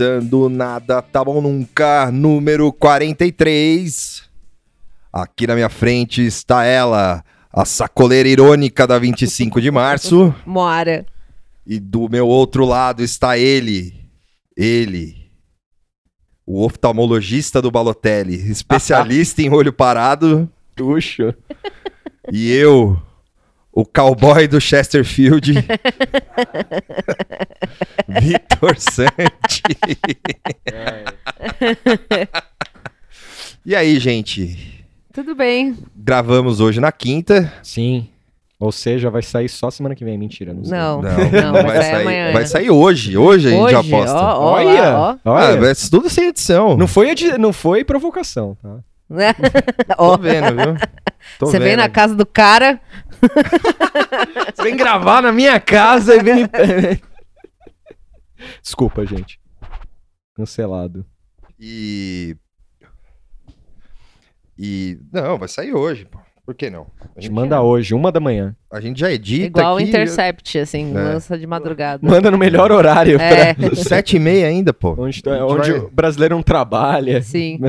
Começando nada, tá bom nunca, número 43. Aqui na minha frente está ela, a sacoleira irônica da 25 de março. Moara. E do meu outro lado está ele, ele, o oftalmologista do Balotelli, especialista em olho parado. Tuxo. E eu, o cowboy do Chesterfield, Vitor Santi. e aí, gente? Tudo bem. Gravamos hoje na quinta. Sim. Ou seja, vai sair só semana que vem. Mentira, não sei. Não, Não, não, vai, vai sair amanhã. vai sair hoje. Hoje a gente Hoje, já aposta. ó, ó, Olha! lá, ó. Ah, Olha. é tudo sem edição. Não foi, edi- não foi provocação, tá? Tô vendo, viu? Tô Você vem na casa do cara, Você vem gravar na minha casa e vem. Desculpa, gente. Cancelado. E. E. Não, vai sair hoje, pô. Por que não? A Te gente, manda hoje, uma da manhã. a gente já edita. igual o aqui, Intercept, assim, É. lança de madrugada. Manda no melhor horário. É, Sete e meia ainda, pô. Pra... Onde, gente onde vai- o brasileiro não trabalha. sim.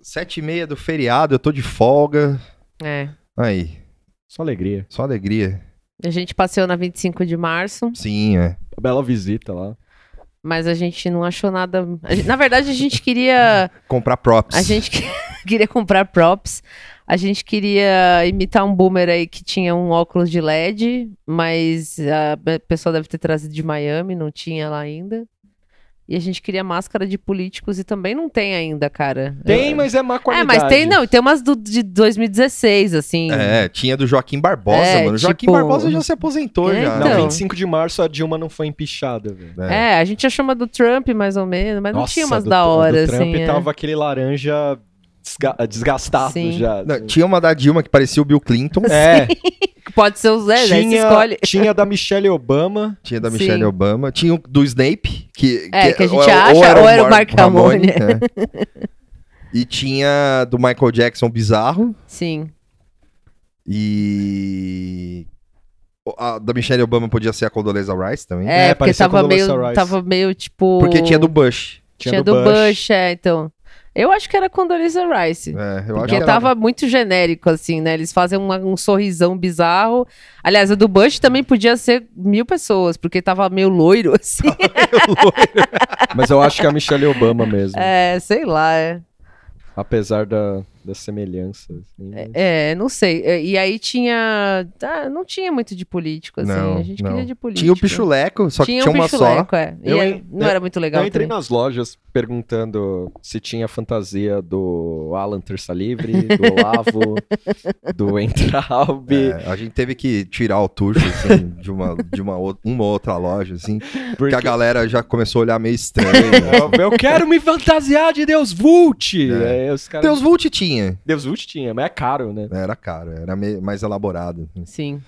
Sete e meia do feriado, eu tô de folga. É. Aí, Só alegria. só alegria. A gente passeou na 25 de março, Sim, é. Bela visita lá. mas a gente não achou nada. gente- Na verdade, a gente queria. Comprar props. A gente que- queria comprar props. A gente queria imitar um boomer aí que tinha um óculos de LED, mas a pe- pessoa deve ter trazido de Miami, não tinha lá ainda. E a gente queria máscara de políticos e também não tem ainda, cara. Tem, Eu- mas é má É, qualidade. mas tem, não, tem umas do, de 2016, assim. É, tinha do Joaquim Barbosa, É, mano. Joaquim tipo- Barbosa já se aposentou, É, já. Não, Então. 25 de março a Dilma não foi empichada, velho. É, a gente achou uma do Trump, mais ou menos, mas não Nossa, tinha umas do- da hora, do Trump assim. é. tava aquele laranja desga- desgastado Sim. já. Não, tinha uma da Dilma que parecia o Bill Clinton. É, Pode ser o Zé, tinha, escolhe. tinha da Michelle Obama. Tinha da Sim. Michelle Obama. Tinha o do Snape, que, É, que a gente ou- acha, ou era o Mark Ramone. é. E tinha do Michael Jackson bizarro. Sim. E. A da Michelle Obama podia ser a Condoleezza Rice também. É, É, porque tava meio, Condoleezza Rice. tava meio, tipo... Porque tinha do Bush. Tinha, do Bush. é, então... Eu acho que era Condoleezza Rice. É, eu acho Porque que era- tava muito genérico, assim, né? Eles fazem uma- um sorrisão bizarro. Aliás, o do Bush também podia ser mil pessoas, porque tava meio loiro, assim. Mas eu acho que é a Michelle Obama mesmo. é, sei lá, é. Apesar da, da semelhança. assim. É, não sei. É, E aí tinha. Ah, não tinha muito de político, assim. Não, a gente não. queria de político. Tinha o Pichuleco, só que tinha tinha um uma só. pichuleco, é. E Eu aí en- não eu- era muito legal Eu entrei também. nas lojas perguntando se tinha fantasia do Alan Terça Livre, do Olavo, do Entraub. É, a gente teve que tirar o tucho assim, de, uma, de uma, ou- uma outra loja, assim, porque porque a galera já começou a olhar meio estranho. né? eu, eu quero me fantasiar de Deus Vult! É. Aí os caras- Deus Vult tinha. Deus Vult tinha, mas é caro, né? Era caro, era meio, mais elaborado. Sim.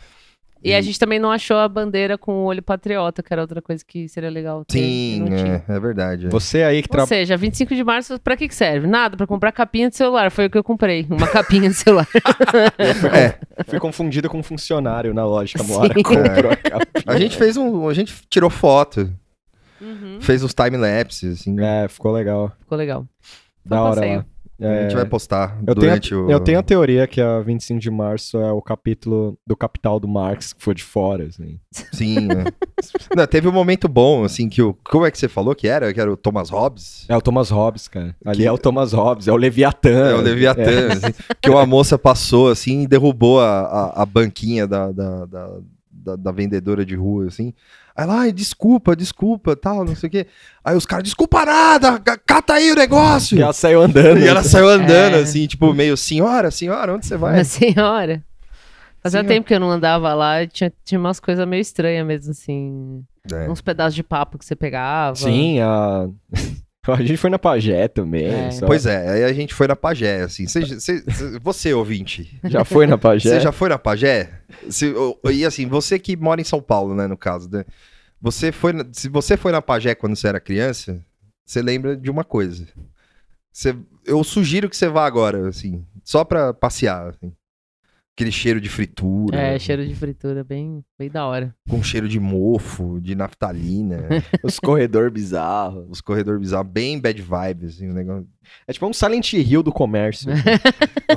E a gente também não achou a bandeira com o olho patriota, que era outra coisa que seria legal ter. e Sim, tinha. é, é verdade. é. Você aí que Ou trabalha. seja, 25 de março, pra que que serve? Nada, pra comprar capinha de celular. Foi o que eu comprei. Uma capinha de celular. É, Fui confundido com um funcionário na loja que a comprou a gente fez um. A gente tirou foto, Uhum. fez os time-lapses, assim. É, ficou legal. Ficou legal. Da Só hora passeio. Lá. A É, gente vai postar eu, tenho a, durante o. eu tenho a teoria que a 25 de março é o capítulo do Capital do Marx que foi de fora, assim. Sim, né? Não, teve um momento bom, assim, que o. Como é que você falou que era? Que era o Thomas Hobbes? É o Thomas Hobbes, cara. Ali Que- é o Thomas Hobbes, é o Leviatã. É o Leviatã, assim, que uma moça passou assim e derrubou a, a, a banquinha da, da, da- da vendedora de rua, assim. Aí lá, "Ai, desculpa, desculpa, tal, não sei o quê. Aí os caras, desculpa nada, ca- cata aí o negócio. E ela saiu andando. E ela saiu andando, É. assim, tipo, meio, senhora, senhora, onde você vai? Mas, senhora. Fazia Senhora. tempo que eu não andava lá e tinha, tinha umas coisas meio estranhas mesmo, assim. É. Uns pedaços de papo que você pegava. Sim, a... a gente foi na Pagé também. É. só- Pois é, aí a gente foi na Pagé, assim. Cê- cê- cê- você, ouvinte, Já foi na Pagé? Você já foi na? Se- o- e assim, você que mora em São Paulo, né, no caso, né? Você foi, na- se você foi na Pagé quando você era criança, você lembra de uma coisa. Você- eu sugiro que você vá agora, assim, só pra passear, assim. aquele cheiro de fritura. É, cheiro de fritura, bem, bem da hora. Com cheiro de mofo, de naftalina. Os corredor bizarros. os corredores bizarros, bem bad vibes, assim, o negócio. É tipo um Silent Hill do comércio.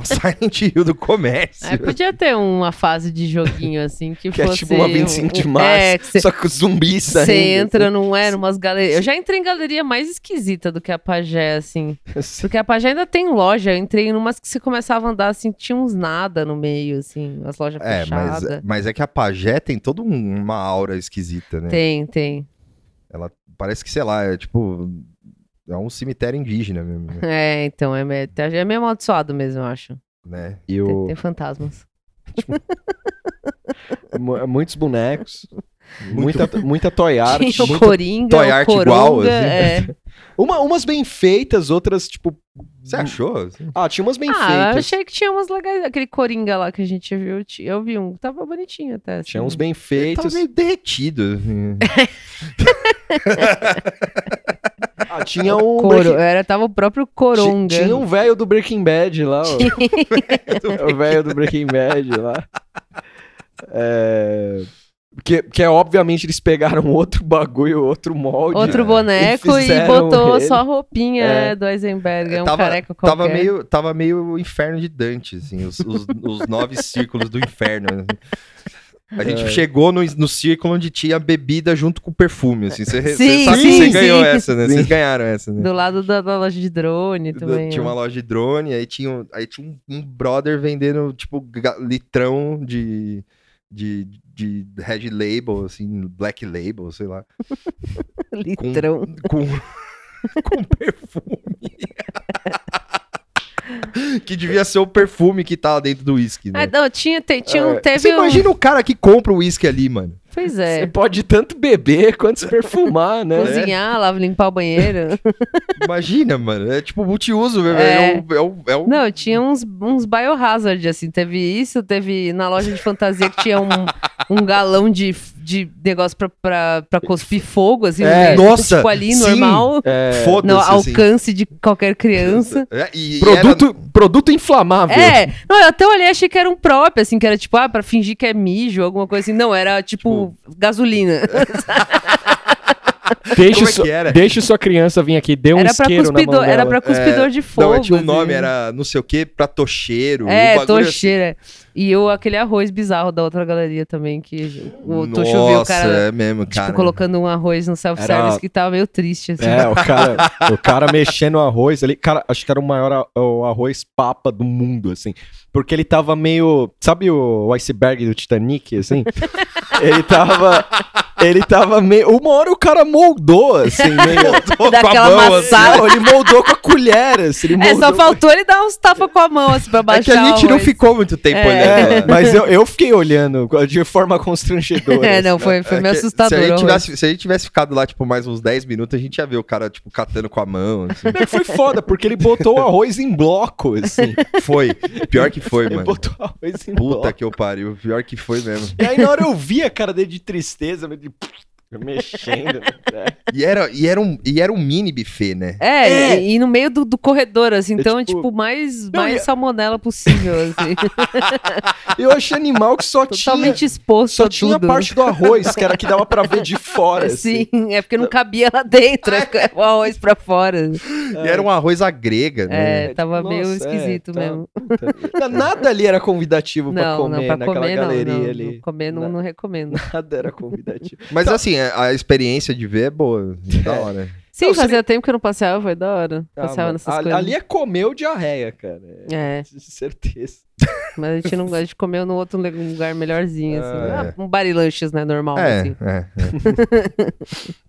O Silent Hill do comércio. Aí podia ter uma fase de joguinho assim que, Que é fosse. tipo uma 25 de um- março. É, você Só que os zumbis saindo. Você entra, não é? Numas galerias. Eu já entrei em galeria mais esquisita do que a Pajé, assim. assim. Porque a Pajé ainda tem loja. Eu entrei em umas que você começava a andar, assim, tinha uns nada no meio, assim, as lojas É, mas, fechadas. mas é que a Pajé tem toda um- uma aura esquisita, né? Tem, tem. Ela parece que, sei lá, é tipo. É um cemitério indígena mesmo, né? É, então, é, meio- é meio amaldiçoado mesmo, eu acho. né? E Tem, o, tem fantasmas. mu- muitos bonecos. Muita, muita toy art. Tinha o Coringa, toy o art Coronga, igual, assim. é. Uma, umas bem feitas, outras, tipo. Você achou? Ah, tinha umas bem Ah, eu feitas. achei que tinha umas legais. Aquele Coringa lá que a gente viu, eu vi um, tava bonitinho até. assim. Tinha uns bem Ele tava feitos. meio derretido. assim. Ah, tinha um. Coro, Breaking- era, tava o próprio Coronga. Ti- Tinha um velho do Breaking Bad lá. ó. o velho do Breaking Bad lá. É... Que, que é obviamente eles pegaram outro bagulho, outro molde. Outro É, boneco e e, botou ele. só a roupinha É. do Eisenberg. É um Tava- careca qualquer. Tava meio, tava meio inferno de Dante, assim, os, os, os nove círculos do inferno. assim. A gente É. chegou no, no círculo onde tinha bebida junto com perfume, assim. Você Sim, sabe que sim, você ganhou sim. essa, né? Vocês ganharam essa, né? Do lado da, da loja de drone Do- também. tinha ó. uma loja de drone, aí tinha, um- aí tinha um, um brother vendendo, tipo, litrão de, de, de Red Label, assim, Black Label, sei lá. Litrão. Com, com perfume. que devia ser o perfume que tava dentro do uísque, né? Ah, não, tinha, te- tinha, um- É, teve Você um... imagina o cara que compra o uísque ali, mano. Pois Você é. pode tanto beber quanto se perfumar, né? Cozinhar, lá, limpar o banheiro. Imagina, mano. É tipo multiuso, velho. É. É, o, é, o, é o- Não, tinha uns, uns biohazard, assim. Teve isso, teve na loja de fantasia que tinha um, um galão de, de negócio pra, pra, pra cuspir fogo, assim. É, meio, nossa, Tipo ali, sim. normal. É, Foda-se, No assim. alcance de qualquer criança. É, e, e produto, produto inflamável. É, não, eu até olhei achei que era um próprio, assim, que era tipo, ah, pra fingir que é mijo, alguma coisa assim. Não, era tipo, gasolina. Deixa, Como é sua- que era? deixa sua criança vir aqui, dê um era, pra isqueiro na mão cuspidor, era dela. pra cuspidor de fogo. Não, tinha um nome, assim. era não sei o que, pra tocheiro. É, um bagulho tocheira. E eu, aquele arroz bizarro da outra galeria também, que o assim. Tocho viu o Nossa, cara, é mesmo, tipo, cara. colocando um arroz no self-service Era- que tava meio triste, assim. É, o cara, o cara mexendo o arroz ali. Cara, acho que era o maior o arroz papa do mundo, assim. Porque ele tava meio. Sabe o, o iceberg do Titanic, assim? ele tava. Ele tava meio. Uma hora o cara moldou, assim, meio. Moldou Daquela assim. amassada. Não, ele moldou com a colher, assim. Ele É, moldou só faltou ele dar uns tapas com a mão, assim, pra É baixar que a gente não ficou muito tempo É. olhando. É, mas eu, eu fiquei olhando de forma constrangedora. É, assim. não, foi, foi É meio que assustador. Se a, gente tivesse, se a gente tivesse ficado lá, tipo, mais uns 10 minutos, a gente ia ver o cara, tipo, catando com a mão. assim. Ele foi foda, porque ele botou o arroz em bloco, assim. Foi. Pior que foi, Ele mano. botou o arroz em Puta bloco. que eu pariu. Pior que foi mesmo. E aí na hora eu vi a cara dele de tristeza, de... you, mexendo. né? E era, e era, um, e era um mini buffet, né? É, É. E, e no meio do, do corredor, assim, então, tipo- tipo, mais, Não, mais e- salmonela possível, assim. Eu achei animal que só tinha... Totalmente exposto Só a tinha tudo. parte do arroz, que era que dava pra ver de fora, assim. Sim, é porque não cabia lá dentro, é o arroz pra fora. E era um arroz à grega, né? É, tava tipo, meio nossa, é, esquisito tá- mesmo. Puta. Nada ali era convidativo pra Não, comer não, pra naquela comer galeria não, ali. Comer não, Não. recomendo. Nada era convidativo. Mas Tá. Assim, a, experiência de ver é boa. Da É. hora. Sim, Não, fazia tempo que eu não passeava, foi da hora. Ah, Passeava mano, nessas ali, coisas. ali é comer o diarreia, cara. É, De certeza. mas a gente não a gente comeu no outro lugar melhorzinho, assim. É. Ah, um barilanches, né, normal, É, assim. é, é.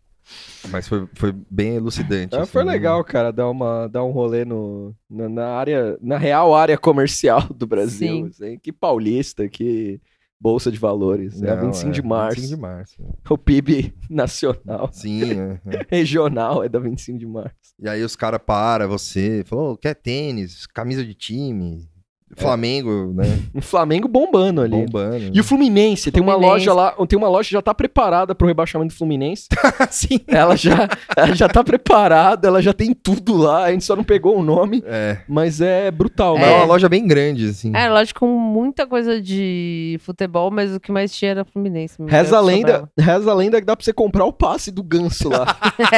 Mas foi, foi bem elucidante. Ah, assim, foi né? legal, cara, dar, uma, dar um rolê no, na, na área, na real área comercial do Brasil. assim. Que paulista, que bolsa de valores. é a Não, 25 de março. 25 de março. O PIB nacional, Sim, é, é. regional é da 25 de março. E aí os caras param você, falou, quer tênis, camisa de time, Flamengo, né? O Flamengo bombando ali. Bombando. E o Fluminense, tem uma Fluminense. loja lá, tem uma loja que já tá preparada pro rebaixamento do Fluminense. Sim. Ela já, ela já tá preparada, ela já tem tudo lá, a gente só não pegou o nome, É. mas é brutal, É. né? uma loja bem grande, assim. É, lógico, com muita coisa de futebol, mas o que mais tinha era Fluminense. Reza a lenda, reza a lenda que dá pra você comprar o passe do ganso lá.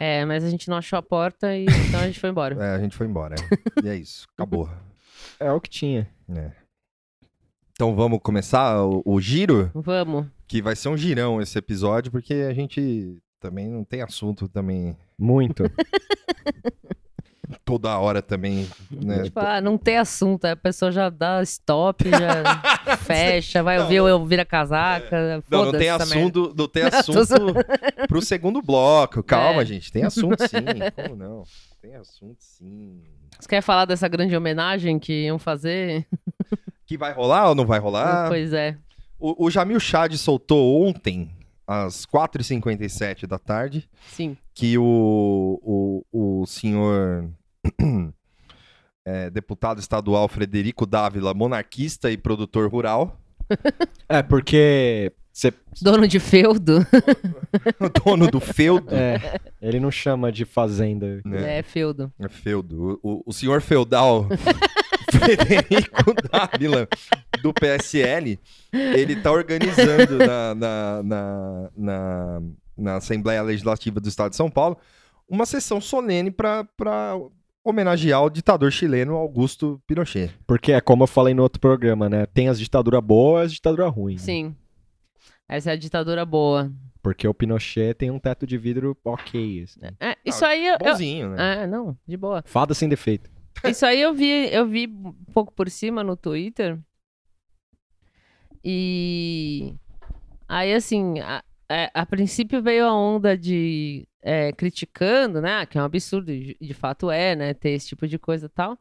é, é, mas a gente não achou a porta e então a gente foi embora. É, a gente foi embora. e é isso. Acabou. é o que tinha. É. Então vamos começar o, o giro, Vamos. que vai ser um girão esse episódio, porque a gente também não tem assunto também Muito. toda hora também, né? Tipo, ah, não tem assunto, a pessoa já dá stop, já fecha, vai Não, ouvir eu vira casaca. Não, não foda-se tem merda. assunto, não tem assunto pro segundo bloco. Calma, É. gente, tem assunto sim. Como não? Tem assunto sim. Você quer falar dessa grande homenagem que iam fazer? Que vai rolar ou não vai rolar? Pois é. O, o Jamil Chad soltou ontem, às 4h57 da tarde, Sim. que o, o, o senhor é, deputado estadual Frederico Dávila, monarquista e produtor rural, É, porque você Dono de feudo. dono do feudo, é, ele não chama de fazenda. né? É, feudo. É feudo. O, o- o senhor feudal Frederico Dávila, do PSL, ele tá organizando na, na, na, na, na Assembleia Legislativa do Estado de São Paulo uma sessão solene para homenagear o ditador chileno Augusto Pinochet. Porque é como eu falei no outro programa, né? Tem as ditaduras boas e as ditaduras ruins. né? Essa é a ditadura boa. Porque o Pinochet tem um teto de vidro ok. assim. É, isso aí eu. eu- Bonzinho, né? É, não, de boa. Fada sem defeito. Isso aí eu vi, eu vi um pouco por cima no Twitter. E aí, assim, a, é, a princípio veio a onda de é, criticando, né? Que é um absurdo, e de, de fato é, né? Ter esse tipo de coisa e tal.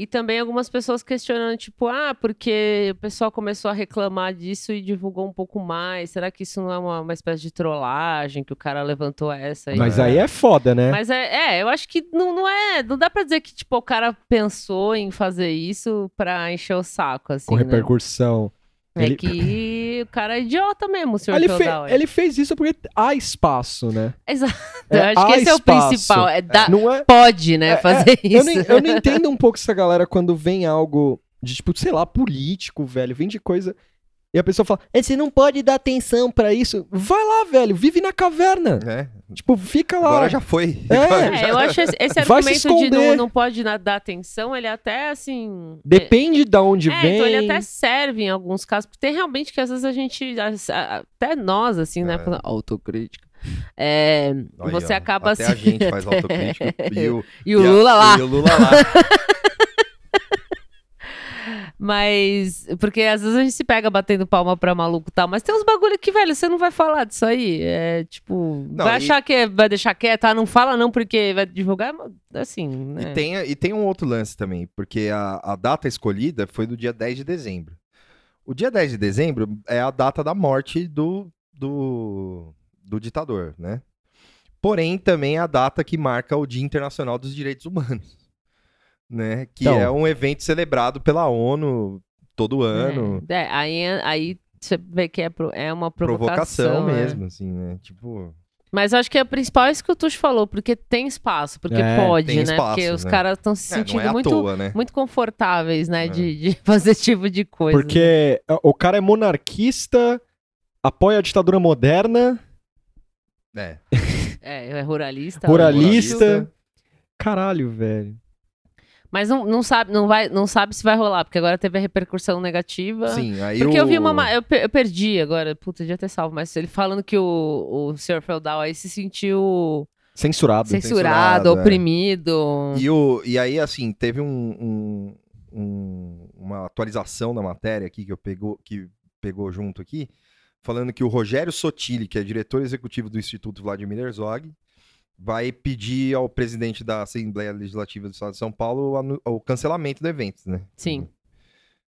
E também algumas pessoas questionando, tipo, ah, porque o pessoal começou a reclamar disso e divulgou um pouco mais. Será que isso não é uma, uma espécie de trollagem que o cara levantou essa aí? Mas É. aí é foda, né? Mas é, é, eu acho que não, não é. Não dá pra dizer que, tipo, o cara pensou em fazer isso pra encher o saco, assim. Com né? repercussão. É ele- que o cara é idiota mesmo, o senhor Ele, fe- é. ele fez isso porque há espaço, né? Exato. É, eu acho que esse é o espaço. principal. É dar- Não é. Pode, né, É, fazer Eu isso. não, eu não entendo um pouco essa galera quando vem algo de, tipo, sei lá, político, velho. Vem de coisa. E a pessoa fala, "É, você não pode dar atenção pra isso. Vai lá, velho. Vive na caverna. É, Tipo, fica lá. agora já foi. É. Agora já- É, eu acho esse, esse Vai se argumento de não, esconder. não pode dar atenção, ele até assim. Depende de onde É, vem. então ele até serve em alguns casos, porque tem realmente que às vezes a gente, até nós, assim, né, É. falando autocrítica, é, Aí, você acaba até assim... a gente faz autocrítica. e o, E o e a- Lula lá. E o Lula lá. Mas, porque às vezes a gente se pega batendo palma pra maluco e tal, mas tem uns bagulho que, velho, você não vai falar disso aí. É tipo, Não, vai e- achar que é- vai deixar quieto, ah, não fala não porque vai divulgar, assim, né? E, tem, e tem um outro lance também, porque a, a data escolhida foi do dia 10 de dezembro. O dia 10 de dezembro é a data da morte do, do, do ditador, né? Porém, também é a data que marca o Dia Internacional dos Direitos Humanos, né? Que Então. é um evento celebrado pela ONU todo ano. É, é, aí, aí você vê que é, pro- é uma provocação, Provocação, é. mesmo, assim, né? Tipo, Mas eu acho que o principal é isso que o Tuxo falou, porque tem espaço, porque É, pode, tem né? espaço, porque os né? caras estão se é, sentindo é à muito, toa, né? muito confortáveis, né? É. De, de fazer esse tipo de coisa. Porque o cara é monarquista, apoia a ditadura moderna, É. É, é ruralista. ruralista. Ruralista. Caralho, velho. Mas não, não, sabe, não, vai, não sabe se vai rolar, porque agora teve a repercussão negativa. Sim, aí Porque o... eu vi uma. ma- Eu, eu perdi agora, puta, devia ter salvo, mas ele falando que o, o Sr. Feudal aí se sentiu Censurado. censurado, censurado, é. oprimido. E, o, e aí, assim, teve um, um- um- uma atualização da matéria aqui que eu pegou, que pegou junto aqui, falando que o Rogério Sotile, que é diretor executivo do Instituto Vladimir Herzog, vai pedir ao presidente da Assembleia Legislativa do Estado de São Paulo o, cancelamento do evento, né? Sim.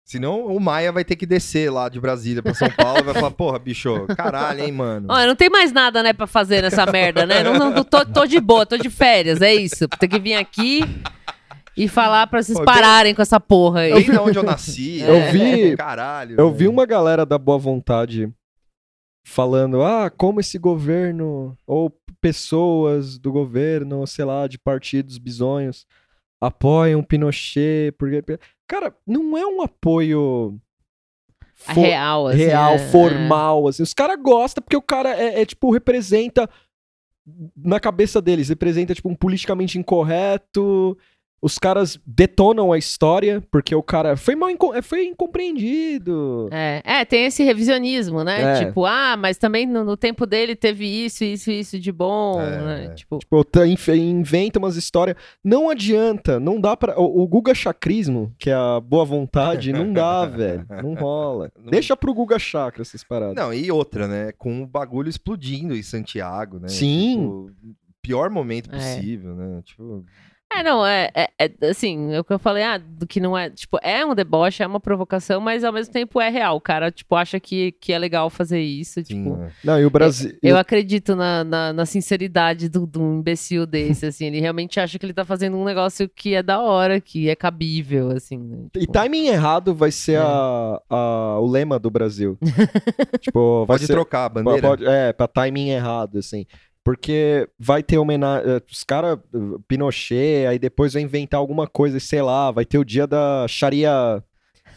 Senão o Maia vai ter que descer lá de Brasília pra São Paulo e vai falar, porra, bicho, caralho, hein, mano. Olha, não tem mais nada, né, pra fazer nessa merda, né? Não, não, tô, tô de boa, tô de férias, é isso. Tem que vir aqui E falar pra vocês Pô, pararem com essa porra aí. Bem da onde eu nasci. Eu né? vi- Caralho. Eu vi velho. uma galera da boa vontade falando, ah, como esse governo, ou pessoas do governo, sei lá, de partidos bizonhos, apoiam Pinochet, porque... Cara, não é um apoio... A fo- real, assim. real, é, formal, assim. Os caras gostam porque o cara é, é, tipo, representa na cabeça deles, representa, tipo, um politicamente incorreto. Os caras detonam a história porque o cara foi mal inco- foi incompreendido. É, é, tem esse revisionismo, né? É. Tipo, ah, mas também no, no tempo dele teve isso, isso, isso de bom, É, né? é. Tipo, Tipo, tá- inventa umas histórias. Não adianta, não dá pra. O, o Guga Chacrismo, que é a boa vontade, não dá, velho. Não rola. Não- Deixa pro Guga Chakra essas paradas. Não, e outra, né? Com o bagulho explodindo em Santiago, né? Sim. Tipo, pior momento É. possível, né? Tipo, É, não, é, é, é, assim, é o que eu falei, ah, do que não é, tipo, é um deboche, é uma provocação, mas ao mesmo tempo é real. O cara, tipo, acha que, que é legal fazer isso, sim, tipo... né? Não, e o Brasil. Eu acredito na, na, na sinceridade do, do imbecil desse, assim, ele realmente acha que ele tá fazendo um negócio que é da hora, que é cabível, assim, né? E Tipo, timing errado vai ser É. a, a- o lema do Brasil. tipo, vai Pode ser. trocar a bandeira. Pode, é, pra timing errado, assim. Porque vai ter homenagem. Os caras, Pinochet, aí depois vai inventar alguma coisa, sei lá, vai ter o dia da Sharia.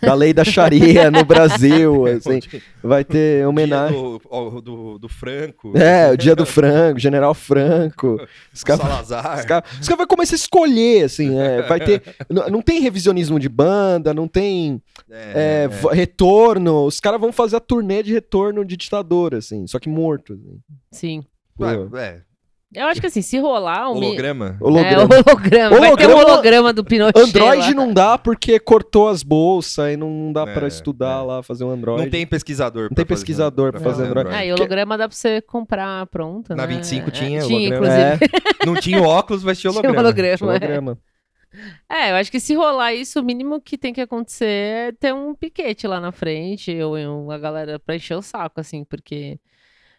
Da lei da Sharia no Brasil, assim. Vai ter Dia homenagem. do, do, do Franco. É, o dia do Franco, General Franco. Os caras Salazar. os caras os caras vão começar a escolher, assim, é, vai ter... Não, tem revisionismo de banda, não tem é, É, v- retorno, os caras vão fazer a turnê de retorno de ditador, assim, só que morto. assim. Sim. Pô, é, é, Eu acho que assim, se rolar um... mi- holograma. É, holograma. holograma. Vai ter um Holograma- holograma do Pinochet Android lá. não dá porque cortou as bolsas e não dá É, pra estudar é. lá, fazer um Android. Não tem pesquisador. Não pra tem fazer- pesquisador pra fazer Android. Ah, e holograma dá pra você comprar pronta, Na né? 25 É, tinha Tinha, holograma. inclusive. É, Não tinha o óculos, mas tinha Tinha holograma. holograma. é. holograma. É, eu acho que se rolar isso, o mínimo que tem que acontecer é ter um piquete lá na frente, ou a galera pra encher o saco, assim, porque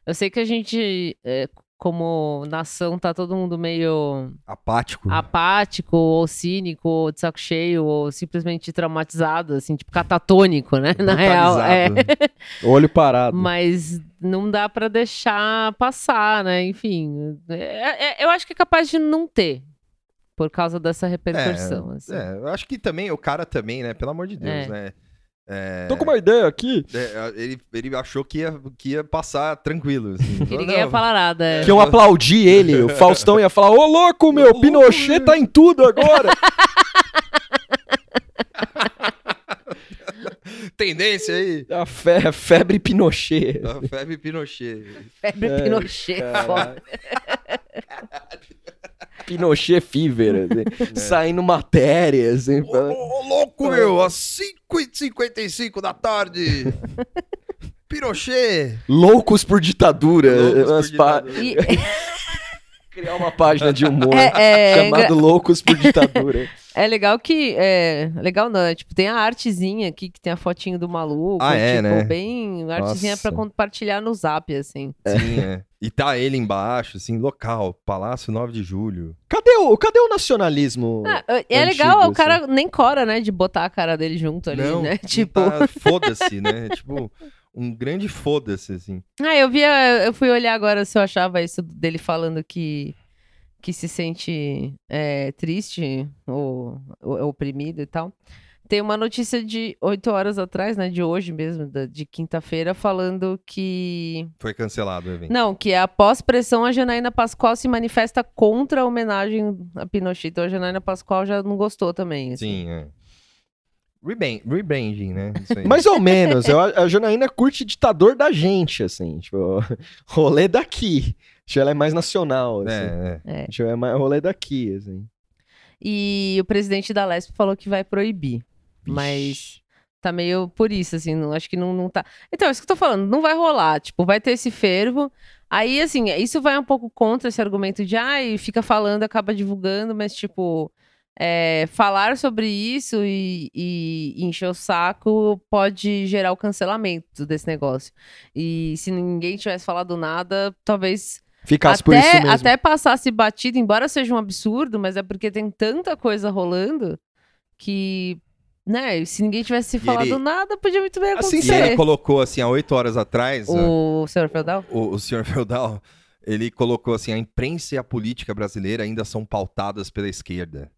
eu sei que a gente, é, como nação, tá todo mundo meio Apático. apático, ou cínico, ou de saco cheio, ou simplesmente traumatizado, assim, tipo catatônico, né? Na real, é. Brutalizado. Olho parado. Mas não dá pra deixar passar, né? Enfim, é- é- eu acho que é capaz de não ter, por causa dessa repercussão. assim. É, eu acho que também, o cara também, né? Pelo amor de Deus, É. né? É, Tô com uma ideia aqui. é, ele, ele achou que ia, que ia passar tranquilo. Assim. Ninguém ia "Não, falar nada. é. Que eu aplaudi ele, o Faustão ia falar: Ô louco, meu, louco, Pinochet meu." tá em tudo agora. Tendência aí. A fe- febre Pinochet. A febre Pinochet. Febre É, Pinochet, caralho. Pinochet Fever, assim, saindo matéria, assim. Ô, ô, louco, meu! Às 5h55 da tarde. Pinochet. Loucos por ditadura. Loucos por ditadura. E- Criar uma página de humor é, é, é chamado Loucos por Ditadura. É legal que. É, legal não, é, tipo, tem a artezinha aqui que tem a fotinho do maluco. Ah, é, tipo, né? bem. Artezinha Nossa. pra compartilhar no zap, assim. Sim, é. E tá ele embaixo, assim, local, Palácio 9 de Julho. Cadê o, cadê o nacionalismo? Ah, é Antigo, legal, o assim. cara nem cora, né? De botar a cara dele junto ali, Não, né? Tipo. tá- foda-se, né? tipo, um grande foda-se, assim. Ah, eu via. Eu fui olhar agora se eu achava isso dele falando que. Que se sente é, triste ou, ou oprimido e tal. Tem uma notícia de oito horas atrás, né? De hoje mesmo, da- de quinta-feira, falando que. Foi cancelado o evento. Não, que após pressão, a Janaína Pascoal se manifesta contra a homenagem a Pinochet. Então a Janaína Pascoal já não gostou também. assim. Sim, é. Rebranding, né? Isso aí. Mais ou menos. Eu, a Janaína curte ditador da gente, assim. Tipo, rolê daqui. Acho que ela é mais nacional, assim. É, é. É. Acho que é mais rolê daqui, assim. E o presidente da Lesp falou que vai proibir. Mas tá meio por isso, assim, não, acho que não, não tá. Então, é isso que eu tô falando, não vai rolar, tipo, vai ter esse fervo. Aí, assim, isso vai um pouco contra esse argumento de, ai, fica falando, acaba divulgando, mas, tipo, é, falar sobre isso e, e encher o saco pode gerar o cancelamento desse negócio. E se ninguém tivesse falado nada, talvez ficasse por isso até, mesmo. até passasse batido, embora seja um absurdo, mas é porque tem tanta coisa rolando que, né, se ninguém tivesse falado ele- nada, podia muito bem Assim, acontecer. ele colocou assim, há oito horas atrás, O senhor Feudal? o, o senhor Feudal, ele colocou assim, a imprensa e a política brasileira ainda são pautadas pela esquerda,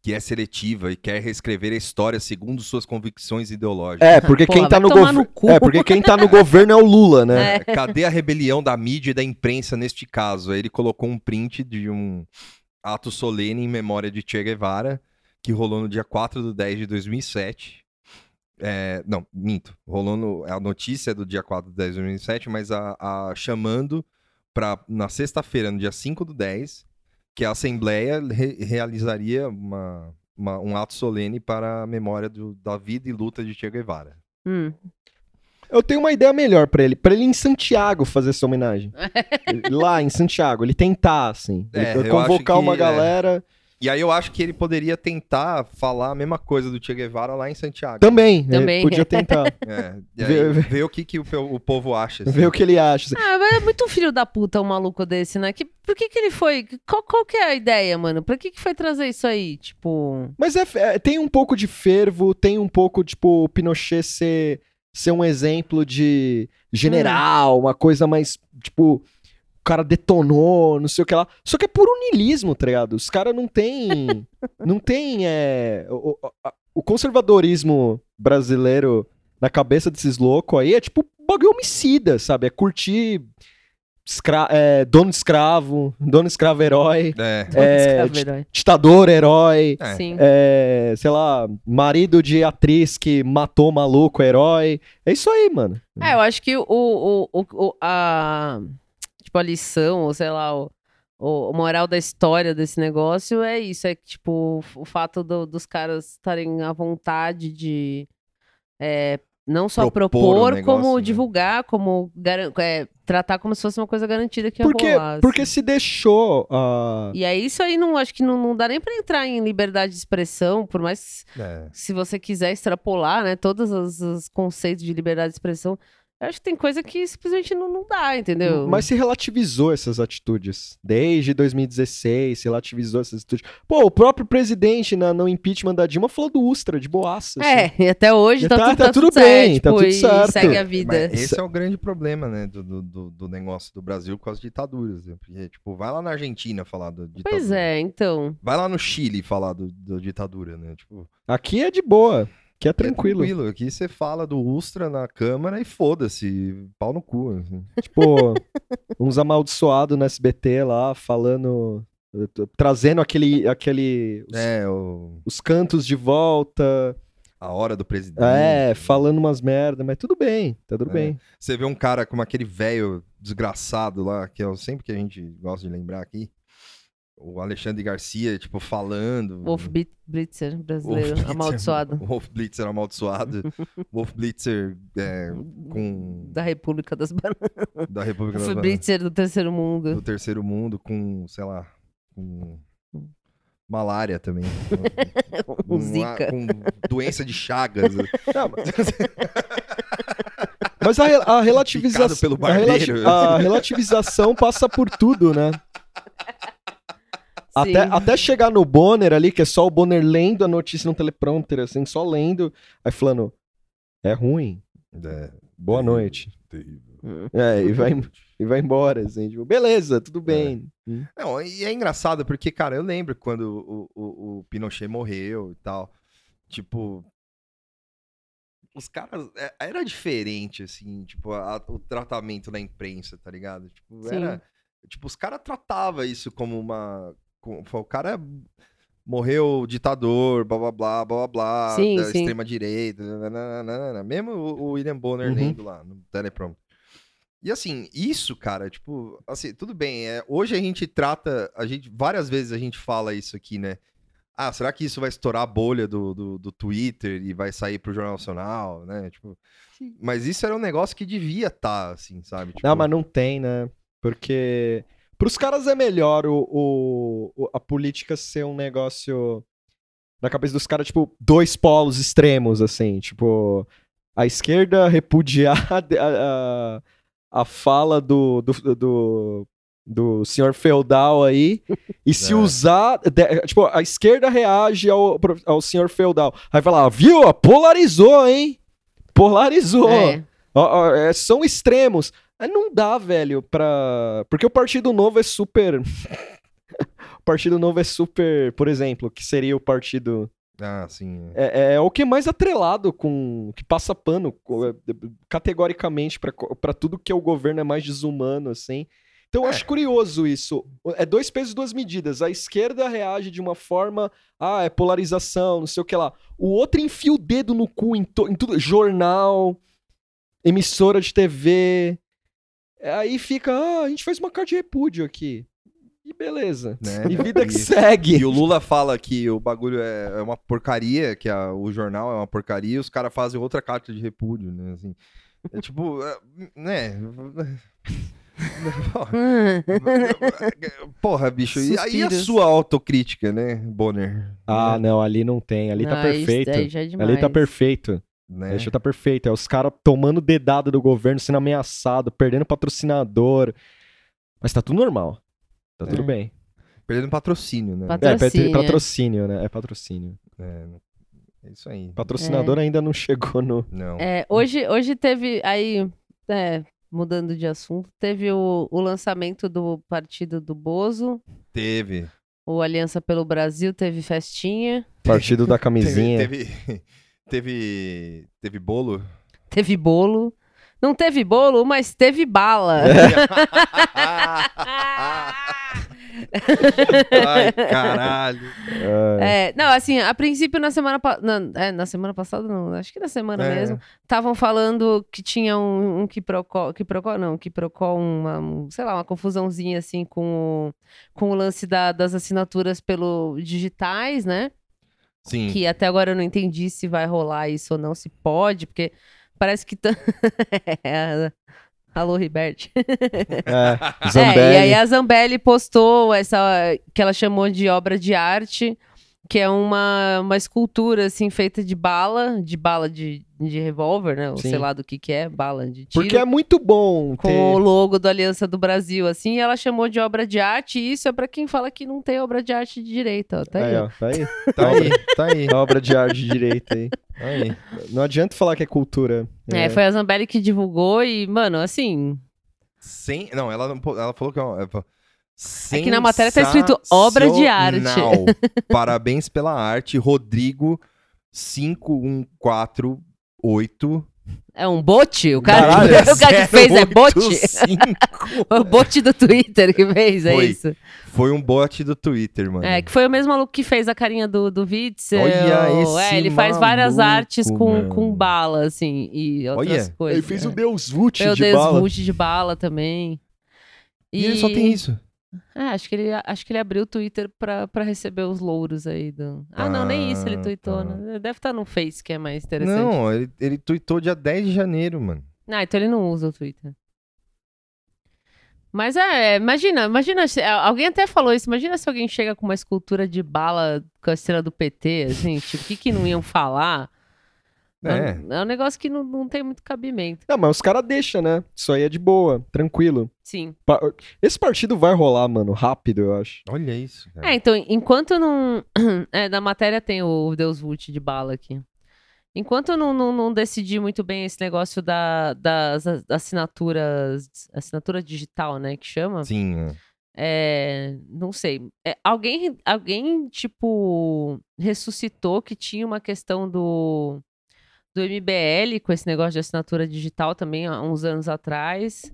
que é seletiva e quer reescrever a história segundo suas convicções ideológicas. É, porque Porra, quem tá no governo. É, porque quem tá no governo é o Lula, né? É. Cadê a rebelião da mídia e da imprensa neste caso? Aí ele colocou um print de um ato solene em memória de Che Guevara, que rolou no dia 4 de 10 de 2007. É, não, minto. Rolou no, a notícia é do dia 4 de 10 de 2007, mas a, a- chamando para na sexta-feira, no dia 5 do 10, que a Assembleia re- realizaria uma, uma- um ato solene para a memória do- da vida e luta de Che Guevara. Hum. Eu tenho uma ideia melhor pra ele. Pra ele ir em Santiago fazer essa homenagem. Lá em Santiago, ele tentar, assim. Ele É, eu convocar acho que, uma é. E aí eu acho que ele poderia tentar falar a mesma coisa do Che Guevara lá em Santiago. Também. Também. Ele podia tentar. É, vê- ver o que, que o, o povo acha. assim. ver o que ele acha. assim. Ah, mas é muito filho da puta um maluco desse, né? Que, por que que ele foi? Qual, qual que é a ideia, mano? Pra que que foi trazer isso aí? Tipo... Mas é, é, tem um pouco de fervo, tem um pouco, tipo, o Pinochet ser, ser um exemplo de general, uma coisa mais, tipo, cara detonou, não sei o que lá. Só que é puro niilismo, tá ligado? Os caras não tem. não tem. É, o, o- conservadorismo brasileiro na cabeça desses loucos aí é tipo bagulho homicida, sabe? É curtir. escra- é, dono de escravo, dono de escravo herói, É, É, Escravo herói. ditador herói, é. Sim. é, sei lá, marido de atriz que matou maluco, herói. É isso aí, mano. É, eu acho que o, o, o, o- a, tipo, a lição, ou sei lá, o, o, moral da história desse negócio é isso, é que, tipo, o, fato do- dos caras estarem à vontade de é, não só Propor propor, negócio, como né? divulgar, como é, tratar como se fosse uma coisa garantida que ia Porque, rolar. porque assim. se deixou. ah, E aí isso aí não acho que não, não dá nem pra entrar em liberdade de expressão, por mais é. se você quiser extrapolar, né, todos os, os conceitos de liberdade de expressão, eu acho que tem coisa que simplesmente não, não dá, entendeu? Mas se relativizou essas atitudes. Desde 2016, se relativizou essas atitudes. Pô, o próprio presidente na, no impeachment da Dilma falou do Ustra, de boaça. assim. É, e até hoje tá, Tá- tudo, tá tá tudo tudo bem, certo, tá tipo, tudo e certo. segue a vida. Mas esse é o grande problema, né, do, do, do- do negócio do Brasil com as ditaduras. né? Porque, tipo, vai lá na Argentina falar do ditadura. Pois é, então. Vai lá no Chile falar do, da ditadura, né? Tipo, Aqui é de boa. É é tranquilo. tranquilo. Aqui você fala do Ustra na Câmara e foda-se, pau no cu. assim. Tipo, uns amaldiçoados no SBT lá, falando. Trazendo aquele. aquele os, É, o, os cantos de volta. a hora do presidente. É, falando umas merda, mas tudo bem, tá tudo É. bem. Você vê um cara como aquele velho desgraçado lá, que é sempre que a gente gosta de lembrar aqui. O Alexandre Garcia, tipo, falando. Wolf Blitzer, brasileiro, Wolf Blitzer, amaldiçoado. Wolf Blitzer amaldiçoado. Wolf Blitzer é, com. Da República das Bananas. Da República das Wolf Bananas, Blitzer do Terceiro Mundo. do Terceiro Mundo, com, sei lá, com. Malária também. Com- Zika. Com doença de Chagas. Não, mas- Mas a, a relativização. A, relati- a relativização passa por tudo, né? Até, até chegar no Bonner ali, que é só o Bonner lendo a notícia no teleprompter, assim, só lendo, aí falando, é ruim, É, boa terrível, noite. terrível. É, e vai, e vai embora, assim, tipo, beleza, tudo bem. Não, e é engraçado porque, cara, eu lembro quando o, o, o Pinochet morreu e tal. Tipo. Os caras. é- Era diferente, assim, tipo, a- o tratamento da imprensa, tá ligado? Tipo, Sim. era. Tipo, os caras tratavam isso como uma. O cara morreu ditador, blá blá blá, blá blá blá, Sim, da sim. extrema-direita, nananana. mesmo o, William Bonner Uhum. lendo lá no teleprompter. E assim, isso, cara, tipo, assim, tudo bem, é, hoje a gente trata, a gente, várias vezes a gente fala isso aqui, né? Ah, será que isso vai estourar a bolha do, do, do Twitter e vai sair pro Jornal Nacional, né? Tipo, mas isso era um negócio que devia estar, assim, sabe? Tipo, Não, mas não tem, né? Porque pros caras é melhor o, o- a política ser um negócio na cabeça dos caras, tipo, dois polos extremos, assim, tipo, a esquerda repudiar a, a, a fala do, do, do do senhor feudal aí. E se É. usar. de- tipo, a esquerda reage ao, ao senhor feudal. Aí vai lá, viu? Polarizou, hein? Polarizou. É. Ó, ó, é, são extremos. Aí não dá, velho, pra. Porque o Partido Novo é super. o Partido Novo é super. Por exemplo, que seria o partido. Ah, sim. É, é o que é mais atrelado com. que passa pano é, categoricamente pra tudo que é o governo é mais desumano, assim. Então eu É. acho curioso isso. É dois pesos e duas medidas. A esquerda reage de uma forma. Ah, é polarização, não sei o que lá. O outro enfia o dedo no cu em, em tudo. Jornal, emissora de TV. Aí fica, ah, a gente fez uma carta de repúdio aqui. E beleza. Né? E vida que E- segue. E o Lula fala que o bagulho é, é uma porcaria, que a- o jornal é uma porcaria, e os caras fazem outra carta de repúdio, né? Assim, é tipo, é, né? Porra, bicho, e aí a sua autocrítica, né, Bonner? Ah, não, ali não tem. Ali tá Não, isso perfeito. daí já é Ali tá perfeito. Né? Deixa tá perfeito. É os caras tomando dedada do governo, sendo ameaçado, perdendo patrocinador. Mas tá tudo normal. Tá tudo É. bem. Perdendo patrocínio, né? Patro- É, patro- Patrocínio. patrocínio, né? É patrocínio. É, é isso aí. Patrocinador ainda não chegou no. Não. É, hoje, hoje teve aí, é, mudando de assunto, teve o, o lançamento do partido do Bozo, Teve. o Aliança pelo Brasil teve festinha, Partido da camisinha. Teve, teve, teve, teve bolo. teve bolo. Não teve bolo, mas teve bala. Ai, caralho. É. É, não, assim, a princípio na semana na, é, na semana passada, não, acho que na semana É. mesmo, estavam falando que tinha um, um quiprocó, quiprocó não, quiprocó, uma, um, sei lá, uma confusãozinha assim com o, com o lance da- das assinaturas pelo digitais, né? Sim. Que até agora eu não entendi se vai rolar isso ou não, se pode, porque parece que... tá- É, Alô, Ribert. É. É, Zambelli. e aí a Zambelli postou essa que ela chamou de obra de arte, que é uma, uma escultura assim feita de bala, de bala de, de revólver, né? Ou Sim. sei lá do que que é, bala de tiro. Porque é muito bom com ter... o logo da Aliança do Brasil, assim, e ela chamou de obra de arte, e isso é pra quem fala que não tem obra de arte de direita, ó, tá aí. Aí, ó. tá aí. Tá aí, tá aí, A obra de arte de direita aí. tá aí. Não adianta falar que é cultura. É, foi a Zambelli que divulgou e, mano, assim, Sem, não, ela, não ela falou que é uma- É que na matéria tá escrito obra de arte. Parabéns pela arte, Rodrigo 5148. é um bot? O cara, Caralho, o cara que fez é bot? 085. O bot do Twitter que fez, é Foi. isso? Foi um bot do Twitter, mano. É, que foi o mesmo maluco que fez a carinha do, do Witzel. Olha esse É, ele faz várias maluco, artes com, mano. com bala, assim, e outras Olha, coisas. Ele fez é. o Deus Vult Meu de Deus, bala. Vult de bala também. E ele só tem isso. É, acho que ele, acho que ele abriu o Twitter pra, pra receber os louros aí do... Ah, não, nem isso ele Ah, tweetou, tá. né? Deve estar no Face, que é mais interessante. Não, ele, ele tweetou dia 10 de janeiro, mano. Ah, então ele não usa o Twitter. Mas é, imagina, imagina, se- alguém até falou isso, imagina se alguém chega com uma escultura de bala com a estrela do PT, assim, tipo, o que que não iam falar? É. um- é um negócio que não, não tem muito cabimento. Não, mas os caras deixam, né? Isso aí é de boa, tranquilo. Sim. Pa- Esse partido vai rolar, mano, rápido, eu acho. Olha isso. cara. É, então, enquanto não... É, na matéria tem o Deus Vult de bala aqui. Enquanto não, não, não decidir muito bem esse negócio da, das assinaturas, assinatura digital, né, que chama... Sim, é. É, não sei. É, alguém, alguém, tipo, ressuscitou que tinha uma questão do, do MBL com esse negócio de assinatura digital também há uns anos atrás.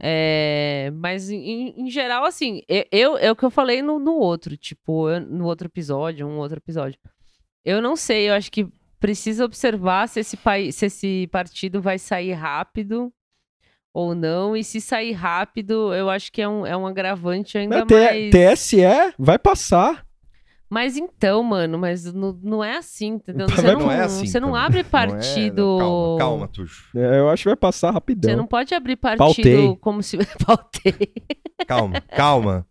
É, mas, em, em geral, assim, eu, eu- é o que eu falei no, no outro, tipo, eu- no outro episódio, um outro episódio. Eu não sei, eu acho que precisa observar se esse, país, se esse partido vai sair rápido ou não. E se sair rápido, eu acho que é um, é um agravante ainda Mas mais. TSE vai passar. Mas então, mano, mas não, não é assim, entendeu? Mas Você vai- não, não é assim você não abre Não é- partido. calma, calma, Tuxo. É, Eu acho que vai passar Você rapidão. não pode abrir partido Pautei. como se. Pautei. Calma, calma.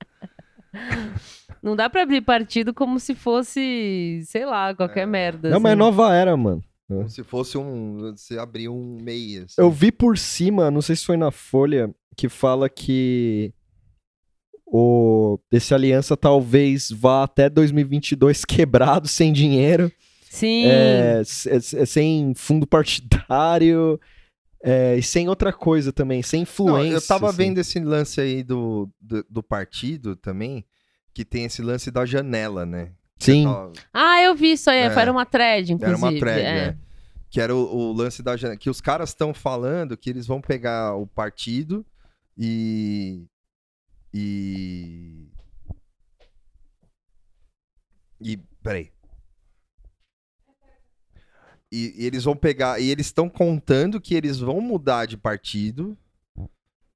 Não dá pra abrir partido como se fosse, sei lá, qualquer merda. Não, mas é assim. nova era, mano. Como se fosse um. Você abrir um MEI. assim. Eu vi por cima, não sei se foi na Folha, que fala que o, esse aliança talvez vá até 2022 quebrado, sem dinheiro, Sim. é, s- é, sem fundo partidário é, e sem outra coisa também, sem Não, influência. eu tava assim. vendo esse lance aí do, do, do partido também, que tem esse lance da janela, né? Sim. Ó, Ah, eu vi isso aí. É. Era uma thread, Era inclusive. uma thread, é. é. Que era o, o lance da janela. Que os caras estão falando que eles vão pegar o partido e. E. E. Peraí. E, e eles vão pegar. E eles estão contando que eles vão mudar de partido.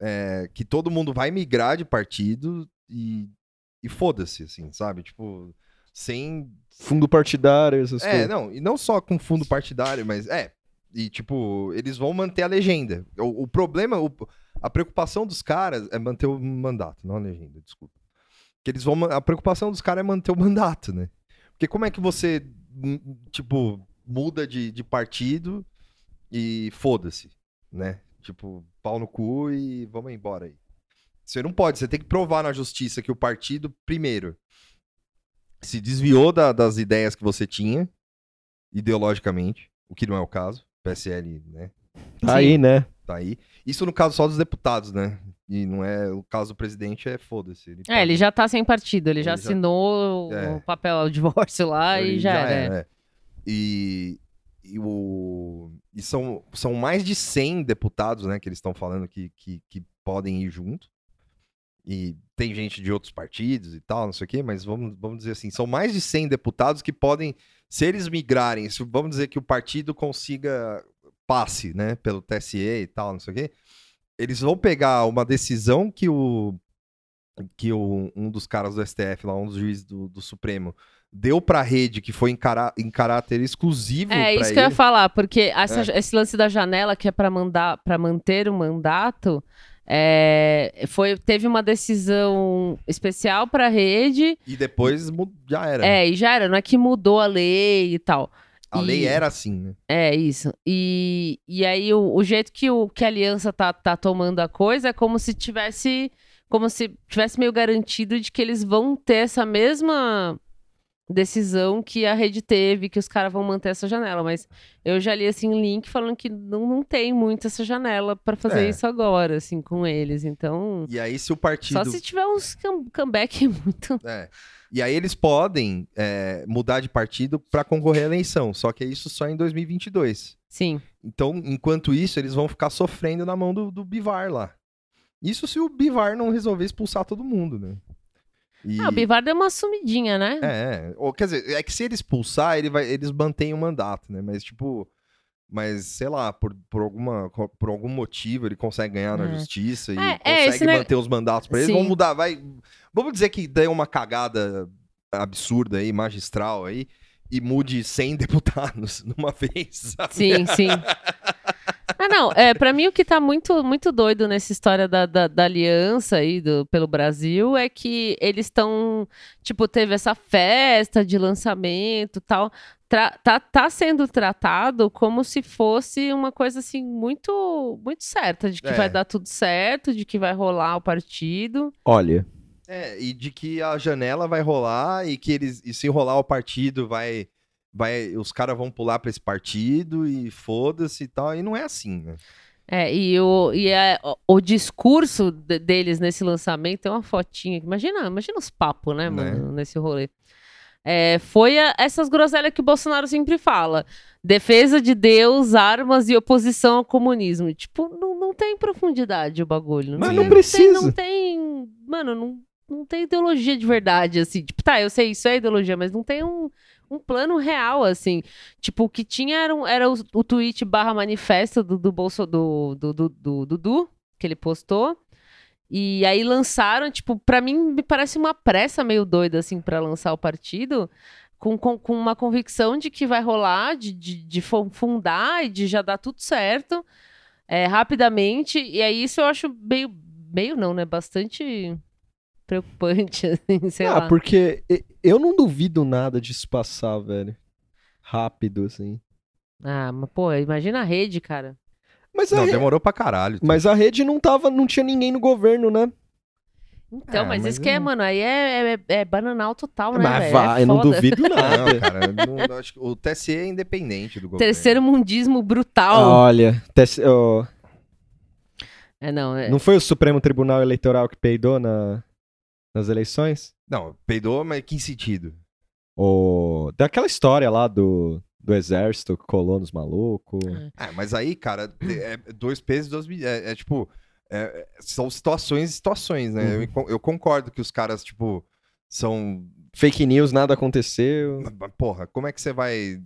é, que todo mundo vai migrar de partido e. E foda-se, assim, sabe? Tipo, sem Fundo partidário, essas é, coisas. não, e não só com fundo partidário, mas é. E, tipo, eles vão manter a legenda. O, o problema, o- a preocupação dos caras é manter o mandato, não a legenda, desculpa. Que eles vão, a preocupação dos caras é manter o mandato, né? Porque como é que você, hum, tipo, muda de, de partido e foda-se, né? Tipo, pau no cu e vamos embora aí. Você não pode, você tem que provar na justiça que o partido, primeiro, se desviou da- das ideias que você tinha, ideologicamente, o que não é o caso. PSL, né? Tá aí, né? Tá aí. Isso no caso só dos deputados, né? E não é. O caso do presidente é foda-se. Ele, É, ele já tá sem partido, ele, já Ele já- assinou É. o papel, o divórcio lá ele e já, era. é. é. E, e, o, e são, são mais de 100 deputados, né? Que eles estão falando que, que, que podem ir junto. E tem gente de outros partidos e tal, não sei o quê, mas vamos, vamos dizer assim, são mais de 100 deputados que podem, se eles migrarem, se, vamos dizer que o partido consiga passe, né, pelo TSE e tal, não sei o quê, eles vão pegar uma decisão que o que o, um dos caras do STF, lá, um dos juízes do, do Supremo, deu pra rede, que foi em, cará- em caráter exclusivo É, isso que eu ia ele. falar, porque essa- É. esse lance da janela que é para mandar, para manter o mandato, é, foi, teve uma decisão especial para a rede, E depois já era. é, e já era, não é que mudou a lei e tal. A lei e- era assim, né? É, isso. E, e aí o, o jeito que, o, que a aliança tá, tá tomando a coisa é como se tivesse. Como se tivesse meio garantido de que eles vão ter essa mesma decisão que a rede teve, que os caras vão manter essa janela. Mas eu já li assim link falando que não, não tem muito essa janela pra fazer É. isso agora, assim, com eles. Então. E aí, se o partido. Só se tiver uns come- comeback muito. É. E aí eles podem é, mudar de partido pra concorrer à eleição, só que é isso só em 2022. Sim. Então, enquanto isso, eles vão ficar sofrendo na mão do, do Bivar lá. Isso se o Bivar não resolver expulsar todo mundo, né? E- Ah, o Bivar deu uma sumidinha, né? É, é. Ou, quer dizer, é que se ele expulsar, ele vai, eles mantêm o mandato, né? Mas, tipo, mas, sei lá, por, por, alguma, por algum motivo ele consegue ganhar na É. justiça e É, é, consegue ne- manter os mandatos pra eles. Vamos mudar, vai. Vamos dizer que dê uma cagada absurda aí, magistral aí, e mude 100 deputados numa vez. sabe? Sim, sim. Ah, não, é, pra mim o que tá muito, muito doido nessa história da, da, da aliança aí do, pelo Brasil é que eles estão, tipo, teve essa festa de lançamento e tal, tra- tá, tá sendo tratado como se fosse uma coisa, assim, muito, muito certa, de que É. vai dar tudo certo, de que vai rolar o partido. Olha, É, e de que a janela vai rolar e que eles, e se rolar o partido vai. Vai, os caras vão pular pra esse partido e foda-se e tal. E não é assim, né? É, e o, e é, o, discurso de- deles nesse lançamento tem uma fotinha. Imagina, imagina os papos, né, Né? mano, nesse rolê. É, foi a- essas groselhas que o Bolsonaro sempre fala. Defesa de Deus, armas e oposição ao comunismo. Tipo, não, não tem profundidade o bagulho. Mas tem- não tem- precisa. não tem. Mano, não, não tem ideologia de verdade, assim. Tipo, tá, eu sei, isso é ideologia, mas não tem um, um plano real, assim. Tipo, o que tinha era, um- era o, o tweet barra manifesto do, do, Bolso, do, do, do, do Dudu, que ele postou. E aí lançaram, tipo, pra mim me parece uma pressa meio doida, assim, pra lançar o partido, com, com, com uma convicção de que vai rolar, de, de, de fu- fundar e de já dar tudo certo é, rapidamente. E aí isso eu acho meio, meio não, né? Bastante preocupante, assim, sei ah, lá. porque eu não duvido nada disso passar, velho. Rápido, assim. Ah, mas pô, imagina a rede, cara. Mas Não, re- demorou pra caralho. mas a rede não tava, não tinha ninguém no governo, né? Então, É, mas, mas isso que é, mano, aí é, é, é bananal total, né, Mas velho? vai, é eu não duvido Não, nada. cara, não- acho que o TSE é independente do governo. Terceiro mundismo brutal. Olha, TS ó, É, não, é. não foi o Supremo Tribunal Eleitoral que peidou na, nas eleições? Não, peidou, mas que sentido? O... Daquela história lá do, do exército que colou nos malucos. É, mas aí, cara, é dois pesos, dois medidas. É, é tipo, é- são situações e situações, né? Uhum. Eu, eu concordo que os caras, tipo, são. Fake news, nada aconteceu. Porra, como é que você vai.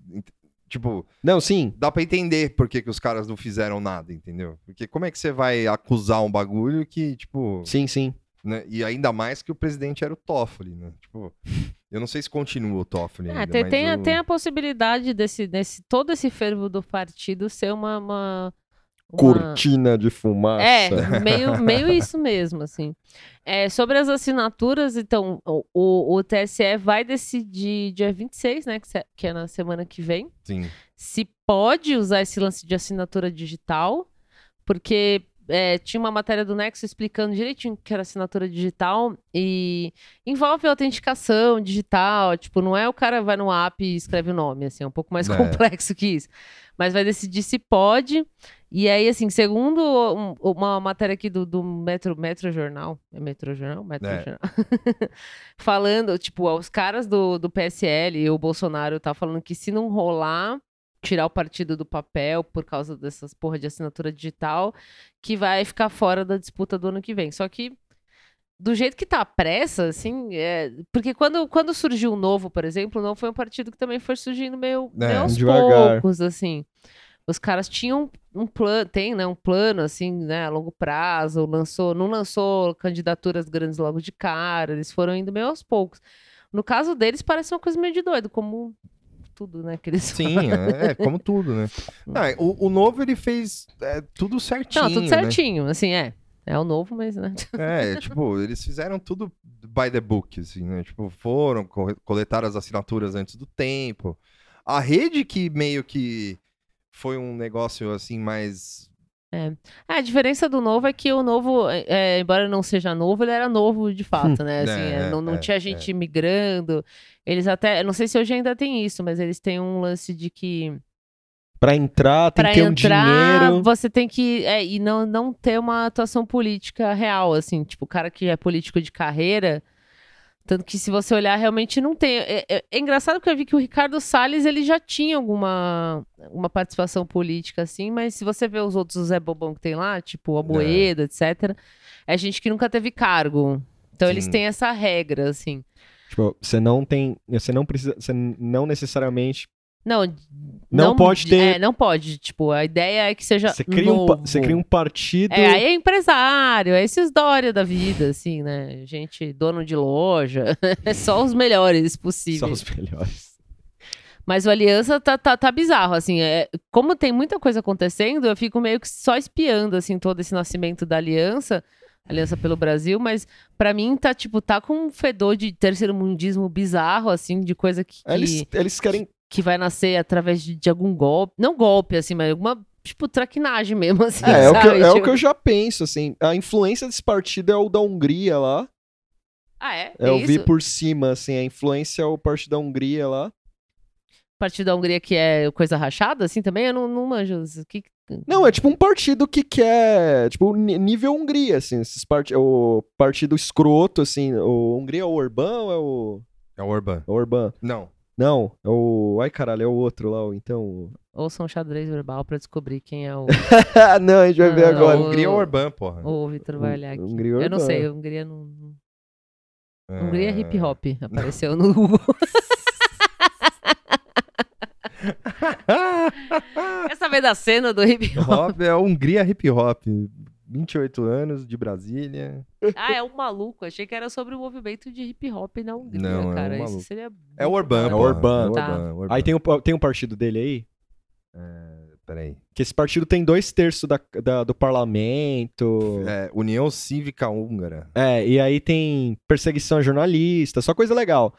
Tipo, Não, sim. dá pra entender por que, que os caras não fizeram nada, entendeu? Porque como é que você vai acusar um bagulho que, tipo. Sim, sim. Né? E ainda mais que o presidente era o Toffoli, né? Tipo, eu não sei se continua o Toffoli. É, ainda, tem, mas tem, tem a possibilidade desse, desse todo esse fervo do partido ser uma. uma, uma- Cortina de fumaça. É, meio, meio isso mesmo, assim. É, sobre as assinaturas, então, o, o, TSE vai decidir dia 26, né, que é na semana que vem, Sim. se pode usar esse lance de assinatura digital, porque é, tinha uma matéria do Nexo explicando direitinho o que era assinatura digital e envolve autenticação digital, tipo, não é o cara vai no app e escreve o nome, assim, é um pouco mais É. complexo que isso. Mas vai decidir se pode. E aí, assim, segundo um- uma matéria aqui do, do Metro, Metro Jornal, é Metro Jornal? Metro É. Jornal. falando, tipo, os caras do, do PSL e o Bolsonaro tá falando que se não rolar, tirar o partido do papel por causa dessas porra de assinatura digital, que vai ficar fora da disputa do ano que vem. Só que do jeito que tá a pressa, assim, é... porque quando, quando surgiu o Novo, por exemplo, o Novo foi um partido que também foi surgindo meio, É, meio aos devagar. poucos, assim. Os caras tinham um plano, tem, né, um plano, assim, né, a longo prazo, lançou, não lançou candidaturas grandes logo de cara, eles foram indo meio aos poucos. No caso deles, parece uma coisa meio de doido, como tudo, né, que eles Sim, é, é, como tudo, né? Ah, o, o novo ele fez é, tudo certinho. Não, tudo né? certinho, assim, é. É o novo, mas, né? É, tipo, eles fizeram tudo by the book, assim, né? Tipo, foram, co- coletaram as assinaturas antes do tempo. A rede que meio que foi um negócio, assim, mais... É, a diferença do novo é que o novo, é, é, embora não seja novo, ele era novo de fato, né? Assim, É, é, não não é, tinha gente migrando. Eles até, não sei se hoje ainda tem isso, mas eles têm um lance de que Pra entrar, tem para que ter um entrar, dinheiro. você tem que é, e não não ter uma atuação política real, assim, tipo, o cara que é político de carreira, tanto que se você olhar realmente não tem. É, é- é engraçado porque eu vi que o Ricardo Salles ele já tinha alguma uma participação política assim, mas se você vê os outros Zé Bobão que tem lá, tipo o Amoedo, etc, é gente que nunca teve cargo. Então eles Sim. têm essa regra, assim. Tipo, você não tem. Você não precisa. Você não necessariamente. Não, Não pode ter- É, não pode. Tipo, a ideia é que seja Você cria, um, novo. você cria um partido. É, aí é empresário, é esses Dória da vida, assim, né? Gente, dono de loja, é só os melhores Só possíveis. os melhores. Mas o Aliança tá, tá, tá bizarro, assim, é, como tem muita coisa acontecendo, eu fico meio que só espiando, assim, todo esse nascimento da Aliança, Aliança pelo Brasil, mas pra mim tá, tipo, tá com um fedor de terceiro mundismo bizarro, assim, de coisa que, que, Eles, eles querem. Que vai nascer através de, de algum golpe, não golpe, assim, mas alguma, tipo, traquinagem mesmo, assim, É, é, o que, eu- é o Tipo, que eu já penso, assim. A influência desse partido é o da Hungria lá. Ah, é? Eu É vi isso? por cima, assim. A influência é o partido da Hungria lá. Partido da Hungria que é coisa rachada, assim, também? Eu não, não manjo. O que... Não, é tipo um partido que quer. Tipo, nível Hungria, assim. Esses part... O partido escroto, assim. O Hungria é o Orbán ou é o. É o Orbán. É o Orbán? Não. Não, é o. Ai caralho, é o outro lá, então. Ouçam xadrez verbal pra descobrir quem é o, Ah, não, a gente vai ver Ah, agora. Hungria é o Orbán, porra. o Vitor vai olhar aqui. Hungria é Eu não sei, Hungria não. não- É... Hungria é hip hop. Apareceu no Google. Quer saber da cena do hip hop? Hop é Hungria Hip Hop. 28 anos, de Brasília. Ah, é um maluco. Achei que era sobre o movimento de hip hop na Hungria, Não, é um cara. Isso maluco. seria. É o Orbán, É o. Orbán. É o Tá. O Orbán. Aí tem o, tem um partido dele aí. Peraí. Que esse partido tem dois terços da, da- do parlamento. É, União Cívica Húngara. É, e aí tem perseguição a jornalista, só coisa legal.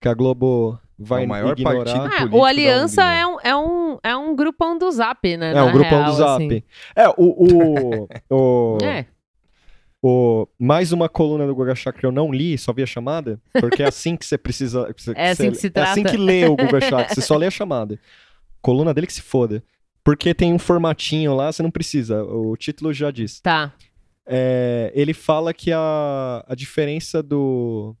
Que a Globo vai É o maior ignorar. partido Ah, político o da Aliança é um, é, um, é um grupão do Zap, né? É, um grupão real, do Zap. assim. É, o. o, o- É. O, mais uma coluna do Guga Chakra que eu não li, só vi a chamada, porque é assim que você precisa. que É assim você- que se É assim trata. que lê o Guga Chakra, você só lê a chamada. Coluna dele que se foda. Porque tem um formatinho lá, você não precisa. O título já diz. Tá. É, ele fala que a, a diferença do,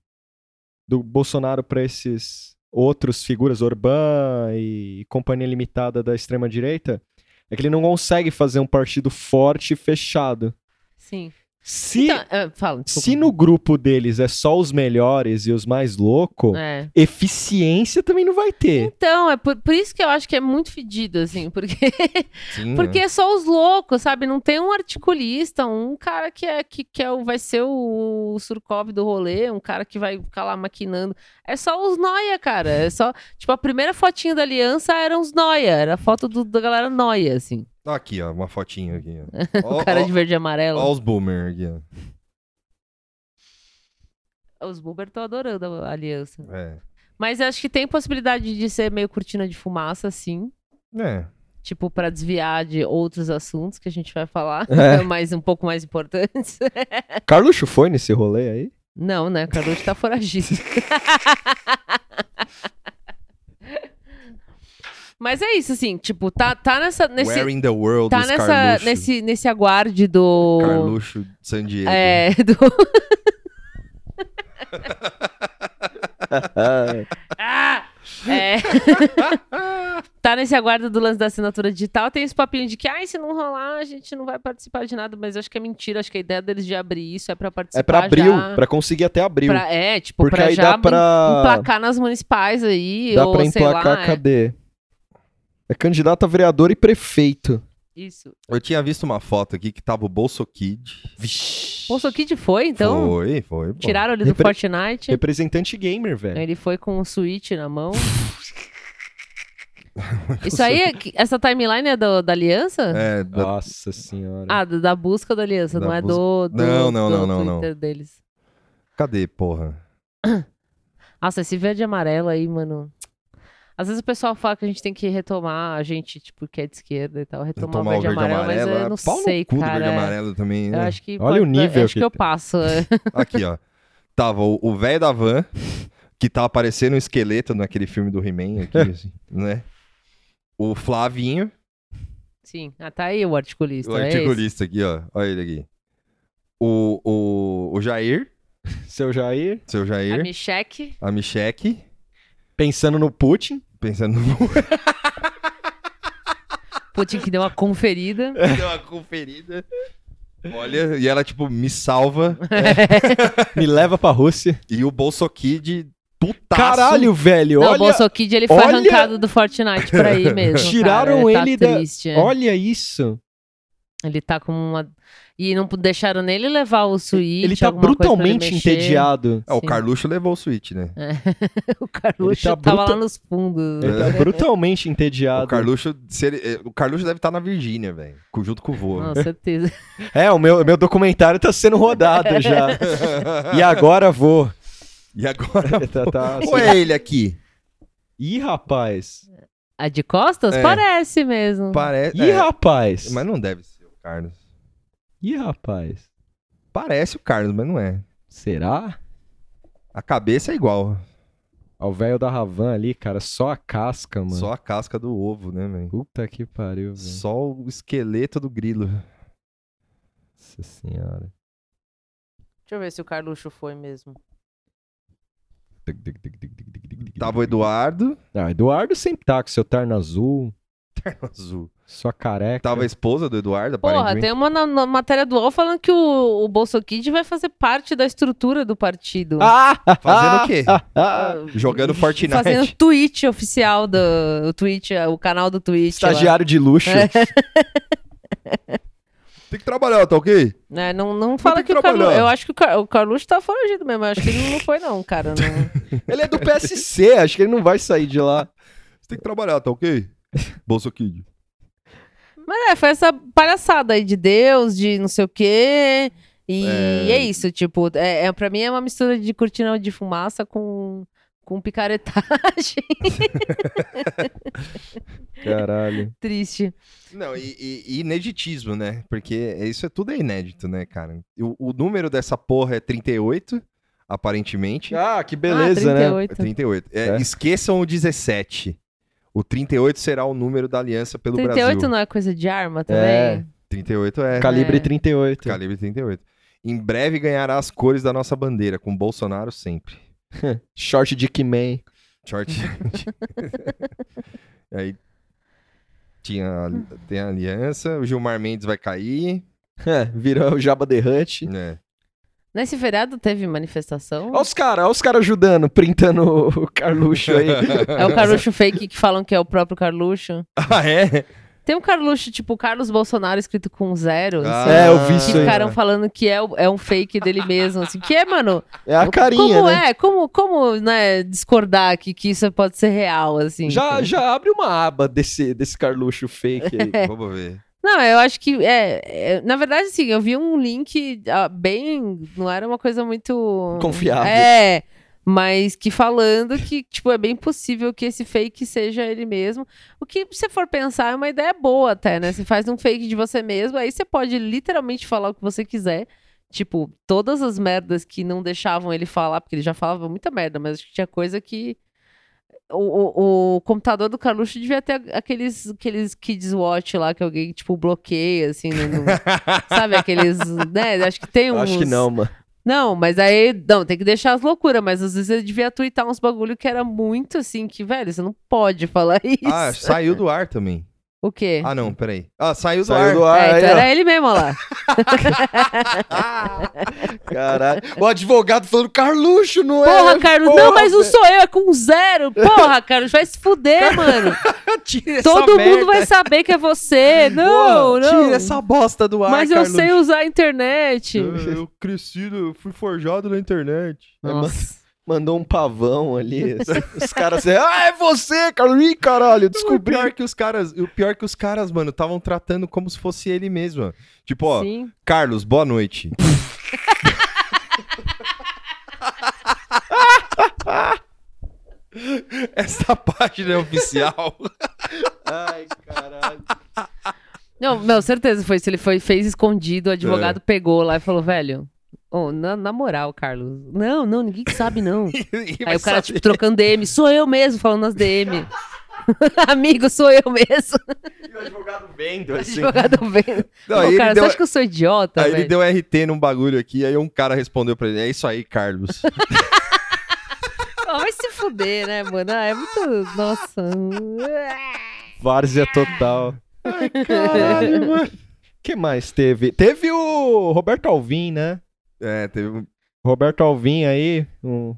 do Bolsonaro para esses outros figuras, Orbán e companhia limitada da extrema-direita, é que ele não consegue fazer um partido forte e fechado. Sim. Se, Então, ah, fala, se no grupo deles é só os melhores e os mais loucos, É. eficiência também não vai ter. Então, é por, por isso que eu acho que é muito fedido, assim, porque, Sim, porque né? é só os loucos, sabe? Não tem um articulista, um cara que é que, que é o, vai ser o, Surkov do rolê, um cara que vai ficar lá maquinando. É só os noia, cara. É só. Tipo, a primeira fotinha da aliança eram os noia, era a foto do- da galera noia, assim. Aqui, ó, uma fotinha aqui. Ó. O cara ó, de verde e amarelo. ó os boomer aqui, ó. Os Buber estão adorando a aliança. É. Mas acho que tem possibilidade de ser meio cortina de fumaça, sim. É. Tipo, pra desviar de outros assuntos que a gente vai falar, É. mas um pouco mais importantes. Carluxo foi nesse rolê aí? Não, né? O Carluxo tá foragido. Mas é isso, assim, tipo, tá, tá nessa. Nesse, Where in the world tá nessa, Carluxo? nesse, nesse aguarde do. Carluxo San Diego. É, do. Ah! É. tá nesse aguardo do lance da assinatura digital. Tem esse papinho de que, ai, se não rolar, a gente não vai participar de nada. Mas eu acho que é mentira. Acho que a ideia deles de abrir isso é pra participar. É pra abril, já, pra conseguir até abril. pra- é, tipo, Porque pra aí já dá pra. emplacar nas municipais aí. Dá ou pra emplacar, lá. é. cadê? É candidato a vereador e prefeito. Isso. Eu tinha visto uma foto aqui que tava o Bolso Kid. Vixi. Bolso Kid foi, então? Foi, foi. pô. Tiraram ele do Repre- Fortnite. Representante gamer, velho. Ele foi com o Switch na mão. Isso aí, é essa timeline é do- da aliança? É, da- Nossa senhora. Ah, do- da busca da aliança, Da não é do, do, Não, não, do não, não, não. Twitter deles. cadê, porra? Nossa, esse verde e amarelo aí, mano. Às vezes o pessoal fala que a gente tem que retomar, a gente, tipo, que é de esquerda e tal, retomar, Tomar o verde e amarelo, mas eu é não pau no sei, cu do cara. verde amarelo também, Eu né? acho que. Olha o pode- nível Acho que, que eu tem. passo. é. Aqui, ó. Tava o o velho da van, que tava parecendo um esqueleto naquele filme do He-Man aqui, assim, né? O Flavinho, Sim, ah, tá aí o articulista. o é articulista aqui, ó. Olha ele aqui. O, o, o Jair, Seu Jair, seu A Jair, Micheque. a Micheque, pensando no Putin. Pensando no... Putin que deu uma conferida. Deu uma conferida. Olha, e ela, tipo, me salva. Me leva pra Rússia. E o Bolso Kid, putaço. Caralho, velho. Não, olha, o Bolso Kid ele foi olha- arrancado do Fortnite pra aí mesmo. Tiraram cara. ele tá da- triste, é. olha isso. Ele tá com uma. E não deixaram nele levar o Switch. ele tá brutalmente entediado. É, o. Carluxo levou o Switch, né? o Carluxo Ele tá tava bruta- lá nos fundos. Ele tá brutalmente entediado. O Carluxo, se ele- eh, o Carluxo deve estar na Virgínia, velho. Junto com o vô. Com certeza. É, o meu, meu documentário tá sendo rodado já. E agora vou. E agora? tá, tá, Ou é ele aqui? Ih, rapaz. A de costas? É. Parece mesmo. Parece. Ih, é, rapaz. mas não deve ser o Carlos. Ih, rapaz. Parece o Carlos, mas não é. Será? A cabeça é igual. Ó, O velho da Ravan ali, cara, só a casca, mano. Só a casca do ovo, né, velho? Puta que pariu, velho. Só o esqueleto do grilo. Nossa senhora. Deixa eu ver se o Carluxo foi mesmo. Tava o Eduardo. Ah, Eduardo sempre tá com seu terno azul, Azul. sua careca. Tava a esposa do Eduardo, Porra, tem uma na, na matéria do UOL falando que o, o Bolso Kid vai fazer parte da estrutura do partido. Ah! Fazendo o quê? Ah, Jogando Fortnite. Fazendo o tweet oficial do o Twitch, o canal do Twitch. lá. Estagiário de luxo. É. Tem que trabalhar, tá ok? Né, Não, não fala que, que o Carluxo. Eu acho que o, Car, o Carluxo tá foragido mesmo. Eu acho que ele não foi, não, cara. Não... Ele é do PSC, acho que ele não vai sair de lá. Você tem que trabalhar, tá ok? Bolso Kid. Mas é, foi essa palhaçada aí de Deus, de não sei o quê. E É. é, isso, tipo, é, é, pra mim é uma mistura de cortina de fumaça com, com picaretagem. Caralho. Triste. Não, e, e- ineditismo, né? Porque isso é tudo é inédito, né, cara? O, o número dessa porra é 38, aparentemente. Ah, que ah, beleza, né? 38. É 38. É, É. Esqueçam o 17. O 38 será o número da aliança pelo 38 Brasil. não é coisa de arma também? É. 38 é Calibre É. 38. calibre 38. Em breve ganhará as cores da nossa bandeira, com Bolsonaro sempre. Short Dick Man. Short. Aí tinha, tem a aliança, o Gilmar Mendes vai cair. Virou o Jabba the Hutt. né? Nesse feriado teve manifestação? Olha os caras, olha os caras ajudando, printando o Carluxo aí. É o Carluxo fake que falam que é o próprio Carluxo. Ah, é? Tem um Carluxo, tipo, Carlos Bolsonaro escrito com zero. Ah, assim, É, eu vi que isso aí. ficaram falando que é, é um fake dele mesmo, assim. Que é, mano. É a carinha, como né? é? Como, como, né, discordar que, que isso pode ser real, assim? Já, já abre uma aba desse, desse Carluxo fake aí. Vamos ver. Não, eu acho que é, é- Na verdade, assim, eu vi um link ah, bem. Não era uma coisa muito. Confiável. É. Mas que falando que, tipo, é bem possível que esse fake seja ele mesmo. O que, se você for pensar, é uma ideia boa até, né? Você faz um fake de você mesmo, aí você pode literalmente falar o que você quiser. Tipo, todas as merdas que não deixavam ele falar, porque ele já falava muita merda, mas acho que tinha coisa que. O, o, o computador do Carluxo devia ter aqueles, aqueles Kids Watch lá que alguém, tipo, bloqueia, assim, no- sabe? Aqueles, né? Acho que tem uns... Acho que não, mano. Não, mas aí, não, tem que deixar as loucuras, mas às vezes ele devia twittar uns bagulho que era muito assim, que, velho, você não pode falar isso. Ah, saiu do ar também. O quê? Ah, não, peraí. Ah, saiu do Saiu ar. do ar é, aí, então ó. era ele mesmo ó lá. Caralho. O advogado falando, Carluxo, não é? Porra, Carlos, Porra, não, mas não sou eu, é com zero. Porra, Carlos, vai se fuder, mano. Tira essa Todo mundo merda. vai saber que é você. Não, Porra, não. Tira essa bosta do ar, Mas eu Carluxo. sei usar a internet. Eu, eu cresci, eu fui forjado na internet. Nossa. Mandou um pavão ali. os caras assim, ah, é você. Ih, caralho, O descobri. pior que os caras, o pior que os caras, mano, estavam tratando como se fosse ele mesmo. Tipo, ó, Sim. Carlos, boa noite. Essa página é oficial. Ai, caralho. Não, meu, certeza foi. Se ele foi, fez escondido, o É. advogado pegou lá e falou, velho. Ô, na, na moral, Carlos. Não, não, ninguém sabe, não. Aí o cara, tipo, trocando DM. Sou eu mesmo falando nas DM. Amigo, sou eu mesmo. E o advogado vendo, assim. Advogado vendo. Não, Ô, aí ele cara, deu- você acha que eu sou idiota, Aí velho? ele deu RT num bagulho aqui, aí um cara respondeu pra ele: É isso aí, Carlos. Ó, vai se fuder, né, mano? Ah, é muito. Nossa. Várzea total. Caralho, mano. que mais teve? Teve o Roberto Alvim, né? É, teve um Roberto Alvim aí. Um...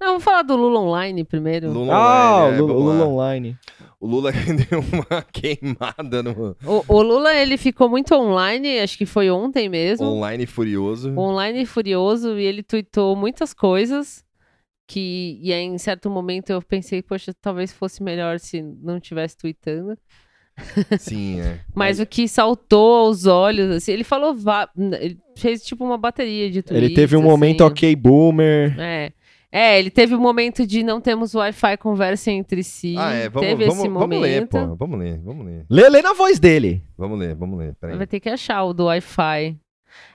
Não, vamos falar do Lula Online primeiro. Lula Ah, Online, é, o Lula, Online. O Lula deu uma queimada no O, o Lula, ele ficou muito online, acho que foi ontem mesmo. online furioso. online e furioso e ele tweetou muitas coisas que e aí em certo momento eu pensei, poxa, talvez fosse melhor se não tivesse tweetando. Sim, é. Mas o que saltou aos olhos, assim, ele falou, va- ele fez tipo uma bateria de tweets. Ele teve um momento assim. ok boomer. É. É, ele teve um momento de não temos Wi-Fi, conversa entre si. Ah, é, vamos, teve vamos, esse vamos momento. ler, pô. Vamos ler, vamos ler. Lê, lê na voz dele. Vamos ler, vamos ler. Peraí. Vai ter que achar o do Wi-Fi.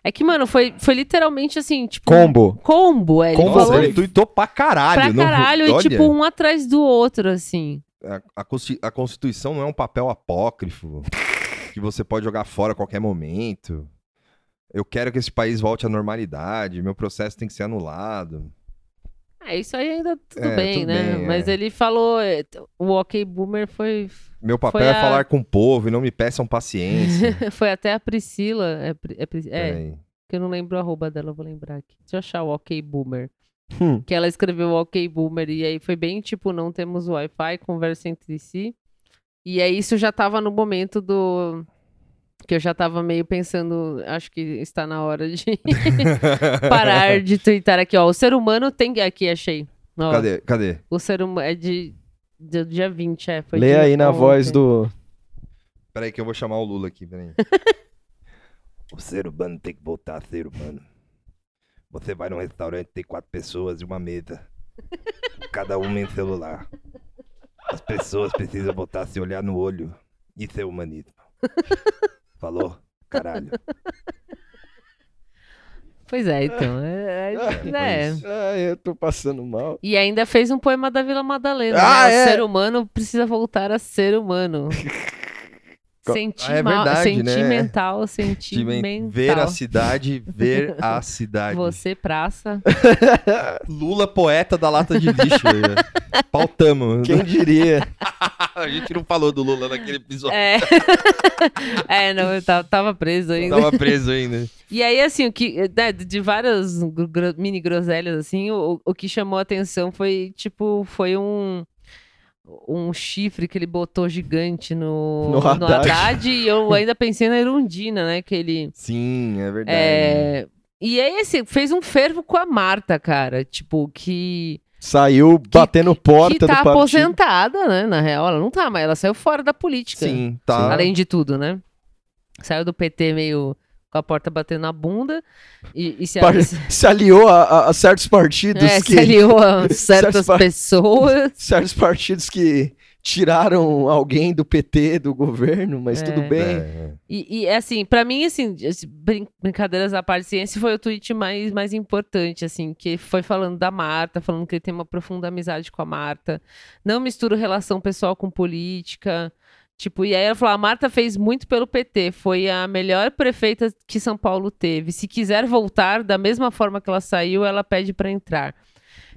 É que, mano, foi, foi literalmente assim, tipo. Combo. Combo, é. Ele Combo, falou ele tweetou pra caralho. pra não- caralho e, olha, tipo, um atrás do outro, assim. A, a Consti- a Constituição não é um papel apócrifo que você pode jogar fora a qualquer momento. Eu quero que esse país volte à normalidade. Meu processo tem que ser anulado. É, isso aí ainda tudo É, bem, tudo né? bem, Mas é. ele falou. é, O OK Boomer foi. Meu papel Foi é a- falar com o povo e não me peçam paciência. foi até a Priscila. É, é, é, Peraí. que eu não lembro a arroba dela, eu vou lembrar aqui. Deixa eu achar o OK Boomer. Hum. Que ela escreveu OK Boomer e aí foi bem tipo: não temos Wi-Fi, conversa entre si. E aí isso já tava no momento do. Que eu já tava meio pensando, acho que está na hora de parar de twittar aqui, ó. O ser humano tem. Aqui, achei. Ó, Cadê? Cadê? O ser humano é de, do dia 20, é. Foi Lê aí na ontem. voz do. Peraí que eu vou chamar o Lula aqui, peraí. o ser humano tem que voltar a ser humano. Você vai num restaurante, tem quatro pessoas e uma mesa. Cada um em celular. As pessoas precisam botar se olhar no olho. Isso é humanismo. Falou? Caralho. Pois é, então. É, é, é. Ah, eu tô passando mal. E ainda fez um poema da Vila Madalena. Ah, né? é? O ser humano precisa voltar a ser humano. Sentir Ah, é verdade, né? sentimental, Ver sentimental. a cidade, ver a cidade. Você, praça. Lula, poeta da lata de lixo. ó. Pautamos. Quem diria? A gente não falou do Lula naquele episódio. É. é, não, eu tava, tava preso ainda. Tava preso ainda. E aí, assim, o que, né, de várias mini groselhas, assim, o, o que chamou a atenção foi, tipo, foi um, um chifre que ele botou gigante no, No no Haddad. Haddad. e eu ainda pensei na Erundina, né, que ele... Sim, é verdade. É... E aí, assim, fez um fervo com a Marta, cara, tipo, que... Saiu batendo porta que tá do partido. aposentada, né, na real, ela não tá, mas ela saiu fora da política. Sim, tá. Além de tudo, né? Saiu do PT meio com a porta batendo na bunda e, e se, Par- Se aliou a, a- a certos partidos é, que... se aliou a certas pessoas. Certos partidos que tiraram alguém do PT, do governo, mas É. tudo bem. É. E, e, assim, pra mim, assim, brin- brincadeiras à parte, esse foi o tweet mais, mais importante, assim, que foi falando da Marta, falando que ele tem uma profunda amizade com a Marta. Não mistura relação pessoal com política. Tipo, e aí ela falou: a Marta fez muito pelo PT, foi a melhor prefeita que São Paulo teve. Se quiser voltar da mesma forma que ela saiu, ela pede pra entrar.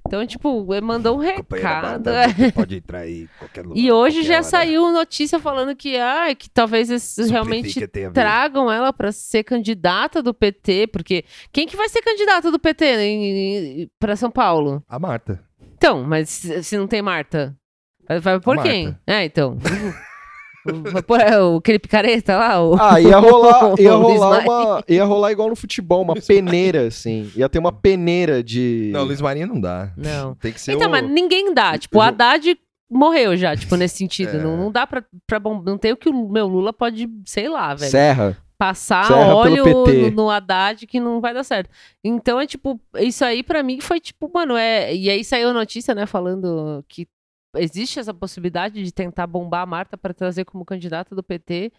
Então, tipo, mandou um recado. Marta, pode entrar aí em qualquer lugar. E hoje já hora. saiu notícia falando que, ah, que talvez esses realmente a tragam ela para ser candidata do PT, porque quem que vai ser candidata do PT para São Paulo? A Marta. Então, mas se não tem Marta, vai, por Marta. quem? É, então. É, o- aquele picareta lá? O... Ah, ia rolar, ia rolar Luiz uma. Ia rolar igual no futebol, uma peneira, assim. Ia ter uma peneira de. Não, Luiz Marinho não dá. Não. Tem que ser Então, o... mas ninguém dá. Tipo, o Haddad morreu já, tipo, nesse sentido. É. Não, não dá pra, pra bom. Não tem o que o meu Lula pode, sei lá, velho. Serra. passar Serra óleo no, no Haddad que não vai dar certo. Então é tipo, isso aí pra mim foi tipo, mano, é. E aí saiu a notícia, né, falando que existe essa possibilidade de tentar bombar a Marta pra trazer como candidata do PT.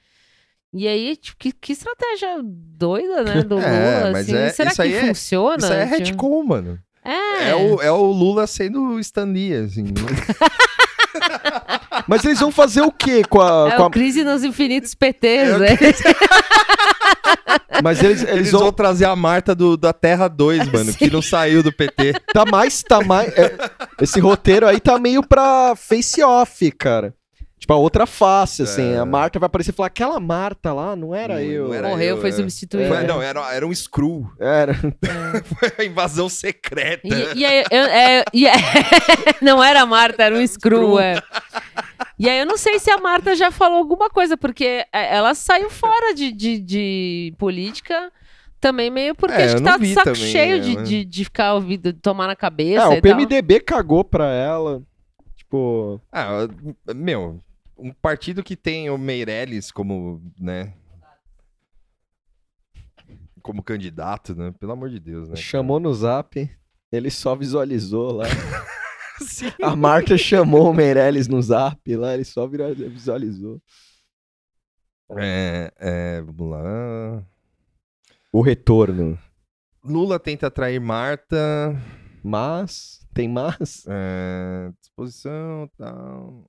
E aí, tipo, que, que estratégia doida, né, do É, Lula, mas assim. é- Será isso que aí é- funciona? Isso aí é Tipo, retcon, mano. É. É o, é o Lula sendo Stan Lee, assim. Mas eles vão fazer o quê com a. É com a- crise nos infinitos PTs, É né? Mas eles, eles, Eles vão. vão trazer a Marta do, da Terra 2, mano, que não saiu do PT. Tá mais. Tá mais é, esse roteiro aí tá meio pra face-off, cara. Tipo, a outra face, assim. É. A Marta vai aparecer e falar: aquela Marta lá, não era Não- eu. não era Morreu, eu, foi é. substituído. Foi- não, era, era um screw. Era. Foi a invasão secreta. E, e aí, eu- é- e é- não era a Marta, era um screw, screw. é. E aí eu não sei se a Marta já falou alguma coisa, porque é, ela saiu fora de, de, de política também meio porque É, acho que tá de saco também, cheio é, de, mas- de, de ficar ouvindo, de tomar na cabeça É, e o PMDB cagou pra ela. Tipo. Ah, meu, um partido que tem o Meirelles como, né? Como candidato, né? Pelo amor de Deus, né? Chamou no zap, ele só visualizou lá. Sim. A Marta chamou o Meirelles no zap lá, ele só visualizou. É, é, vamos lá. O retorno. Lula tenta atrair Marta. Mas, tem mas? É, disposição, tal.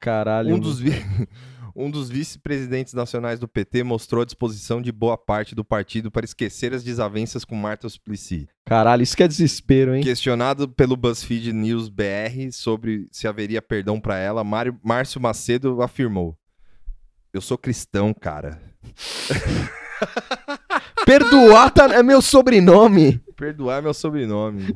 Caralho. Um dos, um dos vice-presidentes nacionais do PT mostrou a disposição de boa parte do partido para esquecer as desavenças com Marta Suplicy. Caralho, isso que é desespero, hein? Questionado pelo BuzzFeed News BR sobre se haveria perdão para ela, Mário- Márcio Macedo afirmou: Eu sou cristão, cara. Perdoar tá- é meu sobrenome. Perdoar é meu sobrenome.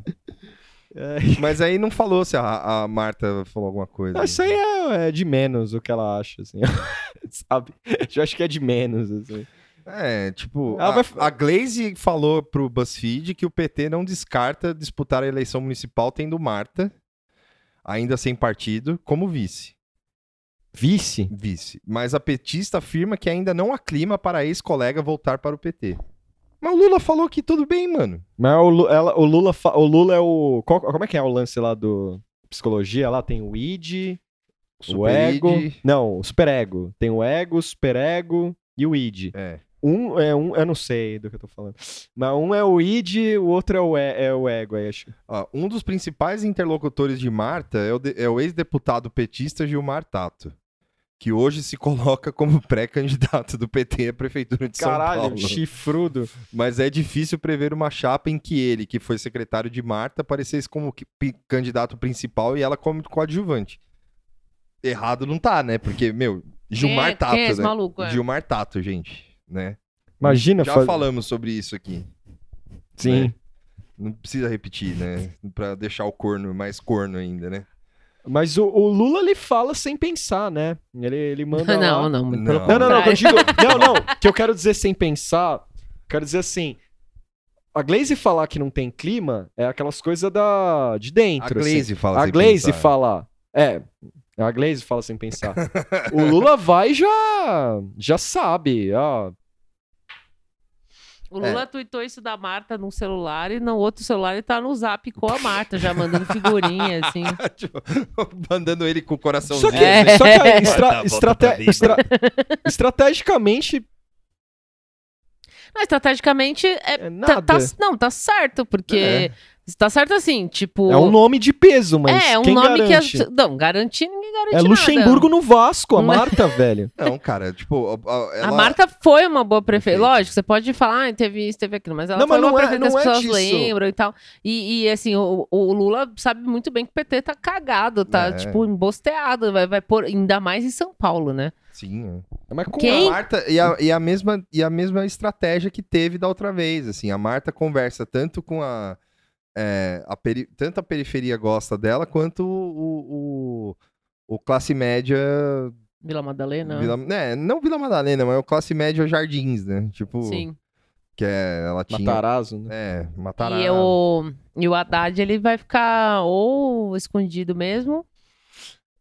É, Mas aí não falou se a, a Marta falou alguma coisa. isso aí é, é de menos o que ela acha, assim. Sabe? Eu acho que é de menos, assim. É, tipo, Ela a, vai- a Glaze falou pro BuzzFeed que o PT não descarta disputar a eleição municipal tendo Marta, ainda sem partido, como vice. Vice? Vice. Mas a petista afirma que ainda não há clima para a ex-colega voltar para o PT. Mas o Lula falou que tudo bem, mano. Mas o, Lu- ela- o Lula, fa- o Lula é o. qual- como é que é o lance lá do psicologia? Lá tem o id, o Super ego. id. Não, o superego. Tem o ego, o superego e o id. É. Um é um, eu não sei do que eu tô falando. Mas um é o id, o outro é o, e- é o ego, aí acho. Ó, um dos principais interlocutores de Marta é o, de- é o ex-deputado petista Gilmar Tato, que hoje se coloca como pré-candidato do PT à prefeitura de São Caralho, Paulo. chifrudo. Mas é difícil prever uma chapa em que ele, que foi secretário de Marta, aparecesse como candidato principal e ela como coadjuvante. Errado não tá, né? Porque, meu, Gilmar é, Tato, é esse né? maluco? É? Gilmar Tato, gente, né? Imagina Já faz- falamos sobre isso aqui. Sim. né? Não precisa repetir, né? Pra deixar o corno mais corno ainda, né? Mas o, o Lula ele fala sem pensar, né? Ele, ele manda. Não, lá- não, Não. Não, não, não, eu digo, não, não, que eu quero dizer sem pensar, quero dizer assim, a Glaze falar que não tem clima é aquelas coisas da de A dentro, assim. Glaze fala A sem Glaze pensar. fala, é, a Glaze fala sem pensar. o Lula vai e já já sabe, ó. O Lula tweetou isso da Marta num celular e no outro celular ele tá no zap com a Marta, já mandando figurinha, assim. Tipo, Mandando ele com o coraçãozinho. Só que, É. só que a estra- Volta, volta estrate- estra- estrategicamente Não, estrategicamente, é, é tá, tá- não, tá certo, porque... É. Tá certo assim, tipo... É um nome de peso, mas É, um quem nome garante? que... As... Não, garantir ninguém garante É nada. Luxemburgo no Vasco, a é- Marta, velho. Não, cara, tipo, a, a- A ela- Marta foi uma boa prefeita. Lógico, você pode falar, ah, teve isso, teve aquilo, mas ela Não, foi mas uma não é- prefeita que não as é pessoas disso. lembram e tal. E, e, assim, o, o Lula sabe muito bem que o PT tá cagado, tá, É. tipo, embosteado. Vai, vai pôr, ainda mais em São Paulo, né? Sim, é. Mas com Quem? A Marta e a, e a mesma e a mesma estratégia que teve da outra vez, assim, a Marta conversa tanto com a, é, a peri- tanto a periferia gosta dela quanto o, o, o classe média Vila Madalena. Vila, né, não Vila Madalena, mas o classe média Jardins, né? Tipo, Sim. que é, ela tinha Matarazzo, né? é, Matarazzo. E o, e o Haddad, ele vai ficar ou escondido mesmo,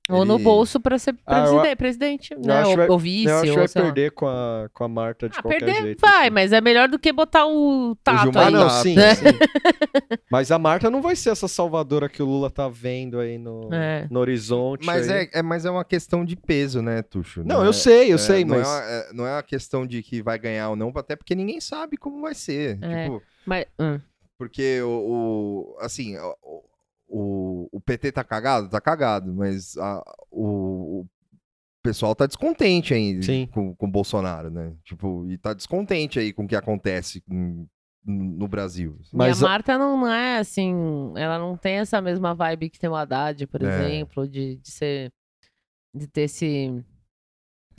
ou no Ele- bolso pra ser Ah, eu preside- presidente, né? acho Ou, vai- ou vice, Eu acho que ou vai perder com a, com a Marta de Ah, qualquer perder jeito. vai, assim. mas é melhor do que botar o Tato Gilmar aí. Ah, não, Tato, sim, né? sim. Mas a Marta não vai ser essa salvadora que o Lula tá vendo aí no, É. no horizonte. Mas aí. é, é, mas é uma questão de peso, né, Tuxo? Não, é- eu sei, eu é, sei, não mas. É uma, é- não é uma questão de que vai ganhar ou não, até porque ninguém sabe como vai ser. É. Tipo, Mas, hum. porque o, o- assim, o, o, o PT tá cagado? Tá cagado, mas a- o, o pessoal tá descontente Sim. com, com o Bolsonaro, né? Tipo, e tá descontente aí com o que acontece em- no Brasil. Mas e a- Marta não é assim, ela não tem essa mesma vibe que tem o Haddad, por É. exemplo, de, de ser. de ter esse.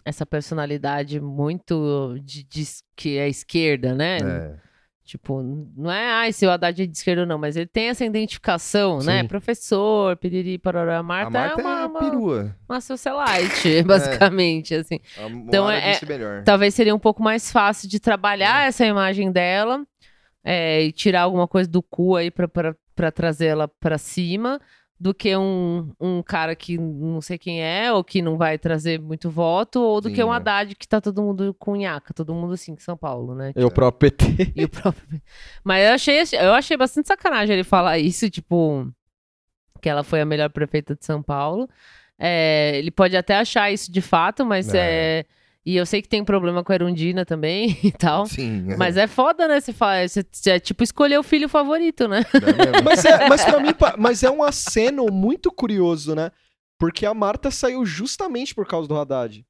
essa personalidade muito de, de que é esquerda, né? É. Tipo, não é, ai, se o Haddad é de esquerda ou não, mas ele tem essa identificação, né? Sim. Professor, piriri, parará. A Marta, Marta é uma, é uma, perua. uma socialite, basicamente, assim. A Então, é- melhor. Talvez seria um pouco mais fácil de É. trabalhar essa imagem dela é, e tirar alguma coisa do cu aí pra trazer ela pra cima do que um, um cara que não sei quem é ou que não vai trazer muito voto ou do Sim, que um é. Haddad que tá todo mundo com nhaca, todo mundo assim, em São Paulo, né? Eu próprio PT. E o próprio... Mas eu achei, eu achei bastante sacanagem ele falar isso, tipo, que ela foi a melhor prefeita de São Paulo. É, ele pode até achar isso de fato, mas é. É. E eu sei que tem problema com a Erundina também e tal. Sim. Mas é foda, né? Você fala, você, você é tipo escolher o filho favorito, né? é. Mas é, mas pra mim, mas é um aceno muito curioso, né? Porque a Marta saiu justamente por causa do Haddad.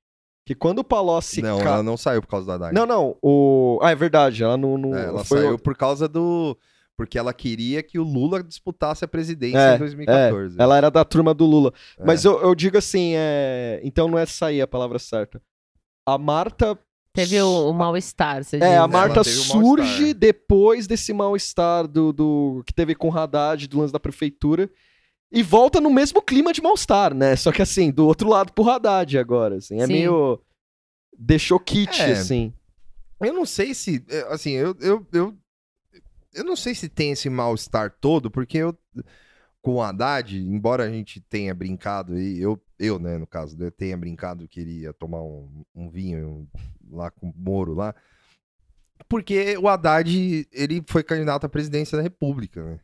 Que quando o Palocci. Não, ca- ela não saiu por causa do Haddad. não, não. O... Ah, é verdade. Ela não. não É, ela foi saiu por causa do. Porque ela queria que o Lula disputasse a presidência É, em 2014. Ela era da turma do Lula. É. Mas eu, eu digo assim, é... então não é sair a palavra certa. A Marta. Teve o, o mal-estar, você diz. É, a né? Marta surge depois desse mal-estar do, do que teve com o Haddad, do lance da prefeitura, e volta no mesmo clima de mal-estar, né? Só que assim, do outro lado pro Haddad agora, assim. É Sim. meio. Deixou kit, É. assim. Eu não sei se. é, Assim, eu, eu, eu, eu não sei se tem esse mal-estar todo, porque eu. Com o Haddad, embora a gente tenha brincado aí, eu, eu né, no caso, eu tenha brincado que ele ia tomar um, um vinho lá com o Moro lá. Porque o Haddad, ele foi candidato à presidência da República, né?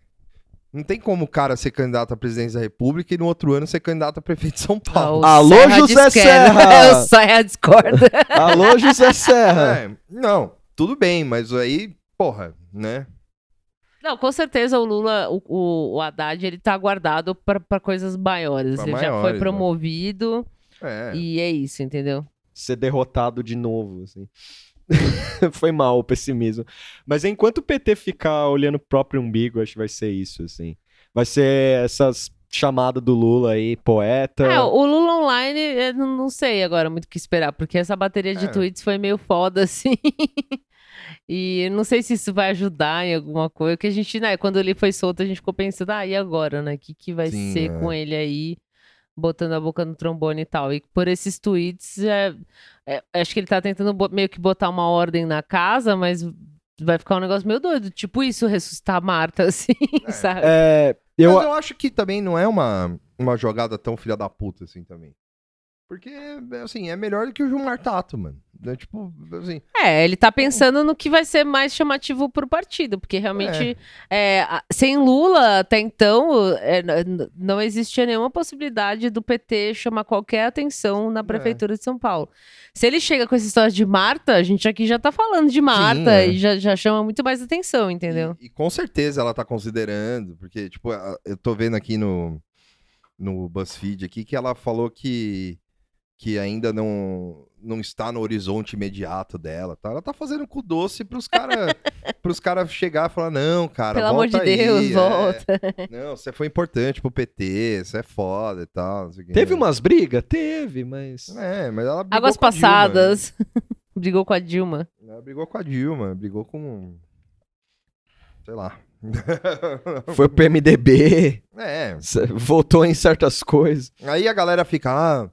Não tem como o cara ser candidato à presidência da República e no outro ano ser candidato a prefeito de São Paulo. o Alô, Serra José. Serra! o Serra discorda. Alô, José Serra. É, não, tudo bem, mas aí, porra, né? Não, com certeza o Lula, o, o, Haddad, ele tá guardado pra pra coisas maiores. Pra ele já maiores, foi né? promovido É. e é isso, entendeu? Ser derrotado de novo, assim. Foi mal o pessimismo. Mas enquanto o PT ficar olhando o próprio umbigo, acho que vai ser isso, assim. Vai ser essas chamadas do Lula aí, poeta. É, o Lula online, eu não não sei agora muito o que esperar, porque essa bateria de É. tweets foi meio foda, assim. E não sei se isso vai ajudar em alguma coisa, porque a gente, né, quando ele foi solto, a gente ficou pensando, ah, e agora, né? O que, que vai Sim, ser é. com ele aí, botando a boca no trombone e tal. E por esses tweets, é, é, acho que ele tá tentando meio que botar uma ordem na casa, mas vai ficar um negócio meio doido. Tipo isso, ressuscitar a Marta, assim, sabe? É, eu, Mas eu acho que também não é uma, uma jogada tão filha da puta assim também. Porque, assim, é melhor do que o Gilmar Tato, mano. É, tipo, assim, É, ele tá pensando no que vai ser mais chamativo pro partido, porque realmente, é, a- sem Lula, até então, é, não existia nenhuma possibilidade do PT chamar qualquer atenção na prefeitura de São Paulo. Se ele chega com essa história de Marta, a gente aqui já tá falando de Marta é. e já, já chama muito mais atenção, entendeu? E, e com certeza ela tá considerando, porque, tipo, eu tô vendo aqui no, no BuzzFeed aqui que ela falou que, que ainda não, não está no horizonte imediato dela, tá? Ela tá fazendo com doce pros caras pros cara chegar e falar, não, cara, Pelo amor volta de Deus, aí, é. volta. Não, você foi importante pro PT, você é foda e tal. teve umas brigas? Teve, mas. É, mas ela brigou Águas com a Dilma, passadas. Brigou com a Dilma. né? Ela brigou com a Dilma, brigou com... Sei lá. Foi pro MDB, é, votou em certas coisas. Aí a galera fica, ah,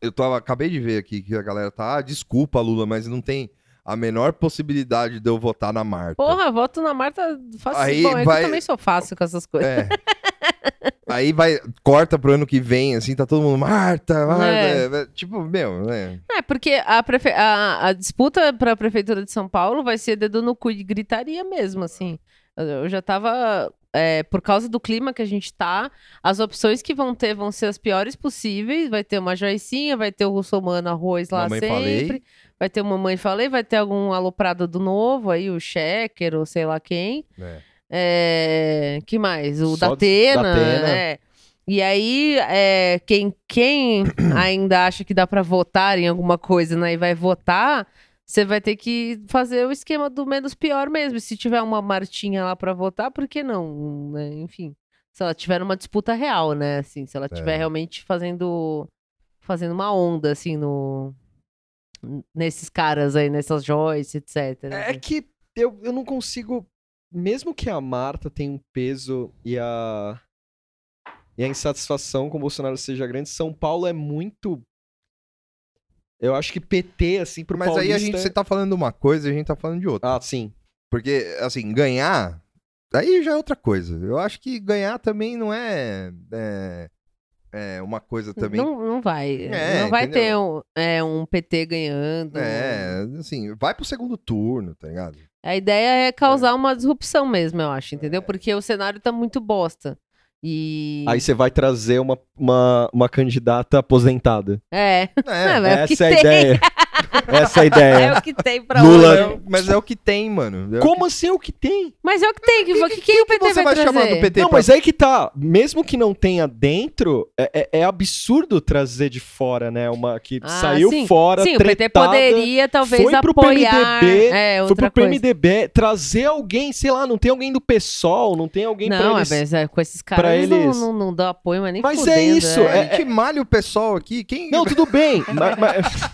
eu acabei de ver aqui que a galera tá, ah, desculpa, Lula, mas não tem a menor possibilidade de eu votar na Marta. Porra, voto na Marta fácil. Aí Bom, é vai- eu também sou fácil com essas coisas. É. Aí vai, corta pro ano que vem, assim, tá todo mundo, Marta, Marta. É. é, Tipo, meu, né? É, porque a, prefe- a, a disputa para a Prefeitura de São Paulo vai ser dedo no cu e gritaria mesmo, assim. Eu, eu já tava. É, por causa do clima que a gente tá, as opções que vão ter vão ser as piores possíveis. Vai ter uma Joicinha, vai ter o Russomano Arroz lá Mamãe sempre. Falei. Vai ter o Mamãe Falei, vai ter algum aloprado do novo aí, o Checker ou sei lá quem. É. É, que mais? O Só da Atena. É. E aí, é, quem, quem ainda acha que dá pra votar em alguma coisa né, e vai votar, você vai ter que fazer o esquema do menos pior mesmo. Se tiver uma Martinha lá pra votar, por que não? né? Enfim, se ela tiver numa disputa real, né? Assim, se ela estiver É. realmente fazendo, fazendo uma onda, assim, no, nesses caras aí, nessas Joyce, etc. É que eu, eu não consigo. Mesmo que a Marta tenha um peso e a. E a insatisfação com o Bolsonaro seja grande, São Paulo é muito. Eu acho que PT, assim, pro Mas aí a paulista gente, é- você tá falando uma coisa e a gente tá falando de outra. Ah, sim. Porque, assim, ganhar, aí já é outra coisa. Eu acho que ganhar também não é, é, é uma coisa também Não, não vai. É, não vai entendeu? ter um, é, um PT ganhando. É, assim, vai pro segundo turno, tá ligado? A ideia é causar uma disrupção mesmo, eu acho, entendeu? Porque o cenário tá muito bosta. E. Aí você vai trazer uma, uma, uma candidata aposentada. É. É, É, Essa é a tem. ideia. Essa é a É ideia. o que tem pra Lula- hoje. é, mas é o que tem, mano. É o Como assim o que tem? Mas é o que tem. Que, que, que, o PT que você vai trazer? chamar do PT Não, pra- mas aí que tá. Mesmo que não tenha dentro, é, é- é absurdo trazer de fora, né? Uma que Ah, saiu sim. fora, Sim, o PT tretada, poderia talvez foi pro apoiar. PMDB, é, Foi outra pro coisa. PMDB trazer alguém, sei lá, não tem alguém do PSOL, não tem alguém Não, pra é, eles... mas é, com esses caras pra eles não, não, não dão apoio, mas nem Mas é fudendo, isso, é. A gente malha o pessoal aqui. Quem... Não, tudo bem, mas, mas-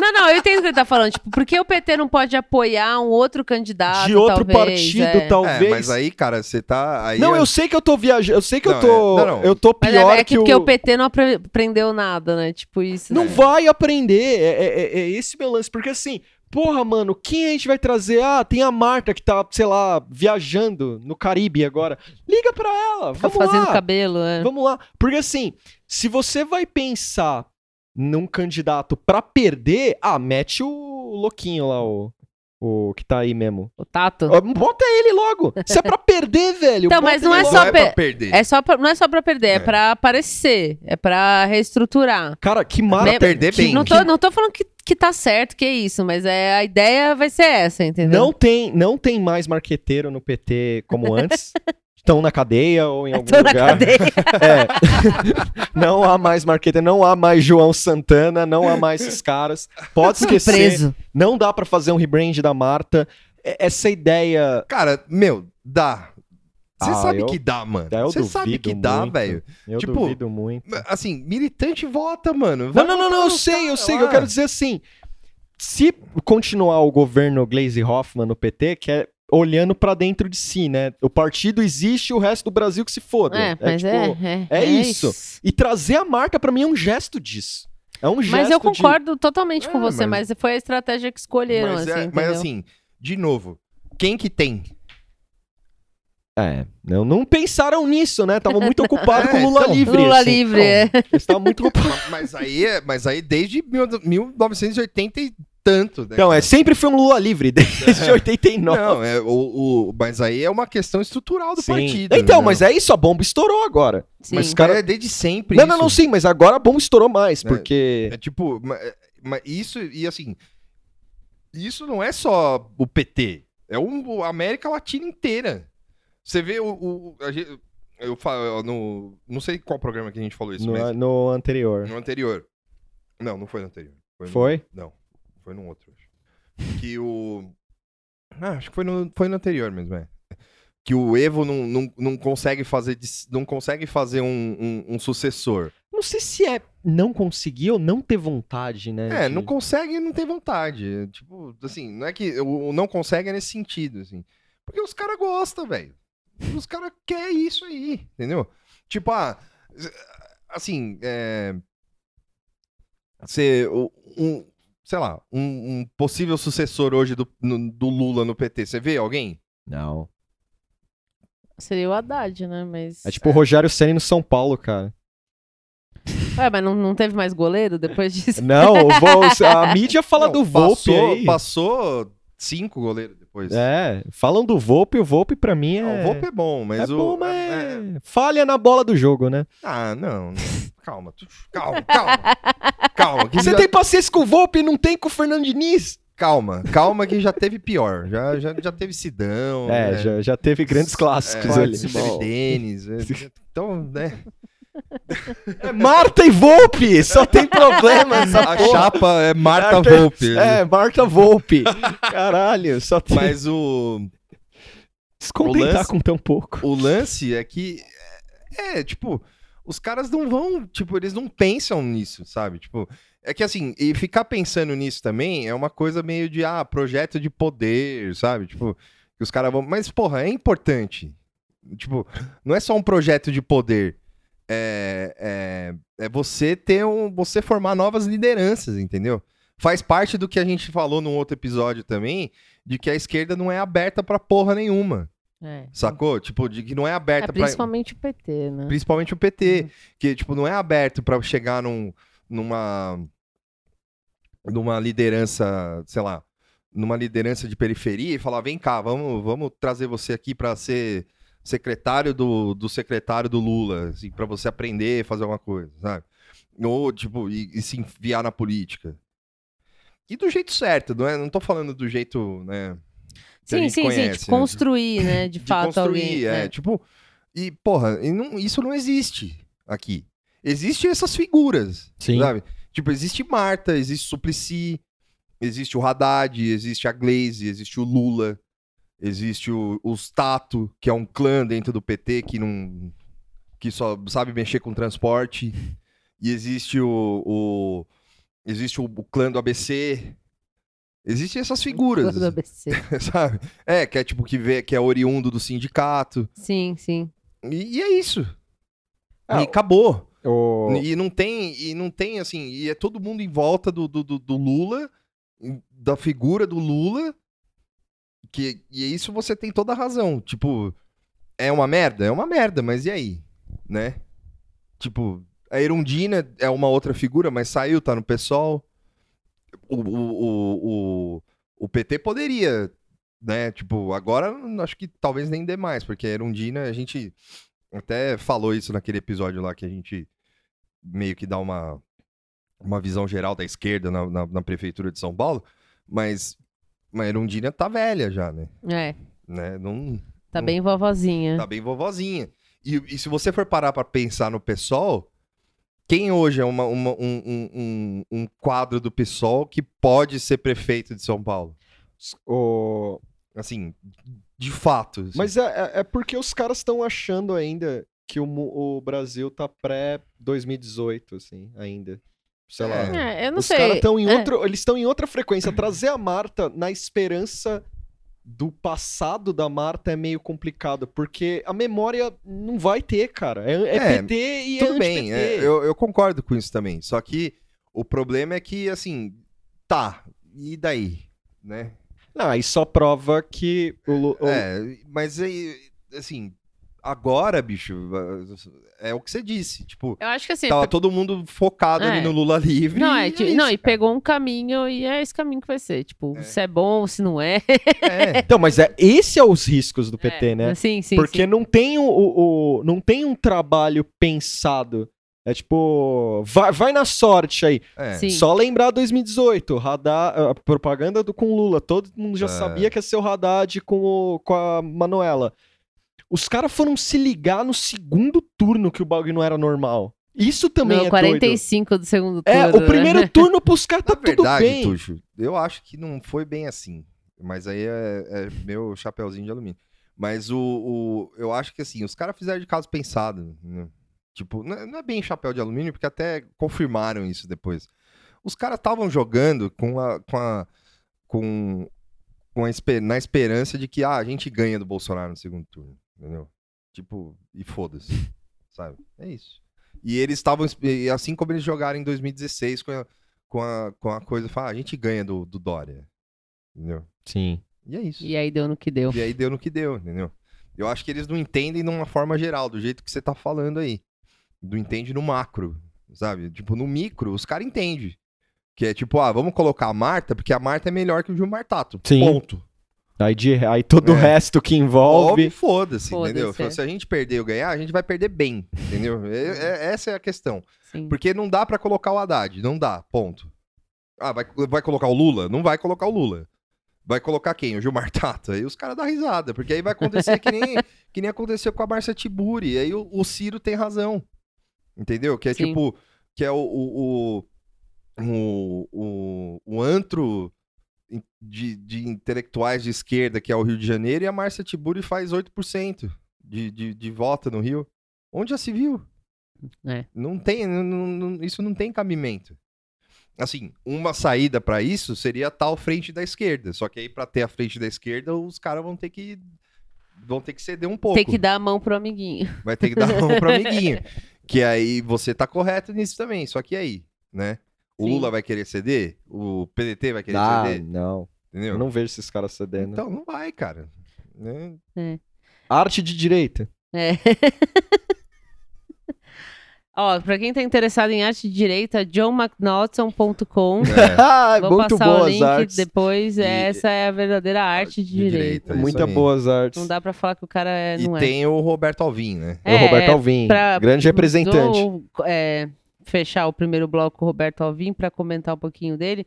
Não, não, eu entendo o que ele tá falando. Tipo, por que o PT não pode apoiar um outro candidato, de outro talvez, partido, é. talvez... É, mas aí, cara, você tá. Aí Não, é- eu sei que eu tô viajando, eu sei que Não, eu tô... é- não, não. Eu tô Mas pior é, é que, que, porque o... o PT não apre- aprendeu nada, né? Tipo isso. Não né? vai aprender. É, é- é- é esse meu lance. Porque assim, porra, mano, quem a gente vai trazer? Ah, tem a Marta que tá, sei lá, viajando no Caribe agora. Liga pra ela. Tá Vamos fazendo lá. cabelo, é. Vamos lá. Porque assim, se você vai pensar num candidato pra perder, ah, mete o louquinho lá, o. O que tá aí mesmo. O Tato. Bota ele logo. Se é pra perder, velho. Então, mas não é só Não é pra pe- perder. É só pra- não é só pra perder, é, É. pra aparecer. É pra reestruturar. Cara, que mara... Lembra- perder bem. Não tô, não tô falando que, que tá certo, que é isso, mas é, a ideia vai ser essa, entendeu? Não tem, não tem mais marqueteiro no PT como antes. Estão na cadeia ou em algum Tô na lugar. cadeia. É. não há mais marqueteiro, não há mais João Santana, não há mais esses caras. Pode esquecer. Preso. Não dá pra fazer um rebrand da Marta. É- Essa ideia. Cara, meu, dá. Você Ah, sabe eu- que dá, mano. Você sabe que dá, velho. Eu Tipo, duvido muito. Assim, militante vota, mano. Não, Vai não, não, votar não, eu sei, eu caras sei. lá. Eu quero dizer assim. Se continuar o governo Glaze Hoffman no PT, que é olhando pra dentro de si, né? O partido existe, o resto do Brasil que se foda. É, mas é, tipo, é, é isso. E trazer a marca pra mim é um gesto disso. É um gesto Mas eu de- concordo totalmente com É, você, mas... mas- foi a estratégia que escolheram, Mas, assim, é- mas assim, de novo, quem que tem? É, não, não pensaram nisso, né? Estavam muito ocupados É, com Lula então, livre. Lula assim. livre, é. Eles estavam muito ocupados. Ma- mas aí, é- mas aí desde mil- 1980 e tanto, né? Não, é, sempre foi um Lula livre, desde 89. Não, é, o, o- mas aí é uma questão estrutural do Sim. partido. Então, né? mas é isso, a bomba estourou agora. Sim. Mas Mas os cara- é desde sempre Não, isso. não, não, sim, mas agora a bomba estourou mais, É. porque. É tipo, é- mas isso, e assim, isso não é só o PT, é um, a América Latina inteira. Você vê o. o- a gente- eu falo, no, não sei qual programa que a gente falou isso, no, mas no anterior. no anterior. Não, não foi no anterior. no- Foi? não, foi num outro. acho. Que o. Ah, acho que foi no, foi no anterior mesmo, é. Que o Evo não, não, não consegue fazer, não consegue fazer um, um- um sucessor. Não sei se é não conseguir ou não ter vontade, né? É, de- não consegue e não tem vontade. Tipo, assim, não é que o o não consegue é nesse sentido, assim. Porque os caras gostam, velho. Os caras querem isso aí, entendeu? Tipo, ah, assim, é. Ser um, sei lá, um, um possível sucessor hoje do, no- do Lula no PT. Você vê alguém? Não. Seria o Haddad, né? Mas. É tipo o Rogério Senna no São Paulo, cara. Ué, mas não, não teve mais goleiro depois disso? Não, o Vol- a mídia fala Não, do Volpe passou, aí. Passou cinco goleiros depois. É, falam do Volpe, o Volpe pra mim é... Não, o Volpe é bom, mas é o. bom, mas é- falha na bola do jogo, né? Ah, não. Calma, tu- calma, calma. Calma, que Você já- tem paciência com o Volpe e não tem com o Fernando Diniz? calma, calma que já teve pior. Já, já, já teve Sidão. É, né? já, já teve grandes clássicos É, ali. já teve Denis. é, Então, né? É Marta e Volpe, só tem problema essa A porra. chapa é Marta Marta- Volpe. É, Marta Volpe. Caralho, só tem... Mas o, Se contentar o lance- com tão pouco. o lance é que. É, tipo, os caras não vão. Tipo, eles não pensam nisso, sabe? Tipo. É que assim, e ficar pensando nisso também é uma coisa meio de, ah, projeto de poder, sabe? Tipo, que os caras vão. Mas, porra, é importante. Tipo, não é só um projeto de poder. É, é, é você ter um. Você formar novas lideranças, entendeu? Faz parte do que a gente falou num outro episódio também, de que a esquerda não é aberta pra porra nenhuma. É. Sacou? Tipo, de que não é É, aberta pra. principalmente o PT, né? Principalmente o PT. Que, tipo, não é aberto pra chegar num, numa. numa liderança, sei lá, numa liderança de periferia e falar: vem cá, vamos, vamos trazer você aqui pra ser secretário do, do secretário do Lula, assim, pra você aprender, fazer alguma coisa, sabe? Ou, tipo, e, e se enfiar na política. E do jeito certo, não é? Não tô falando do jeito, né? que a Sim, gente sim, conhece, sim. né? De construir, né? De, de fato, construir, alguém. é, né? tipo, e porra, e não- isso não existe aqui. Existem essas figuras, Sim. sabe? Tipo, existe Marta, existe Suplicy, existe o Haddad, existe a Glaze, existe o Lula, existe o, os Tato, que é um clã dentro do PT que não que só sabe mexer com transporte, e existe o, o- existe o, o clã do ABC. Existem essas figuras, Do ABC. sabe? É, que é tipo que vê que é oriundo do sindicato. Sim, sim. E, e é isso. Ah, e acabou. O... E não tem, e não tem assim, e é todo mundo em volta do, do, do- do Lula, da figura do Lula. Que, e isso você tem toda a razão. Tipo, é uma merda? É uma merda, mas e aí? Né? Tipo, a Erundina é uma outra figura, mas saiu, tá no. O, o, o, o, o PT poderia, né? Tipo, agora acho que talvez nem dê mais, porque a Erundina, a gente até falou isso naquele episódio lá que a gente meio que dá uma, uma visão geral da esquerda na, na, na prefeitura de São Paulo, mas, mas a Erundina tá velha já, né? É, né? Não, tá Hum. bem vovozinha. tá bem vovozinha. E, e se você for parar pra pensar no PSOL, quem hoje é uma- uma- um, um- um- quadro do PSOL que pode ser prefeito de São Paulo? O... Assim, de fato. assim. Mas é, é- é porque os caras estão achando ainda que o, o Brasil tá pré-2018, assim, ainda. Sei lá. É, eu não os sei. caras estão em É. outro. Eles estão em outra frequência. Trazer a Marta na esperança do passado da Marta é meio complicado, porque a memória não vai ter, cara. É, é É, PT e Tudo é bem, é, eu, eu concordo com isso também. Só que o problema é que, assim, tá, e daí? Né? Não, aí só prova que o, o- É, mas aí, assim, agora, bicho, é o que você disse. Tipo, Eu acho que assim. tava todo mundo focado ali É. no Lula livre. Não, é, e ti- isso, não, e pegou um caminho e é esse caminho que vai ser. Tipo, É. se é bom, se não é. É, Então, mas é, esse é os riscos do PT, É, né? Sim, sim. Porque sim. não tem o, o- não tem um trabalho pensado. É tipo, vai, vai na sorte aí. é. Só lembrar 2018, Haddad, a propaganda do com Lula, todo mundo já É. sabia que ia ser o Haddad com, o- com a Manuela. Os caras foram se ligar no segundo turno que o bagulho não era normal. Isso também no é 45 do segundo doido. turno. É, o primeiro né? turno pros caras tá Na tudo verdade, bem. Tuxo, eu acho que não foi bem assim. Mas aí é, é meu chapeuzinho de alumínio. Mas o, o- eu acho que assim, os caras fizeram de caso pensado. né? Tipo, não é, não é bem chapéu de alumínio, porque até confirmaram isso depois. Os caras estavam jogando com a. Com a com, com a na esperança de que ah, a gente ganha do Bolsonaro no segundo turno. Entendeu? Tipo, e foda-se. Sabe? É isso. E eles estavam. e Assim como eles jogaram em 2016 com a, com a, com a coisa, fala, ah, a gente ganha do, do Dória. Entendeu? Sim. E é isso. E aí deu no que deu. E aí deu no que deu, entendeu? Eu acho que eles não entendem de uma forma geral, do jeito que você tá falando aí. Não entende no macro, sabe? Tipo, no micro, os caras entendem. Que é tipo, ah, vamos colocar a Marta, porque a Marta é melhor que o Gilmar Tato. Sim. Ponto. Aí, de, aí todo o É. resto que envolve. Foda-se, Foda-se, entendeu? é. Se a gente perder ou ganhar, a gente vai perder bem, entendeu? É- é- essa é a questão. Sim. Porque não dá pra colocar o Haddad, não dá, ponto. Ah, vai, vai colocar o Lula? Não vai colocar o Lula. Vai colocar quem? O Gilmar Tato. Aí os caras dão risada, porque aí vai acontecer que nem, que nem aconteceu com a Márcia Tiburi. Aí o, o Ciro tem razão. Entendeu? Que é Sim. tipo, que é o, o, o, o, o, o antro de, de intelectuais de esquerda, que é o Rio de Janeiro, e a Márcia Tiburi faz 8% de, de, de voto no Rio. Onde já se viu? É. Não tem, não- não- isso não tem cabimento. Assim, uma saída pra isso seria a tal frente da esquerda. Só que aí pra ter a frente da esquerda, os caras vão ter que vão ter que ceder um pouco. Tem que dar a mão pro amiguinho. Vai ter que dar a mão pro amiguinho. Que aí você tá correto nisso também. Só que aí, né? O Sim. Lula vai querer ceder? O PDT vai querer Ah, ceder? não. Entendeu? Eu não vejo esses caras cedendo. Então não vai, cara. Né? Arte de direita. É. Ó, pra quem tá interessado em arte de direita, johnmcnaughton.com. É, ah, Vou muito passar o boas link artes. depois. E- Essa é a verdadeira arte de, de direita. direita. É Muito aí. boas artes. Não dá pra falar que o cara é, E não é. tem o Roberto Alvim, né? É o Roberto É, Alvim, pra- grande representante. Vou, é, fechar o primeiro bloco com o Roberto Alvim para comentar um pouquinho dele.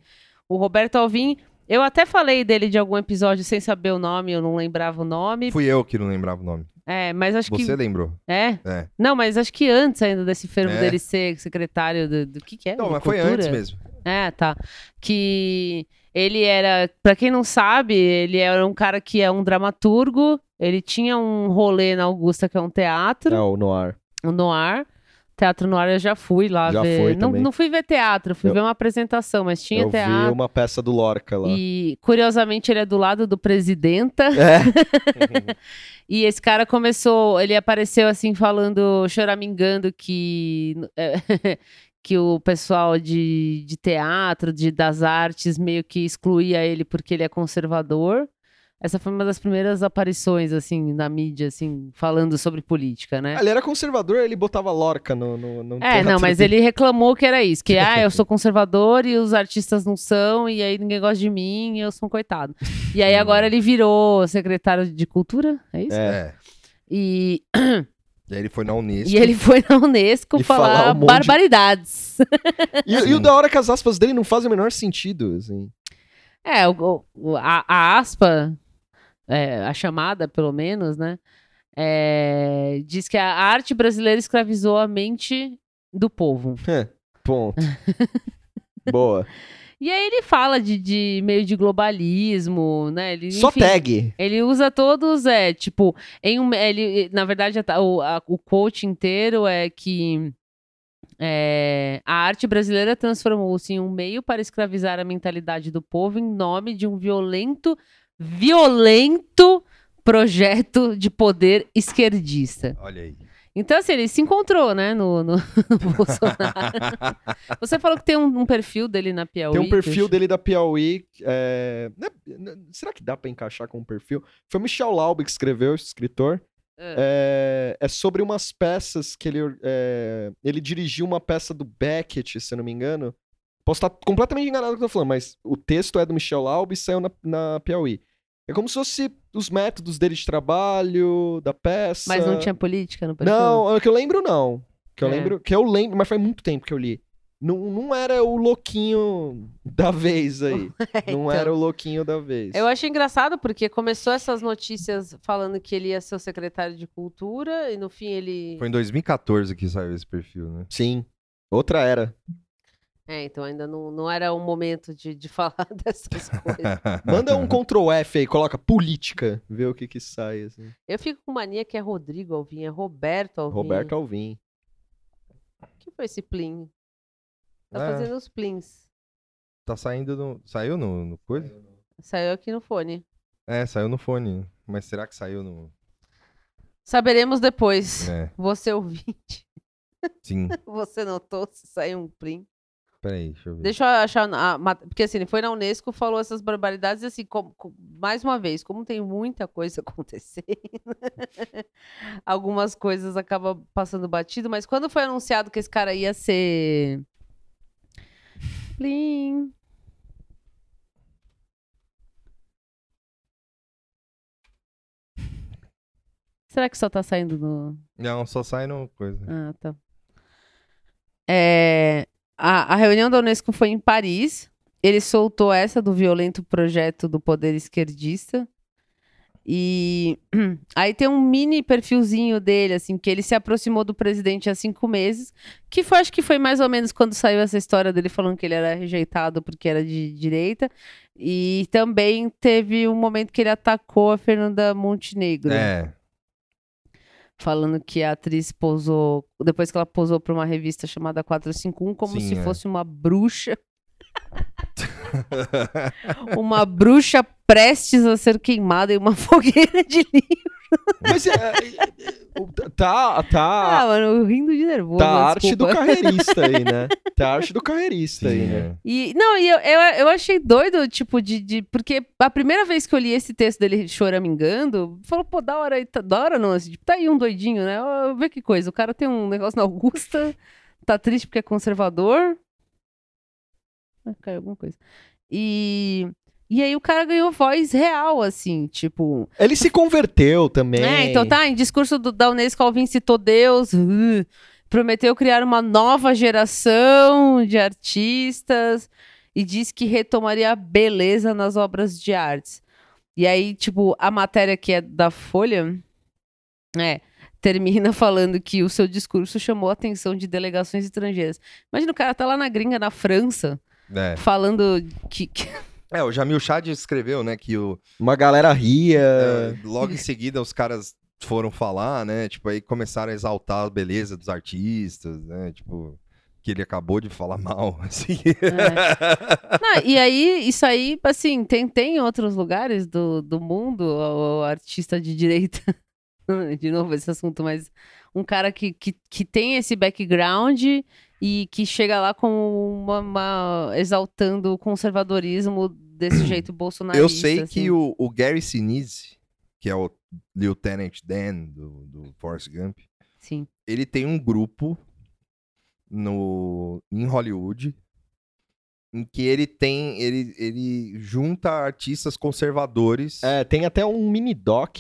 O Roberto Alvim, eu até falei dele de algum episódio sem saber o nome, eu não lembrava o nome. Fui eu que não lembrava o nome. É, mas acho Você que. lembrou? É? É. Não, mas acho que antes ainda desse fermo É. dele ser secretário do, do que que é? Não, mas foi antes mesmo. É, tá. Que ele era, pra quem não sabe, ele era um cara que é um dramaturgo. Ele tinha um rolê na Augusta, que é um teatro, É o Noir. o Noir. Teatro Noir eu já fui lá Já ver. foi não, também. não fui ver teatro, fui Eu- ver uma apresentação, mas tinha Eu vi teatro. uma peça do Lorca lá. E curiosamente ele é do lado do presidenta. É. E esse cara começou, ele apareceu assim falando, choramingando que é, que o pessoal de, de teatro, de das artes meio que excluía ele porque ele é conservador. Essa foi uma das primeiras aparições, assim, na mídia, assim, falando sobre política, né? Ele era conservador, ele botava Lorca no. no, no É, não, mas ele reclamou que era isso, que ah, eu sou conservador e os artistas não são, e aí ninguém gosta de mim e eu sou um coitado. E aí agora ele virou secretário de cultura, é isso? É. E, E aí ele foi na Unesco. e ele foi na Unesco E falar falar um de- barbaridades. E, e o da hora é que as aspas dele não fazem o menor sentido, assim. É, o, o- a, a aspa, é, a chamada, pelo menos, né? é, diz que a arte brasileira escravizou a mente do povo. Ponto. Boa. E aí ele fala de, de meio de globalismo, né? Ele, Só enfim, tag. Ele usa todos, é, tipo, em um, ele, na verdade, a- o, a- o quote inteiro é que é, a arte brasileira transformou-se em um meio para escravizar a mentalidade do povo em nome de um violento, violento projeto de poder esquerdista. Olha aí. Então, assim, ele se encontrou, né, no, no- no Bolsonaro. Você falou que tem um, um perfil dele na Piauí. Tem um perfil dele da Piauí. é, né, será que dá pra encaixar com um perfil? Foi o Michel Laub que escreveu, esse escritor. É, é sobre umas peças que ele. é, ele dirigiu uma peça do Beckett, se eu não me engano. Posso estar completamente enganado com o que eu tô falando, mas o texto é do Michel Laub e saiu na, na Piauí. É como se fosse os métodos dele de trabalho, da peça. Mas não tinha política no perfil? Não, é que eu lembro, não. Que eu É. lembro, que eu lembro, mas faz muito tempo que eu li. Não, não era o louquinho da vez aí. Não Então. era o louquinho da vez. Eu achei engraçado porque começou essas notícias falando que ele ia ser o secretário de cultura e no fim ele. Foi em 2014 que saiu esse perfil, né? Sim. Outra era. É, então ainda não, não era o momento de, de falar dessas coisas. Manda um Ctrl F aí, coloca política, vê o que que sai. Assim. Eu fico com mania que é Rodrigo Alvim, é Roberto Alvim. Roberto Alvim. O que foi esse plim? Tá É. fazendo os plins. Tá saindo no. Saiu no, no coisa? Saiu aqui no fone. É, saiu no fone. Mas será que saiu no. Saberemos depois. É, Você ouvinte, sim. você notou se saiu um plim? Peraí, deixa eu ver. Deixa eu achar. a porque assim, ele foi na Unesco, falou essas barbaridades, e assim, como- mais uma vez, como tem muita coisa acontecendo, algumas coisas acabam passando batido, mas quando foi anunciado que esse cara ia ser. Plim. Será que só tá saindo no. Não, só sai no coisa. Ah, tá. É, a, a reunião da Unesco foi em Paris. Ele soltou essa do violento projeto do poder esquerdista. E aí tem um mini perfilzinho dele, assim, que ele se aproximou do presidente há cinco meses, que foi, acho que foi mais ou menos quando saiu essa história dele falando que ele era rejeitado porque era de direita. E também teve um momento que ele atacou a Fernanda Montenegro É. falando que a atriz posou, depois que ela posou para uma revista chamada 451, como Sim, se é. fosse uma bruxa. uma bruxa prestes a ser queimada em uma fogueira de livro. Mas é, é, é, o- tá, Ah, tá, mano, eu rindo de nervoso. tá a arte do carreirista aí, né? Tá a arte do carreirista aí, Sim, né? é. E, não, e eu, eu, eu achei doido, tipo, de, de. Porque a primeira vez que eu li esse texto dele choramingando, falou, pô, da hora aí, tá, da hora não, assim, tipo, tá aí um doidinho, né? Ó, Vê que coisa, o cara tem um negócio na Augusta, tá triste porque é conservador. Ah, caiu alguma coisa. E. E aí o cara ganhou voz real, assim, tipo. Ele se converteu também. É, então tá, em discurso do, da Unesco, Alvin citou Deus, uh, prometeu criar uma nova geração de artistas e disse que retomaria a beleza nas obras de artes. E aí, tipo, a matéria que é da Folha, é, termina falando que o seu discurso chamou a atenção de delegações estrangeiras. Imagina, o cara tá lá na gringa, na França, É. falando que... que- É, o Jamil Chad escreveu, né, que o, Uma galera ria. é, logo em seguida os caras foram falar, né, tipo, aí começaram a exaltar a beleza dos artistas, né, tipo, que ele acabou de falar mal, assim. Não, e aí, isso aí, assim, tem, tem em outros lugares do, do mundo, o, o artista de direita, de novo esse assunto, mas um cara que, que, que tem esse background e que chega lá com uma, uma- exaltando o conservadorismo desse jeito bolsonarista. Eu sei assim. que o, o Gary Sinise, que é o Lieutenant Dan do, do Forrest Gump, Sim. ele tem um grupo no, em Hollywood em que ele tem. Ele, ele junta artistas conservadores. É, tem até um mini doc.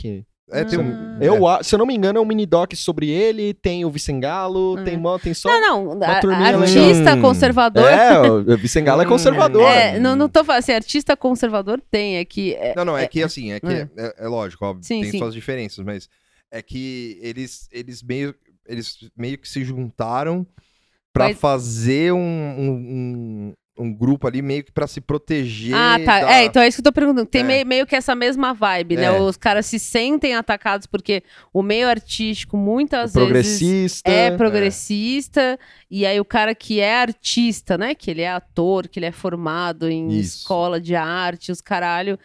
É, tem um- Ah. Eu, se eu não me engano, é um mini doc sobre ele, tem o Vicengalo, Ah. tem, mó- tem só. Não, não, a- artista legal. conservador. É, o Vicengalo é Hum. conservador. É, não, não tô falando assim, artista conservador tem, é que. é- Não, não, é que assim, é que É. é, é lógico, óbvio, Sim, tem sim. suas diferenças, mas é que eles, eles, meio, eles meio que se juntaram pra Mas- fazer um, um, um, grupo ali meio que pra se proteger. Ah, tá. da- É, então é isso que eu tô perguntando. Tem É. meio, meio que essa mesma vibe, né? É. Os caras se sentem atacados porque o meio artístico muitas vezes progressista. é progressista, e aí o cara que é artista, né? Que ele é ator, que ele é formado em Isso. escola de arte, os caralho,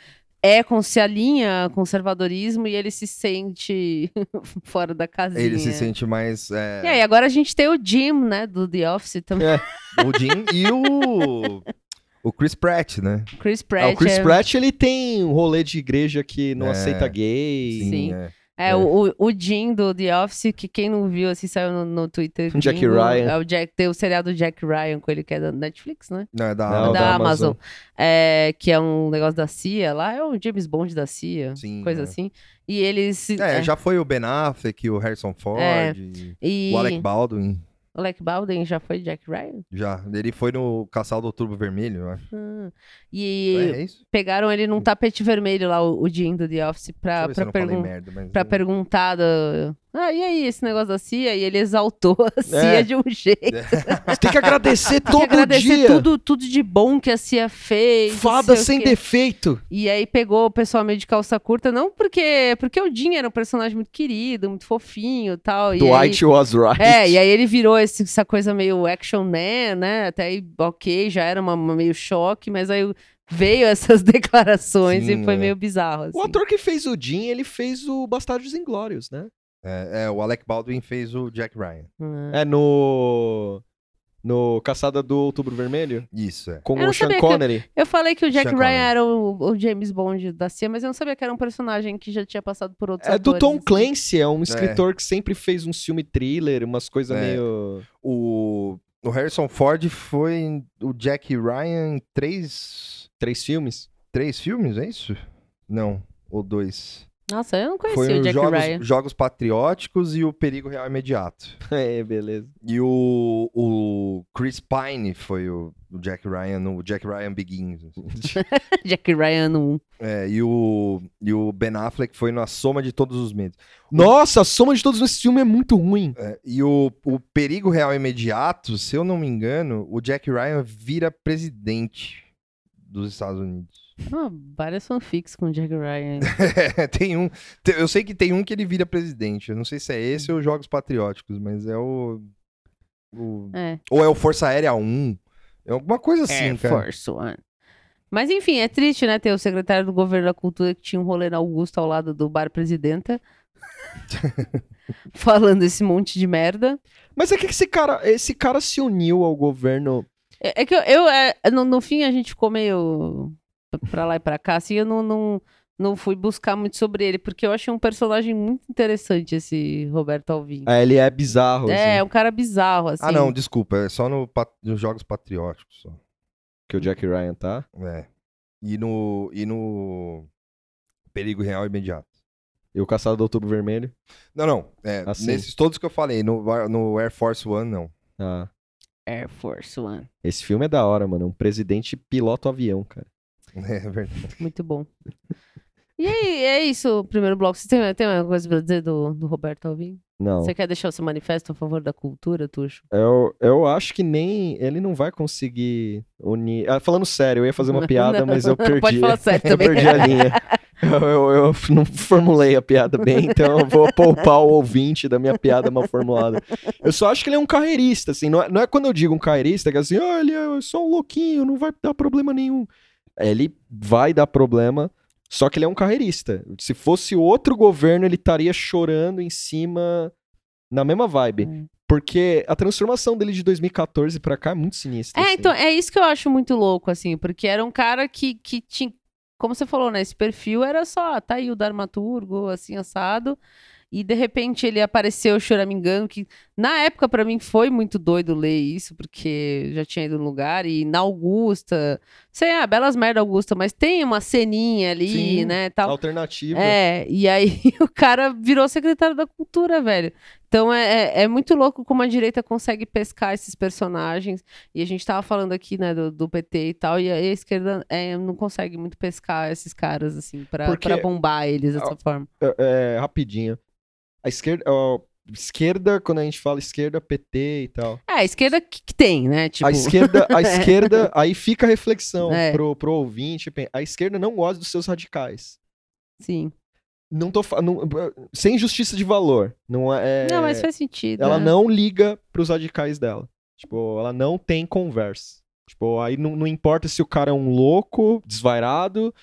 é com se alinha conservadorismo e ele se sente fora da casinha. Ele se sente mais. é, E aí, agora a gente tem o Jim, né, do The Office também. É. O Jim e o. O Chris Pratt, né? Chris Ah, Pratt. o Chris é- Pratt, ele tem um rolê de igreja que não É. aceita gay. Sim. é. É, O, o Jim do The Office, que quem não viu, assim, saiu no, no Twitter. Jack Ryan. É o Jack, tem o seriado Jack Ryan com ele, que é da Netflix, né? Não, é da, Não, da, da Amazon. Amazon. É, que é um negócio da CIA lá, é o James Bond da CIA, Sim, coisa é. assim. E eles... se- É, já foi o Ben Affleck, o Harrison Ford, É. e e... o Alec Baldwin. O Alec Baldwin já foi Jack Ryan? Já. Ele foi no Caçal do Outubro Vermelho, eu acho. Ah. E É, é pegaram ele num tapete vermelho lá, o, o Jim do The Office, pra, pra, pergun merda, mas... pra eu- perguntar do... Ah, e aí, esse negócio da CIA? E ele exaltou a CIA É. de um jeito. Você tem que agradecer Tem todo que agradecer dia. tudo, tudo de bom que a CIA fez. Fada sem defeito. E aí pegou o pessoal meio de calça curta, não porque porque o Jim era um personagem muito querido, muito fofinho e tal. E aí, Dwight was right. é, e aí ele virou esse- essa coisa meio action man, né? Até aí, ok, já era uma, uma meio choque, mas aí veio essas declarações Sim, e foi é. meio bizarro. Assim. O ator que fez o Jim, ele fez o Bastardos Inglórios, né? É, é, o Alec Baldwin fez o Jack Ryan. Hum. É no... No Caçada do Outubro Vermelho? Isso, é. Com Eu o Sean Connery. Eu falei que o Jack Sean Ryan Connery. era o, o James Bond da CIA, mas eu não sabia que era um personagem que já tinha passado por outros É do atores, Tom assim. Clancy, é um escritor que sempre fez um filme thriller, umas coisas É. meio... O, o Harrison Ford foi o Jack Ryan em três, Três filmes? três filmes, é isso? Não, ou dois. Nossa, eu não conhecia Foi o os Jack Jogos, Ryan. Jogos Patrióticos e o Perigo Real Imediato. É, beleza. E o, o Chris Pine foi o, o Jack Ryan no Jack Ryan Begins. assim. Jack Ryan no 1. É, e o, e o Ben Affleck foi na Soma de Todos os Medos. Nossa, a soma de todos esses filmes é muito ruim. É, e o, o Perigo Real Imediato, se eu não me engano, o Jack Ryan vira presidente dos Estados Unidos. Ah, várias fanfics com o Jack Ryan. tem um. Eu sei que tem um que ele vira presidente. Eu não sei se é esse ou Jogos Patrióticos, mas é o. o- é. ou é o Força Aérea 1. É alguma coisa assim, Air cara. Force One. Mas enfim, é triste, né? Ter o secretário do governo da cultura que tinha um rolê na Augusta ao lado do bar presidenta. falando esse monte de merda. Mas é que esse cara, esse cara se uniu ao governo. É, é que eu, eu, é, no, no fim, a gente ficou meio pra lá e pra cá, assim, eu não, não, não fui buscar muito sobre ele, porque eu achei um personagem muito interessante, esse Roberto Alvim. É, ele é bizarro, É, assim, é um cara bizarro, assim. Ah, não, desculpa. É só no, nos Jogos Patrióticos. Só. que o Jack Ryan tá. É. E no. E no. Perigo Real Imediato. E o Caçado do Outubro Vermelho. Não, não. É, Assim. Nesses todos que eu falei, no, no Air Force One, não. Ah, Air Force One. esse filme é da hora, mano. Um presidente pilota o avião, cara. É verdade. Muito bom. E aí, é isso, o primeiro bloco. Você tem, tem uma coisa pra dizer do, do Roberto Alvim? Não. Você quer deixar o seu manifesto a favor da cultura, Tuxo? Eu, eu acho que nem. Ele não vai conseguir unir. Ah, falando sério, eu ia fazer uma piada, Não, mas eu perdi. Pode falar sério eu também. perdi a linha. Eu, eu- eu não formulei a piada bem, então eu vou poupar o ouvinte da minha piada mal formulada. Eu só acho que ele é um carreirista, assim. Não é, não é quando eu digo um carreirista que é assim, ah, ele é só um louquinho, não vai dar problema nenhum. Ele vai dar problema, só que ele é um carreirista. Se fosse outro governo, ele estaria chorando em cima na mesma vibe. Hum. Porque a transformação dele de 2014 pra cá é muito sinistra. É, assim. então, é isso que eu acho muito louco, assim, porque era um cara que, que tinha. Como você falou, né? Esse perfil era só, ah, tá aí o dramaturgo, assim, assado. E de repente ele apareceu choramingando, que na época pra mim foi muito doido ler isso, porque já tinha ido no lugar. E na Augusta, sei, ah, belas merda Augusta, mas tem uma ceninha ali, Sim, né? Tal. Alternativa. É, e aí o cara virou secretário da cultura, velho. Então é, é, é muito louco como a direita consegue pescar esses personagens. E a gente tava falando aqui, né, do, do PT e tal, e a esquerda é, não consegue muito pescar esses caras, assim, pra, Porque- pra bombar eles dessa forma. É, é, rapidinho. A esquerda, ó, esquerda, quando a gente fala esquerda, PT e tal. É, a esquerda que, que tem, né? Tipo, A esquerda, a esquerda, aí fica a reflexão É. pro, pro ouvinte. A esquerda não gosta dos seus radicais. sim. Não tô não- sem justiça de valor. Não é. Não, mas faz sentido. ela né? não liga pros radicais dela. Tipo, ela não tem conversa. Tipo, aí não, não importa se o cara é um louco, desvairado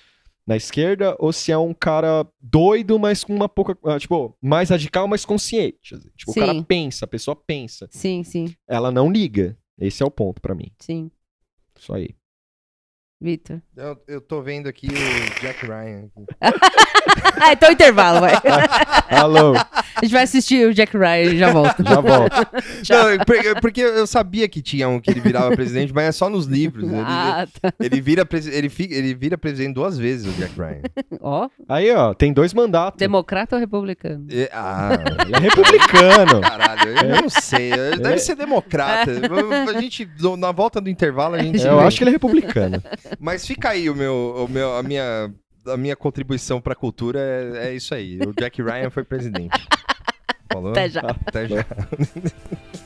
na esquerda, ou se é um cara doido, mas com uma pouca. ah, Tipo, mais radical, mas consciente. assim. Tipo, o cara Sim. pensa, a pessoa pensa. Sim, sim, Ela não liga. Esse é o ponto pra mim. sim. Isso aí. Vitor. Eu, eu tô vendo aqui o Jack Ryan. Ah, então intervalo, vai. Alô, A gente vai assistir o Jack Ryan e já volta. já volto. Não, porque, eu sabia que tinha um que ele virava presidente, mas é só nos livros. Ele, Ah, tá. ele, vira, ele, fica, ele vira presidente duas vezes, o Jack Ryan. Ó, Aí, ó, tem dois mandatos. democrata ou republicano? E- ah, Ele é republicano. caralho, eu não sei. Deve É. ser democrata. A gente, na volta do intervalo, a gente. Eu acho que ele é republicano. Mas fica aí o meu, o meu, a minha, a minha contribuição pra cultura é, é isso aí. O Jack Ryan foi presidente. Falou? Até já. Até já.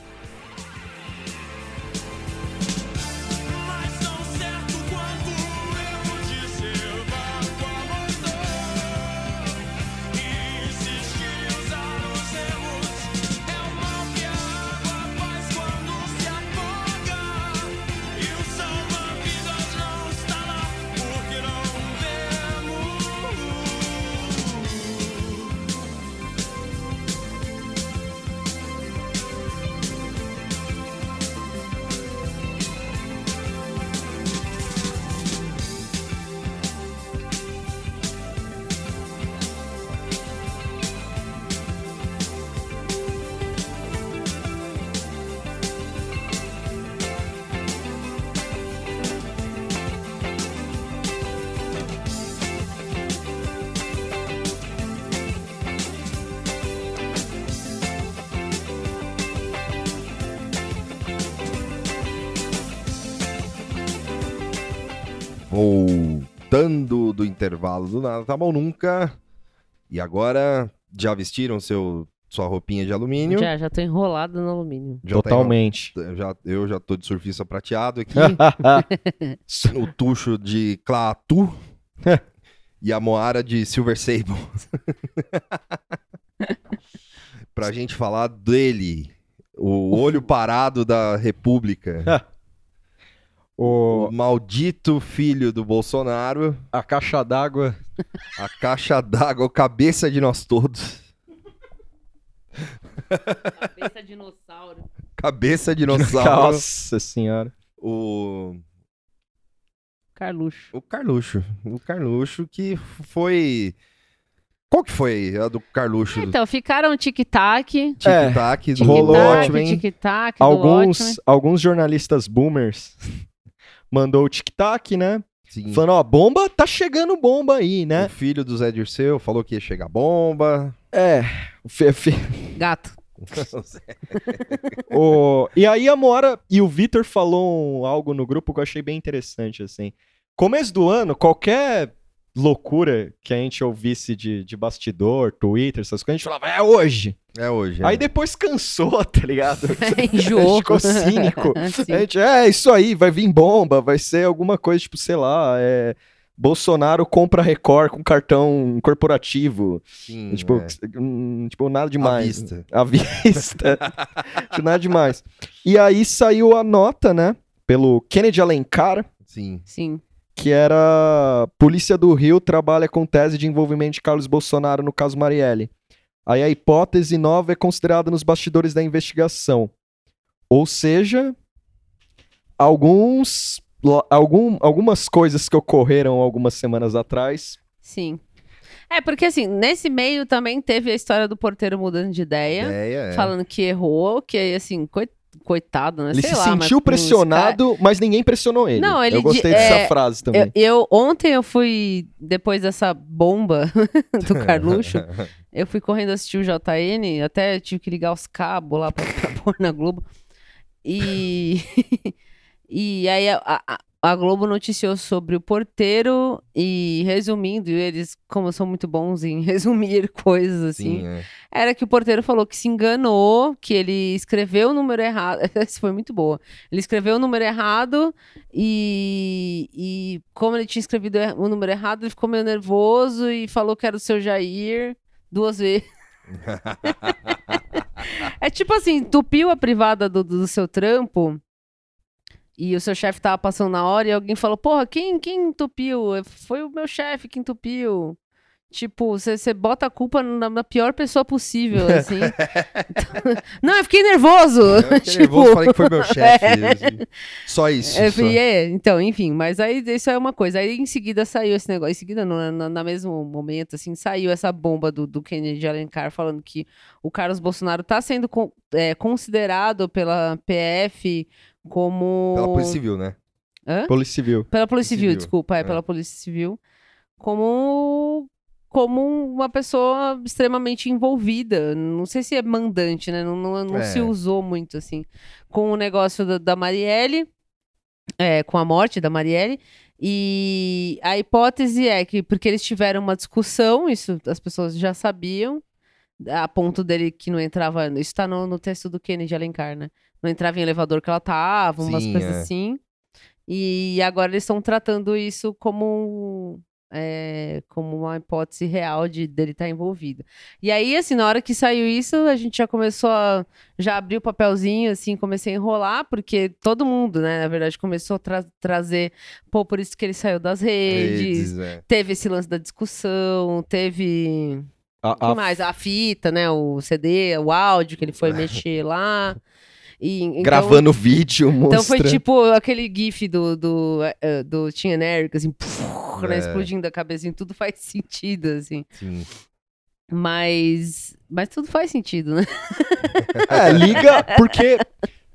Do intervalo do nada, tá bom nunca. E agora, já vestiram seu, sua roupinha de alumínio? Já, já tô enrolado no alumínio. Já tá Totalmente. enro- já, eu já tô de surfista prateado aqui. o tucho de Claatu. e a Moara de Silver Sable. pra gente falar dele. O olho parado da República. O, O maldito filho do Bolsonaro. a caixa d'água. A caixa d'água, o cabeça de nós todos. Cabeça dinossauro. Cabeça de dinossauro. Nossa senhora. O, Carluxo. o Carluxo. O Carluxo que foi. Qual que foi a do Carluxo? Então, ficaram tic-tac. Tic-tac, do rolou Tic-tac, Watchmen. tic-tac, Alguns, alguns jornalistas boomers mandou o tic-tac, né? Sim. Falando, ó, bomba, tá chegando bomba aí, O né? filho do Zé Dirceu falou que ia chegar bomba. É. o fe- fe- Gato. o- E aí a Moara e o Vitor falou um- algo no grupo que eu achei bem interessante, assim. Começo do ano, qualquer loucura que a gente ouvisse de, de bastidor, Twitter, essas coisas, a gente falava, é hoje. É hoje. Aí é. depois cansou, tá ligado? Enjoou. Ficou cínico. A gente, é, isso aí, vai vir bomba, vai ser alguma coisa, tipo, sei lá, é, Bolsonaro compra Record com cartão corporativo. Sim, tipo, é. hum, tipo, nada À demais. vista. À vista. tipo, nada demais. E aí saiu a nota, né, pelo Kennedy Alencar, Sim. Sim. Que era Polícia do Rio trabalha com tese de envolvimento de Carlos Bolsonaro no caso Marielle. Aí a hipótese nova é considerada nos bastidores da investigação. Ou seja, alguns, algum, algumas coisas que ocorreram algumas semanas atrás. Sim. É, porque assim, nesse meio também teve a história do porteiro mudando de ideia, Ideia, é. falando que errou, que aí, assim, coi- coitado, né? Ele Sei se lá, mas sentiu caras- pressionado, mas ninguém pressionou ele. Não, ele Eu gostei di- dessa é, frase também. Eu, eu- ontem eu fui, depois dessa bomba do Carluxo, eu fui correndo assistir o JN, até tive que ligar os cabos lá pra, pra pôr na Globo. E, e aí a, a- a Globo noticiou sobre o porteiro e resumindo, eles, como são muito bons em resumir coisas assim, Sim, é. era que o porteiro falou que se enganou, que ele escreveu o número errado. Essa foi muito boa. Ele escreveu o número errado e, e como ele tinha escrevido er- o número errado, ele ficou meio nervoso e falou que era o seu Jair duas vezes. é tipo assim, entupiu a privada do, do seu trampo e o seu chefe tava passando na hora e alguém falou, porra, quem, quem entupiu? Foi o meu chefe que entupiu. Tipo, você bota a culpa na, na pior pessoa possível, assim. Então- não, eu fiquei nervoso. Eu fiquei tipo, nervoso, falei que foi meu chefe. É. assim. Só isso. É, só. é, então, enfim, mas aí isso é uma coisa. Aí em seguida saiu esse negócio, em seguida, no, na, na mesmo momento, assim, saiu essa bomba do, do Kennedy Alencar falando que o Carlos Bolsonaro tá sendo con- é, considerado pela PF como. Pela Polícia Civil, né? Hã? Polícia Civil. Pela Polícia Civil, Civil, desculpa, é, é. pela Polícia Civil, como como uma pessoa extremamente envolvida. Não sei se é mandante, né? Não, não, não É. se usou muito, assim. Com o negócio da, da Marielle, é, com a morte da Marielle. E a hipótese é que, porque eles tiveram uma discussão, isso as pessoas já sabiam, a ponto dele que não entrava. Isso tá no, no texto do Kennedy Alencar, né? Não entrava em elevador que ela tava, umas Sim, coisas é. assim. E agora eles estão tratando isso como. é, como uma hipótese real de dele estar envolvido. E aí, assim, na hora que saiu isso, a gente já começou a. Já abriu o papelzinho, assim, comecei a enrolar, porque todo mundo, né, na verdade, começou a tra- trazer. Pô, por isso que ele saiu das redes. Redes, é. Teve esse lance da discussão, teve. A- O que a- mais? A fita, né? O CD, o áudio que ele foi mexer lá. E, então- Gravando vídeo, mostrando. Então foi tipo aquele gif do, do, eh, do Tim Eric, assim, puf, né, É. explodindo a cabeça, assim, tudo faz sentido, assim. Sim. Mas, mas tudo faz sentido, né? É, liga, porque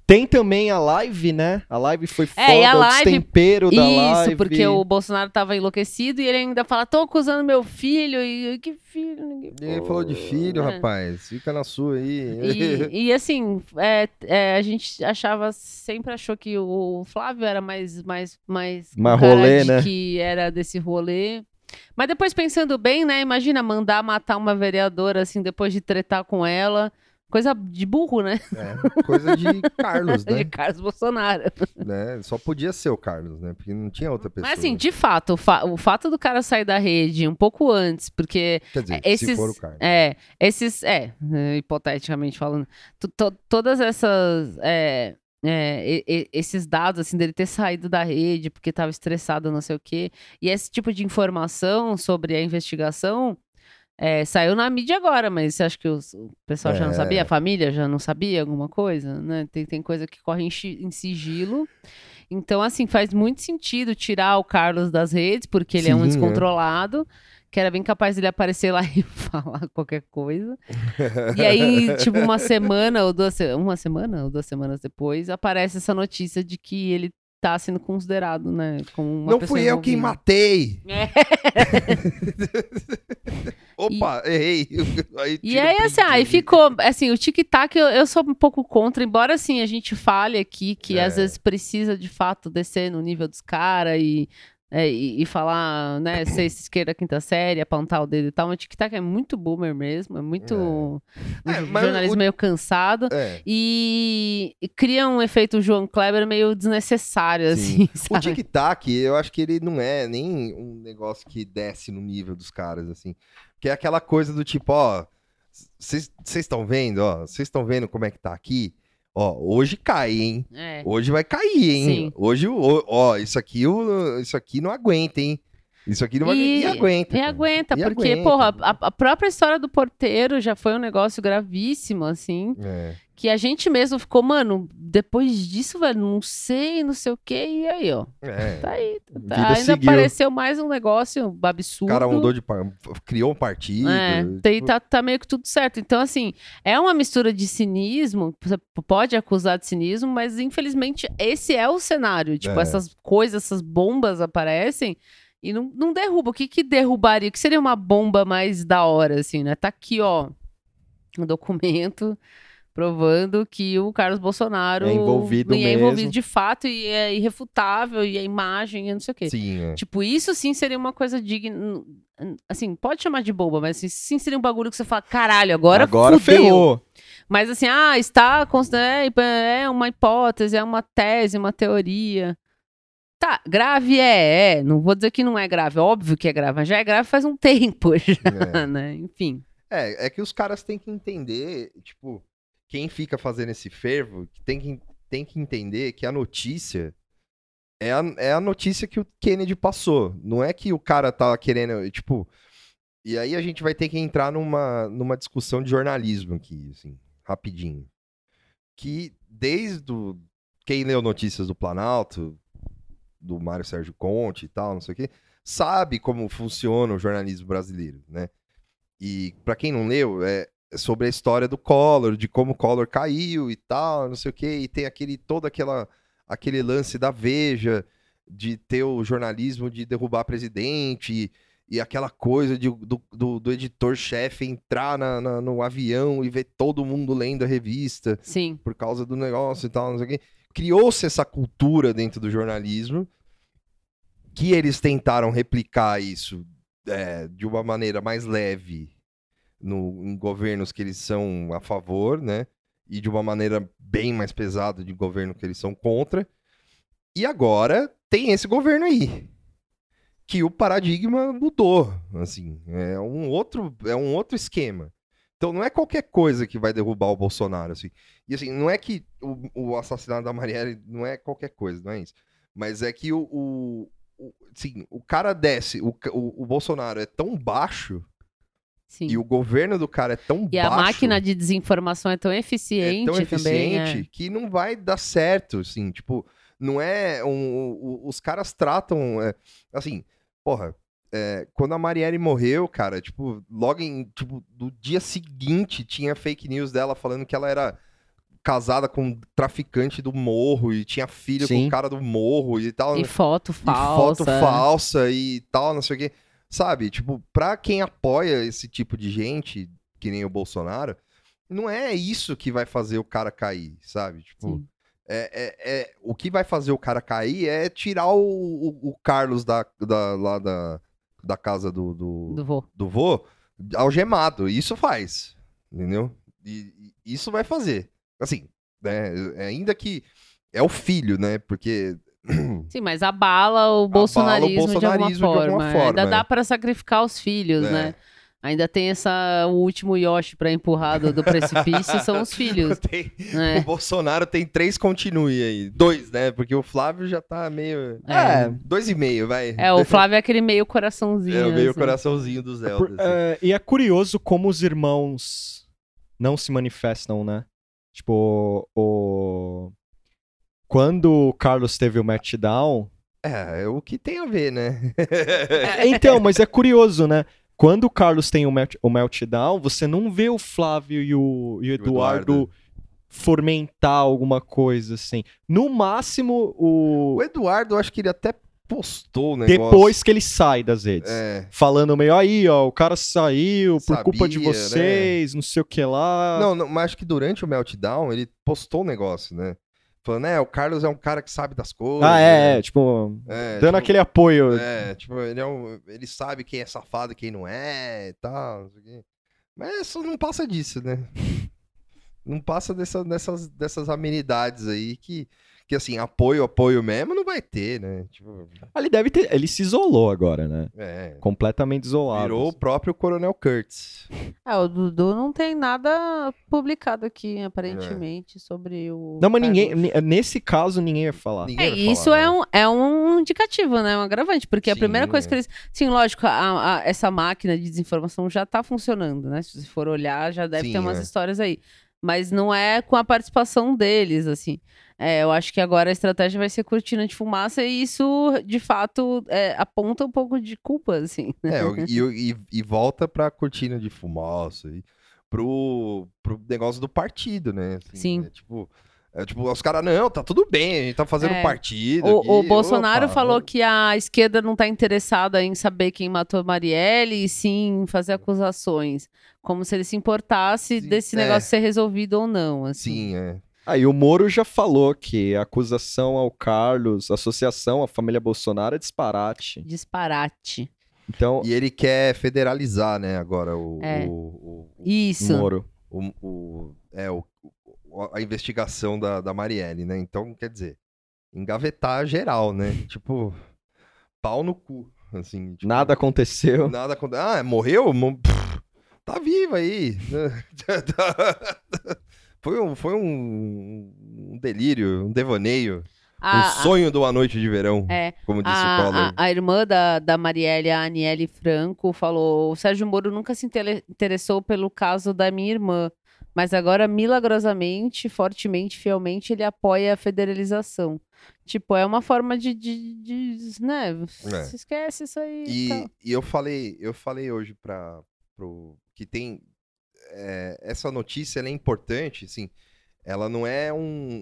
tem também a live, né? A live foi foda, É, e a o live- destempero da Isso, live. porque o Bolsonaro tava enlouquecido e ele ainda fala, tô acusando meu filho, e que filho? Ninguém... Ninguém falou de filho, É. rapaz. Fica na sua aí. E, e, assim, é, é, a gente achava, sempre achou que o Flávio era mais, mais, mais, Mais rolê, né? que era desse rolê. Mas depois pensando bem, né? Imagina mandar matar uma vereadora assim depois de tretar com ela. Coisa de burro, né? É, coisa de Carlos, De né? Carlos Bolsonaro. né? Só podia ser o Carlos, né? Porque não tinha outra pessoa. Mas assim, de fato, o, fa- o fato do cara sair da rede um pouco antes, porque Quer dizer, esses- se for o Carlos. É, esses, é, hipoteticamente falando, to- to- todas essas, é, é, e- esses dados, assim, dele ter saído da rede porque estava estressado, não sei o quê, e esse tipo de informação sobre a investigação é, saiu na mídia agora, mas você acha que os- o pessoal já não É. sabia? A família já não sabia alguma coisa, né? Tem, tem coisa que corre em, em sigilo. Então, assim, faz muito sentido tirar o Carlos das redes, porque ele é um Sim, é. descontrolado que era bem capaz dele aparecer lá e falar qualquer coisa. E aí, tipo, uma semana ou duas, uma semana ou duas semanas depois, aparece essa notícia de que ele tá sendo considerado, né, como uma Não fui eu quem envolvida. matei. É. Opa, errei. Aí E aí, assim, aí ficou, assim, o tic-tac eu, eu sou um pouco contra, embora, assim, a gente fale aqui que É. às vezes precisa, de fato, descer no nível dos caras e, é, e, e falar, né, sexta, esquerda, quinta série, apontar o dedo e tal, mas o tic-tac é muito boomer mesmo, é muito um É, jornalismo o- meio cansado. É. E, e cria um efeito João Kleber meio desnecessário, Sim. assim, O sabe? tic-tac, eu acho que ele não é nem um negócio que desce no nível dos caras, assim. Que é aquela coisa do tipo, ó, vocês estão vendo, ó, vocês estão vendo como é que tá aqui? Ó, hoje cai, hein? É. Hoje vai cair, hein? Sim. Hoje, o- ó, isso aqui, isso aqui não aguenta, hein? Isso aqui não vai E- E aguenta. E aguenta, E porque, aguenta. porra, a, a própria história do porteiro já foi um negócio gravíssimo, assim. É. Que a gente mesmo ficou, mano, depois disso, velho, não sei, não sei o quê. E aí, ó. É. Tá aí. Tá, Vida ainda seguiu. apareceu mais um negócio O absurdo. cara mudou de par... criou um partido. É, tipo, tem- tá, tá meio que tudo certo. Então, assim, é uma mistura de cinismo, você pode acusar de cinismo, mas infelizmente esse é o cenário. Tipo, É. essas coisas, essas bombas aparecem e não, não derruba. O que que derrubaria? O que seria uma bomba mais da hora, assim, né? Tá aqui, ó, um documento provando que o Carlos Bolsonaro É envolvido é mesmo. envolvido de fato e é irrefutável e a imagem e não sei o quê. Sim, é. Tipo, isso sim seria uma coisa digna. Assim, pode chamar de boba, mas assim, sim seria um bagulho que você fala, caralho, agora, Agora fudeu. ferrou. Mas assim, ah, está. É, é uma hipótese, é uma tese, uma teoria. Tá, grave é, é. Não vou dizer que não é grave, óbvio que é grave, mas já é grave faz um tempo já, É. né? Enfim. É, é que os caras têm que entender, tipo, quem fica fazendo esse fervo tem que, tem que entender que a notícia é a, é a notícia que o Kennedy passou. Não é que o cara tá querendo, tipo. E aí a gente vai ter que entrar numa, numa discussão de jornalismo aqui, assim, rapidinho. Que desde o, quem leu notícias do Planalto, do Mário Sérgio Conte e tal, não sei o quê, sabe como funciona o jornalismo brasileiro, né? E pra quem não leu, é sobre a história do Collor, de como o Collor caiu e tal, não sei o quê, e tem aquele todo aquela aquele lance da Veja de ter o jornalismo de derrubar presidente e, e aquela coisa de, do, do, do editor-chefe entrar na- na- no avião e ver todo mundo lendo a revista Sim. por causa do negócio e tal, não sei o quê. Criou-se essa cultura dentro do jornalismo que eles tentaram replicar isso é, de uma maneira mais leve no, em governos que eles são a favor, né? E de uma maneira bem mais pesada de governo que eles são contra. E agora tem esse governo aí. Que o paradigma mudou, assim, é um outro, é um outro esquema. Então não é qualquer coisa que vai derrubar o Bolsonaro, assim. E assim, não é que o, o assassinato da Marielle não é qualquer coisa, não é isso. Mas é que o, o, o- sim, o cara desce, o, o, o Bolsonaro é tão baixo Sim. e o governo do cara é tão E baixo. a máquina de desinformação é tão eficiente, é tão também. eficiente é. que não vai dar certo, assim, tipo, não é um, o- os caras tratam, é, assim, porra, é, quando a Marielle morreu, cara, tipo, logo em, tipo, do dia seguinte tinha fake news dela falando que ela era casada com um traficante do morro e tinha filho com Sim. o cara do morro e tal, E foto e falsa. foto falsa e tal, não sei o quê. Sabe, tipo, pra quem apoia esse tipo de gente, que nem o Bolsonaro, não é isso que vai fazer o cara cair, sabe? Tipo, é, é, é- o que vai fazer o cara cair é tirar o, o, o Carlos da, da, lá da, da casa do, do, Do vô. do vô algemado. Isso faz, entendeu? E, e isso vai fazer. Assim, né? Ainda que é o filho, né? Porque Sim, mas abala o bolsonarismo, bolsonarismo de de alguma alguma forma. forma, Ainda dá é. pra sacrificar os filhos, É. né? Ainda tem essa o último Yoshi pra empurrar do, do precipício são os filhos, tem, o né? Bolsonaro tem três continue aí. Dois, né? Porque o Flávio já tá meio. É. Dois e meio, vai. É, o Flávio é aquele meio coraçãozinho. É o meio assim. coraçãozinho do Zelda. Por- assim. é, e é curioso como os irmãos não se manifestam, né? Tipo, o. Quando o Carlos teve o matchdown. É, é o que tem a ver, né? É, então, mas é curioso, né? Quando o Carlos tem o, melt, o meltdown, você não vê o Flávio e o, e o Eduardo, Eduardo. fomentar alguma coisa, assim. No máximo, o. O Eduardo, eu acho que ele até postou o negócio. Depois que ele sai das redes. É. Falando meio aí, ó, o cara saiu por culpa de Sabia, né? vocês, não sei o que lá. Não, não, mas acho que durante o Meltdown ele postou o negócio, né? Falando, é, o Carlos é um cara que sabe das coisas. ah, é, né? é, tipo, É, dando tipo, aquele apoio. É, tipo, ele, é um- ele sabe quem é safado e quem não é e tal. Mas isso não passa disso, né? Não passa dessa- dessas, dessas amenidades aí que, que assim, apoio, apoio mesmo, não vai ter, né? Tipo, Ele deve ter. Ele se isolou agora, né? é. Completamente isolado. Virou o próprio Coronel Kurtz. É, o Dudu não tem nada publicado aqui, aparentemente, sobre o. Não, mas ninguém. Nesse caso, ninguém vai falar. Ninguém É, vai isso falar, é né? um, é um indicativo, né? Um agravante, porque a Sim, primeira coisa é. que eles. Sim, lógico, a- a- essa máquina de desinformação já tá funcionando, né? Se você for olhar, já deve Sim, ter umas é. histórias aí. Mas não é com a participação deles, assim. É, eu acho que agora a estratégia vai ser cortina de fumaça e isso, de fato, é, aponta um pouco de culpa, assim. É, e, e, e volta pra cortina de fumaça e pro, pro negócio do partido, né? Assim, Sim. É, tipo, é, tipo, os caras, não, tá tudo bem, a gente tá fazendo É. partido. O, aqui, o Bolsonaro opa, falou que a esquerda não está interessada em saber quem matou Marielle e sim em fazer acusações. Como se ele se importasse Sim, desse é. negócio ser resolvido ou não. Assim. Sim, é. Aí o Moro já falou que a acusação ao Carlos, associação à família Bolsonaro é disparate. Disparate. Então, E ele quer federalizar, né, agora o, É. o, o, Isso. Moro. o, o- é, o- a investigação da, da Marielle, né? Então, quer dizer, engavetar geral, né? Tipo, pau no cu, assim. tipo, Nada aconteceu. Nada aconteceu. Ah, morreu? Mo- Pff, Tá viva aí. foi um, foi um, um delírio, um devaneio. A, um sonho de uma noite de verão, a- é, como disse o a, Collor. a, a irmã da, da Marielle, a Aniele Franco, falou: o Sérgio Moro nunca se intele- interessou pelo caso da minha irmã. Mas agora, milagrosamente, fortemente, fielmente, ele apoia a federalização. Tipo, é uma forma de. de, de- né? É. Se esquece isso aí. E, e eu falei, eu falei hoje para pro que tem é, essa notícia, ela é importante, assim. Ela não é um,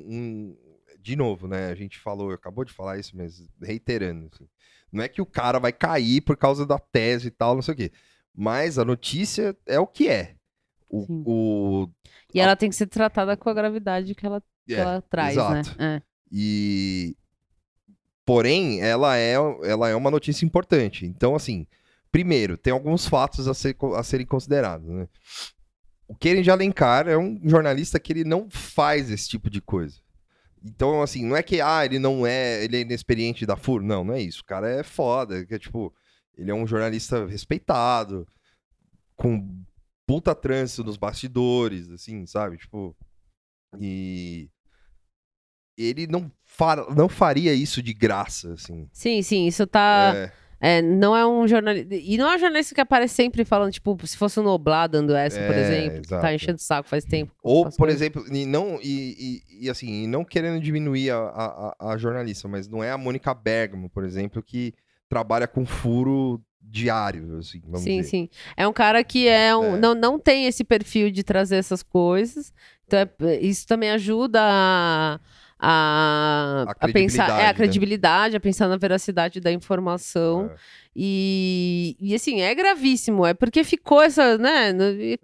um- de novo, né? A gente falou, acabou de falar isso, mas reiterando, assim, não é que o cara vai cair por causa da tese e tal, não sei o quê. Mas a notícia é o que é. O, o- E ela tem que ser tratada com a gravidade que ela, que é, ela traz, exato. né? E porém, ela é, ela é uma notícia importante. Então, assim, primeiro, tem alguns fatos a, ser- a serem considerados. Né? O Keren de Alencar é um jornalista que ele não faz esse tipo de coisa. Então, assim, não é que ah, ele não é, ele é inexperiente da FUR. Não, não é isso. O cara é foda. Que é, tipo, ele é um jornalista respeitado, com puta trânsito nos bastidores, assim, sabe? Tipo, e ele não, fa- não faria isso de graça, assim. Sim, sim, isso tá. É, É, não é um jornalista. E não é um jornalista que aparece sempre falando, tipo, se fosse o Noblar dando essa, por É, exemplo, que tá enchendo o saco faz tempo. Ou, por coisas. exemplo, e não, e, e- e, assim, não querendo diminuir a, a, a- a jornalista, mas não é a Mônica Bergamo, por exemplo, que trabalha com furo diário, assim, vamos Sim, dizer. sim. É um cara que é um, É. Não, não tem esse perfil de trazer essas coisas. Então, é- isso também ajuda a. A, A a pensar é, credibilidade, a né? credibilidade, a pensar na veracidade da informação. É. E, e assim, é gravíssimo. É porque ficou essa, né? É.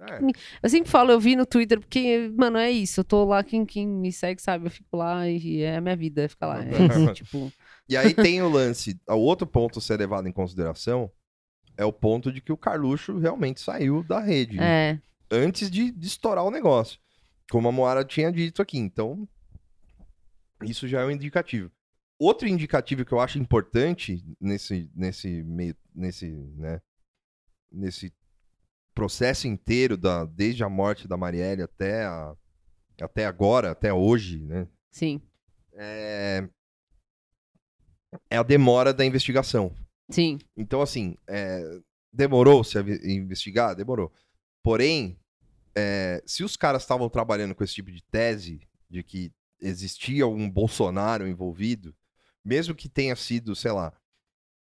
Eu sempre falo, eu vi no Twitter, porque, mano, é isso. Eu tô lá, quem, quem me segue sabe, eu fico lá e é a minha vida ficar lá. É isso, tipo. E aí tem o lance, o outro ponto a ser levado em consideração é o ponto de que o Carluxo realmente saiu da rede. né? É. antes de, de estourar o negócio. Como a Moara tinha dito aqui. Então, isso já é um indicativo. Outro indicativo que eu acho importante nesse, nesse meio, nesse, né, nesse processo inteiro, da, desde a morte da Marielle até, a, até agora, até hoje, né, Sim. é, é a demora da investigação. Sim. Então, assim, é, demorou se a investigar? Demorou. Porém, é, se os caras estavam trabalhando com esse tipo de tese, de que existia um Bolsonaro envolvido, mesmo que tenha sido, sei lá,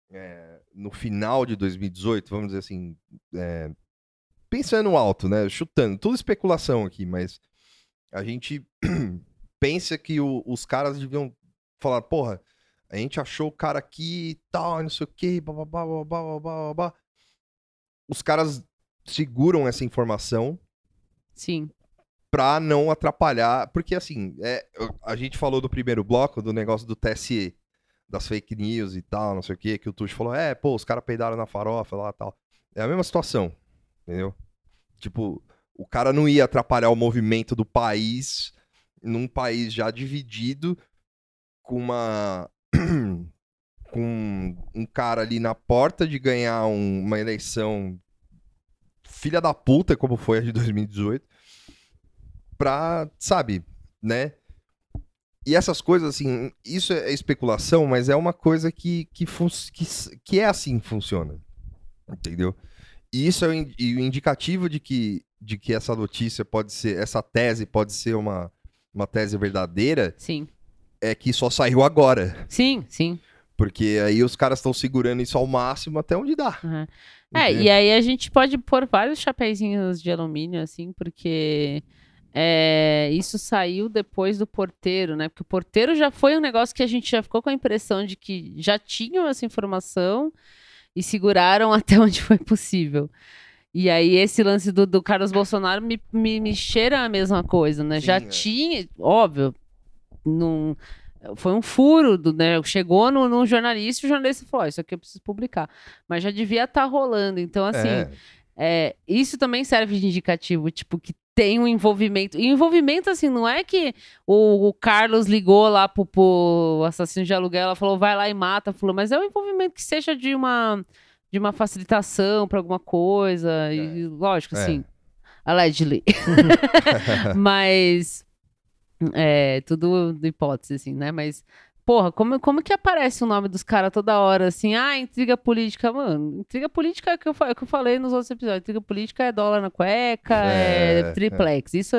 é, no final de 2018, vamos dizer assim, é, pensando alto, né? Chutando, tudo especulação aqui, mas a gente pensa que o- os caras deviam falar, porra, a gente achou o cara aqui e tal, não sei o que, bababá, babá, babá, babá. Os caras seguram essa informação Sim. pra não atrapalhar, porque assim, é, a gente falou do primeiro bloco, do negócio do TSE, das fake news e tal, não sei o que, que o Tuxo falou, é, pô, os caras peidaram na farofa lá e tal. É a mesma situação, entendeu? Tipo, o cara não ia atrapalhar o movimento do país, num país já dividido, com uma. com um cara ali na porta de ganhar um- uma eleição filha da puta, como foi a de 2018, pra, sabe, né? E essas coisas, assim, isso é especulação, mas é uma coisa que, que, que, que é assim que funciona. Entendeu? E isso é o indicativo de que, de que essa notícia pode ser, essa tese pode ser uma, uma tese verdadeira, Sim. É que só saiu agora. Sim, sim. Porque aí os caras estão segurando isso ao máximo até onde dá. Uhum. É, e aí a gente pode pôr vários chapeizinhos de alumínio, assim, porque é, isso saiu depois do porteiro, né? Porque o porteiro já foi um negócio que a gente já ficou com a impressão de que já tinham essa informação e seguraram até onde foi possível. E aí, esse lance do, do Carlos Bolsonaro me, me, me cheira a mesma coisa, né? Sim, já é. tinha, óbvio, num, foi um furo, do, né? Chegou no, num jornalista e o jornalista falou: "Ó, Isso aqui eu preciso publicar. Mas já devia estar rolando. Então, assim, É. é, isso também serve de indicativo, tipo, que tem um envolvimento. E o envolvimento, assim, não é que o, o Carlos ligou lá pro, pro assassino de aluguel, ela falou, vai lá e mata, falou, mas é um envolvimento que seja de uma, de uma facilitação pra alguma coisa. E, lógico, É. assim, allegedly. mas. É, tudo de hipótese, assim, né? Mas, porra, como, como que aparece o nome dos caras toda hora, assim? Ah, intriga política, mano. Intriga política é que eu, é que eu falei nos outros episódios. Intriga política é dólar na cueca, é, É, triplex. Isso,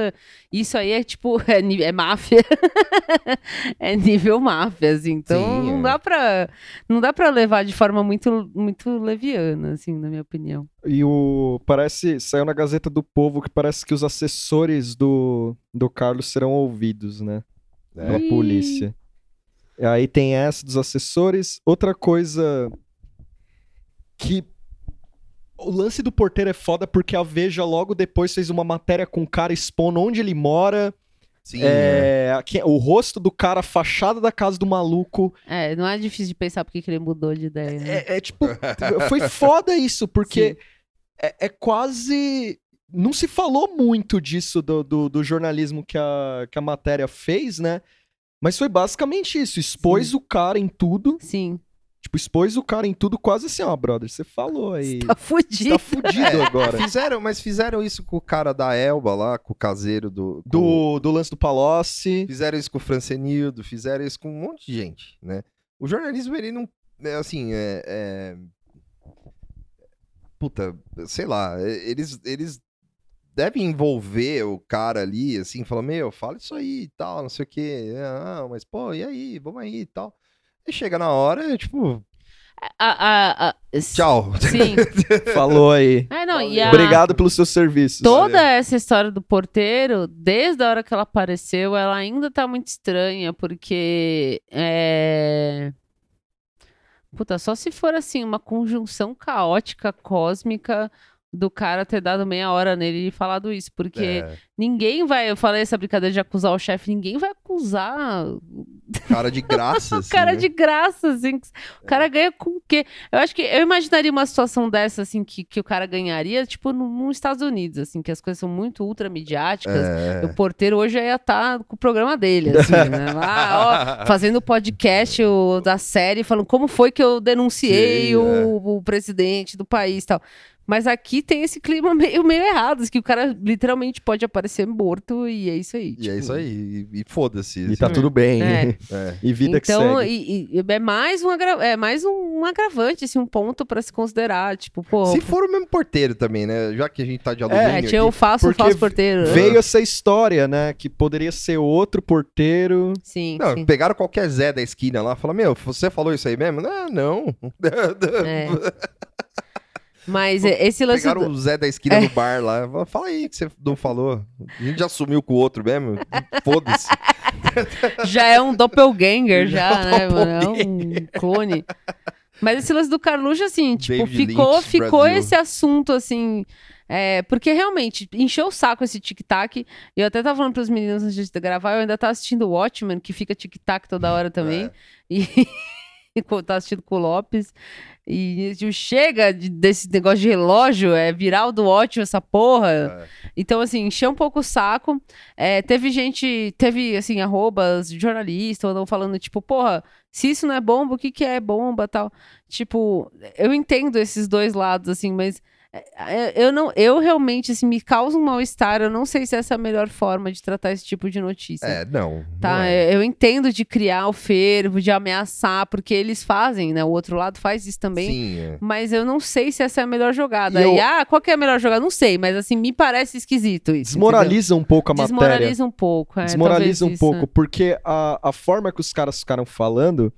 isso aí é tipo, é, é máfia. é nível máfia, assim. Então, Sim, não, é. dá pra, não dá pra levar de forma muito, muito leviana, assim, na minha opinião. E o. Parece. Saiu na Gazeta do Povo que parece que os assessores do, do Carlos serão ouvidos, né? Pela Ih. polícia. Aí tem essa dos assessores. Outra coisa que. O lance do porteiro é foda porque a Veja logo depois fez uma matéria com o cara expondo onde ele mora, Sim, é. é, aqui- o rosto do cara, a fachada da casa do maluco. É, não é difícil de pensar porque que ele mudou de ideia, né? É, é tipo, foi foda isso, porque é, é quase. Não se falou muito disso do, do, do jornalismo que a, que a matéria fez, né? Mas foi basicamente isso. Expôs o cara em tudo. Sim. Tipo, expôs o cara em tudo, quase assim, ó, brother. Você falou aí. Tá Você fudido. tá fudido agora. Fizeram, mas fizeram isso com o cara da Elba lá, com o caseiro do. com- Do, do lance do Palocci. Fizeram isso com o Francenildo, fizeram isso com um monte de gente, né? O jornalismo, ele não. É assim, é. é- Puta, sei lá, é- eles, eles devem envolver o cara ali, assim, falar, meu, fala isso aí e tal, não sei o quê. Ah, mas, pô, e aí? Vamos aí e tal. E chega na hora, é tipo, A- a- a- tchau. Sim. Falou aí. É, não, e a, Obrigado pelos seus serviços. toda essa história do porteiro, desde a hora que ela apareceu, ela ainda tá muito estranha, porque é... Puta, só se for assim, uma conjunção caótica, cósmica, do cara ter dado meia hora nele e falado isso, porque É, ninguém vai, eu falei essa brincadeira de acusar o chefe, ninguém vai acusar cara de graça, assim, cara né? de graça, assim. O cara ganha com o quê? Eu acho que eu imaginaria uma situação dessa, assim, que, que o cara ganharia, tipo, no- nos Estados Unidos, assim, que as coisas são muito ultra midiáticas. É. O porteiro hoje ia estar com o programa dele, assim, né? Lá, ó, fazendo podcast o- da série, falando como foi que eu denunciei Sim, o, é. o presidente do país e tal. Mas aqui tem esse clima meio, meio errado, assim, que o cara literalmente pode aparecer morto e é isso aí. E é tipo. isso aí, e, e foda-se. E assim. tá tudo bem. É. É. E vida que então, segue. e- e- é mais um, agra- é mais um, um agravante, assim, um ponto pra se considerar. Tipo, pô. Se for o mesmo porteiro também, né? Já que a gente tá de alumínio é, aqui. tinha o falso, porque falso porteiro. né? Veio essa história, né? Que poderia ser outro porteiro. Sim, Não, sim. pegaram qualquer Zé da esquina lá, falaram, meu, você falou isso aí mesmo? Não, não. É. Mas esse lance. Pegaram do- o Zé da esquina É. do bar lá. Fala aí que você não falou. A gente já sumiu com o outro mesmo. Foda-se. Já é um doppelganger, Já já, é um né, mano? É um clone. Mas esse lance do Carluxo, assim, tipo, David ficou, Lynch, ficou Brasil. esse assunto, assim. é, porque realmente encheu o saco esse tic-tac. E eu até tava falando pros meninos antes de gravar, eu ainda tava assistindo o Watchmen, que fica tic-tac toda hora também. É. E, tá assistindo com o Lopes. E tipo, chega de- desse negócio de relógio, é viral do ótimo essa porra. É. Então, assim, encheu um pouco o saco. É, teve gente, teve, assim, arrobas, jornalistas, andam falando, tipo, porra, se isso não é bomba, o que que é bomba tal? Tipo, eu entendo esses dois lados, assim, mas eu não, eu realmente, assim, me causa um mal-estar. Eu não sei se essa é a melhor forma de tratar esse tipo de notícia. É, não. Tá, não é. eu eu entendo de criar o fervo, de ameaçar, porque eles fazem, né? O outro lado faz isso também. Sim, é. Mas eu não sei se essa é a melhor jogada. E eu- E, ah, qual é a melhor jogada? Não sei, mas assim, me parece esquisito isso. Desmoraliza um pouco a entendeu? matéria. Desmoraliza um pouco. É, Desmoraliza um pouco, porque a, a forma que os caras ficaram falando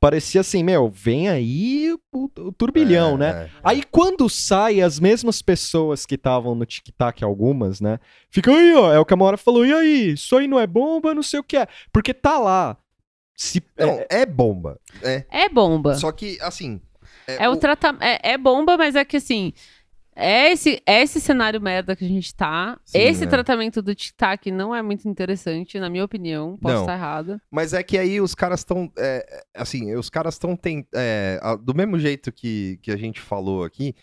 parecia assim, meu, vem aí o, o turbilhão, É, né? é. Aí quando sai, as mesmas pessoas que estavam no tic-tac, algumas, né? Ficam aí, ó. É o que a Mora falou, e aí? Isso aí não é bomba, não sei o que é. Porque tá lá. Se, Não, é, é bomba. É. É bomba. Só que, assim. É o tratamento. É, é bomba, mas é que assim. É esse, é esse cenário merda que a gente tá. Sim, esse é. tratamento do tic-tac não é muito interessante, na minha opinião. Posso Não. estar errada. Mas é que aí os caras estão. assim, os caras estão. do mesmo jeito que, que a gente falou aqui,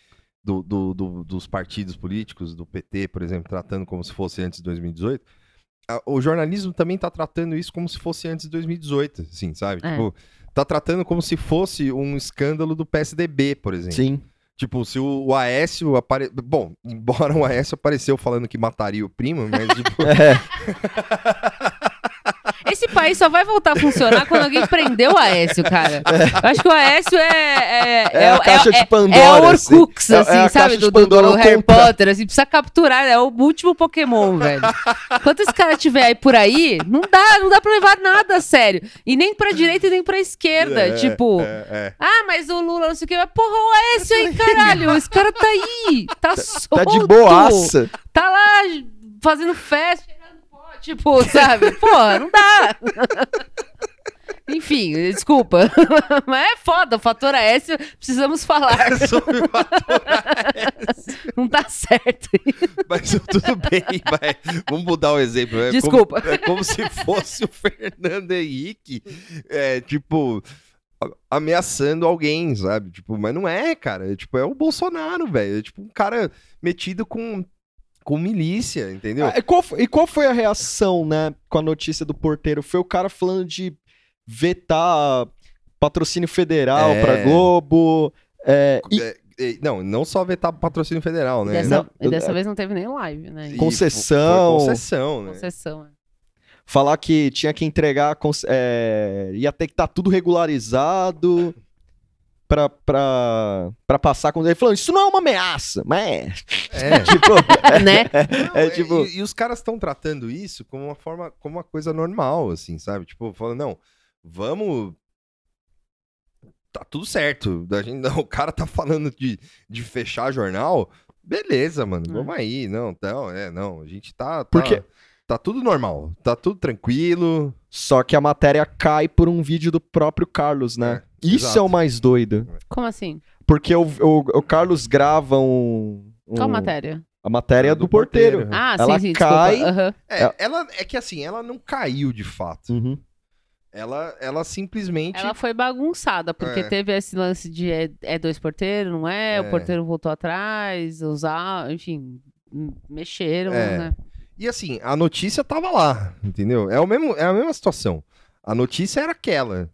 do, do- do- dos partidos políticos, do PT, por exemplo, tratando como se fosse antes de 2018. a- O jornalismo também tá tratando isso como se fosse antes de 2018, assim, sabe? É. Tipo, tá tratando como se fosse um escândalo do PSDB, por exemplo. sim. Tipo, se o, o Aécio apare... Bom, embora o Aécio apareceu falando que mataria o primo, mas tipo. É, Esse país só vai voltar a funcionar quando alguém prender o Aécio, cara. Eu acho que o Aécio é. É, É a o- caixa de é- Pandora, É o assim. Orcux, É- é assim, a sabe? caixa de Do, do- do Harry. Potter, assim, precisa capturar. É o último Pokémon, velho. Enquanto esse cara estiver aí por aí, não dá, não dá pra levar nada a sério. E nem pra direita e nem pra esquerda. É, tipo. é, é. Ah, mas o Lula não sei o que. Mas, Porra, o Aécio aí, caralho. Esse cara tá aí. Tá solto. tá de boaça. Tá lá fazendo festa, tipo, sabe? Porra, não dá. Enfim, desculpa. Mas é foda, o fator Aécio, precisamos falar. Sobre o ator Aécio. Não tá certo. Mas tudo bem, vai. Vamos mudar o exemplo. É Desculpa. Como, é como se fosse o Fernando Henrique, é, tipo, ameaçando alguém, sabe? Tipo, mas não é, cara. É, tipo, é o Bolsonaro, velho. É tipo um cara metido com, com milícia, entendeu? Ah, e, qual, e qual foi a reação, né, com a notícia do porteiro? Foi o cara falando de vetar patrocínio federal É. pra Globo. é, e- É, é, não, não só vetar patrocínio federal, E né? dessa, Não, e dessa vez não teve nem live, né? E Concessão. Foi concessão, né? Concessão. é. falar que tinha que entregar, é, ia ter que estar tudo regularizado pra, pra, pra passar com ele falando, isso não é uma ameaça, mas É. tipo, né? Não, É é, tipo- e, e os caras estão tratando isso como uma forma, como uma coisa normal, assim, sabe? Tipo, falando, não, vamos. Tá tudo certo. A gente, não, o cara tá falando de, de fechar jornal. Beleza, mano, É. vamos aí. Não, não, é, não. A gente tá. tá Porque- Tá tudo normal. Tá tudo tranquilo. só que a matéria cai por um vídeo do próprio Carlos, né? É, Isso exato. é o mais doido. Como assim? Porque o, o, o Carlos grava um, um- Qual matéria? a matéria É, do, do porteiro. porteiro. Ah, Ela sim, sim, cai-. Aham. É, É. ela é que assim, ela não caiu de fato. Uhum. Ela, ela simplesmente. Ela foi bagunçada, porque É. teve esse lance de é, é dois porteiros, não é? É. O porteiro voltou atrás, usar, enfim, mexeram, É. né? E assim, a notícia tava lá, entendeu? É, o mesmo, é a mesma situação. A notícia era aquela.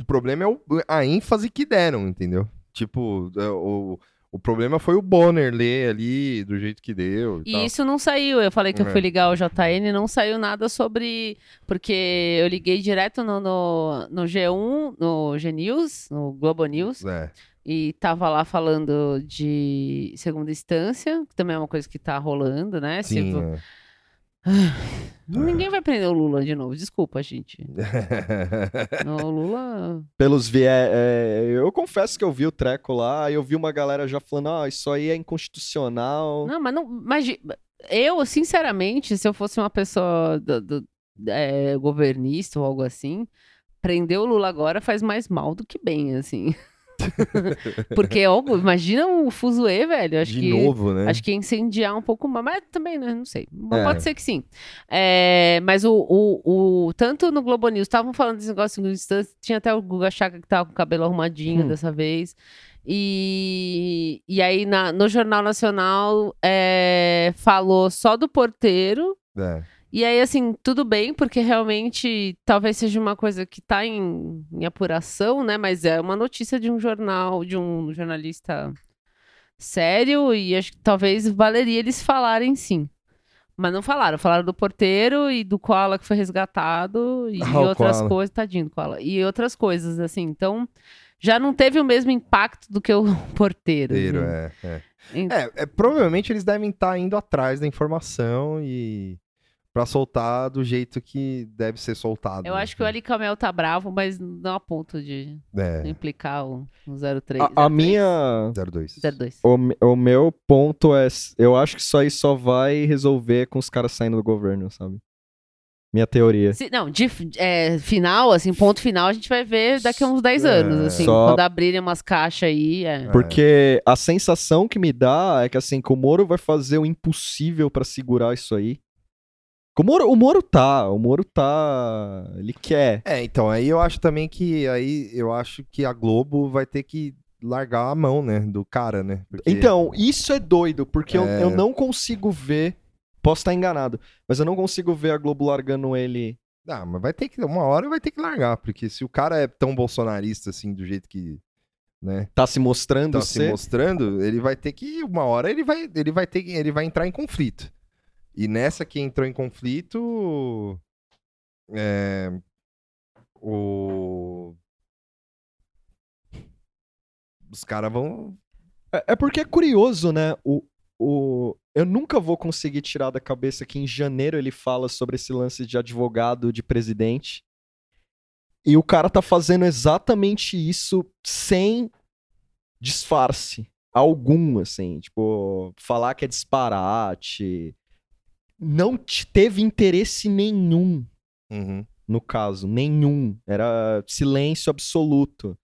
O problema é o- a ênfase que deram, entendeu? Tipo, é, o, o problema foi o Bonner ler ali do jeito que deu. E, E isso não saiu. Eu falei que eu É. fui ligar o JN, não saiu nada sobre. Porque eu liguei direto no, no, no G1, no G News, no Globo News, É. e tava lá falando de segunda instância, que também é uma coisa que tá rolando, né? Sim. Tipo, Ninguém vai prender o Lula de novo, desculpa, gente. é. O Lula. Pelos viés. é, eu confesso que eu vi o treco lá, e eu vi uma galera já falando, ah, isso aí é inconstitucional. Não, mas não. Mas eu, sinceramente, se eu fosse uma pessoa do, do- é, governista ou algo assim, prender o Lula agora faz mais mal do que bem, assim. Porque, ó, imagina o fuzuê, velho. Acho de que, novo, né? Acho que ia incendiar um pouco mais, mas também, né? Não sei. É. Pode ser que sim. É, mas o, o, o- tanto no Globo News, estavam falando desse negócio em instância, tinha até o Guga Chakra que tava com o cabelo arrumadinho Hum. dessa vez. E, e aí na- no Jornal Nacional é, falou só do porteiro. É. E aí, assim, tudo bem, porque realmente talvez seja uma coisa que tá em, em apuração, né? Mas é uma notícia de um jornal, de um jornalista sério, e acho que talvez valeria eles falarem sim. Mas não falaram, falaram do porteiro e do koala que foi resgatado e Ah, o outras koala. coisas, tadinho do koala, e outras coisas, assim. Então, já não teve o mesmo impacto do que o porteiro. Inteiro, né? é, é. Ent- É, é, provavelmente eles devem estar indo atrás da informação e pra soltar do jeito que deve ser soltado. Eu acho que o Ali Camel tá bravo, mas não a ponto de É, implicar o, o 03. A, a minha. 02. 02. O, o meu ponto é. Eu acho que isso aí só vai resolver com os caras saindo do governo, sabe? Minha teoria. Se- não, de é, final, assim, ponto final, a gente vai ver daqui a uns 10 É, anos, assim, só- quando abrirem umas caixas aí, é. Porque a sensação que me dá é que assim, que o Moro vai fazer o impossível pra segurar isso aí. O Moro, o Moro tá, o Moro tá. Ele quer. É, então, aí eu acho também que aí eu acho que a Globo vai ter que largar a mão, né, do cara, né? Porque- Então, isso é doido, porque eu, É. eu não consigo ver. Posso estar enganado, mas eu não consigo ver a Globo largando ele. Ah, mas vai ter que, uma hora vai ter que largar, porque se o cara é tão bolsonarista assim, do jeito que, né, Tá se mostrando tá se ser. mostrando, ele vai ter que, uma hora ele vai, ele vai ter ele vai entrar em conflito. E nessa que entrou em conflito, é, o... Os caras vão... É, é porque é curioso, né? O, o... Eu nunca vou conseguir tirar da cabeça que em janeiro ele fala sobre esse lance de advogado de presidente. E o cara tá fazendo exatamente isso sem disfarce algum, assim. Tipo, falar que é disparate. Não te- teve interesse nenhum Uhum. no caso, nenhum. Era silêncio absoluto.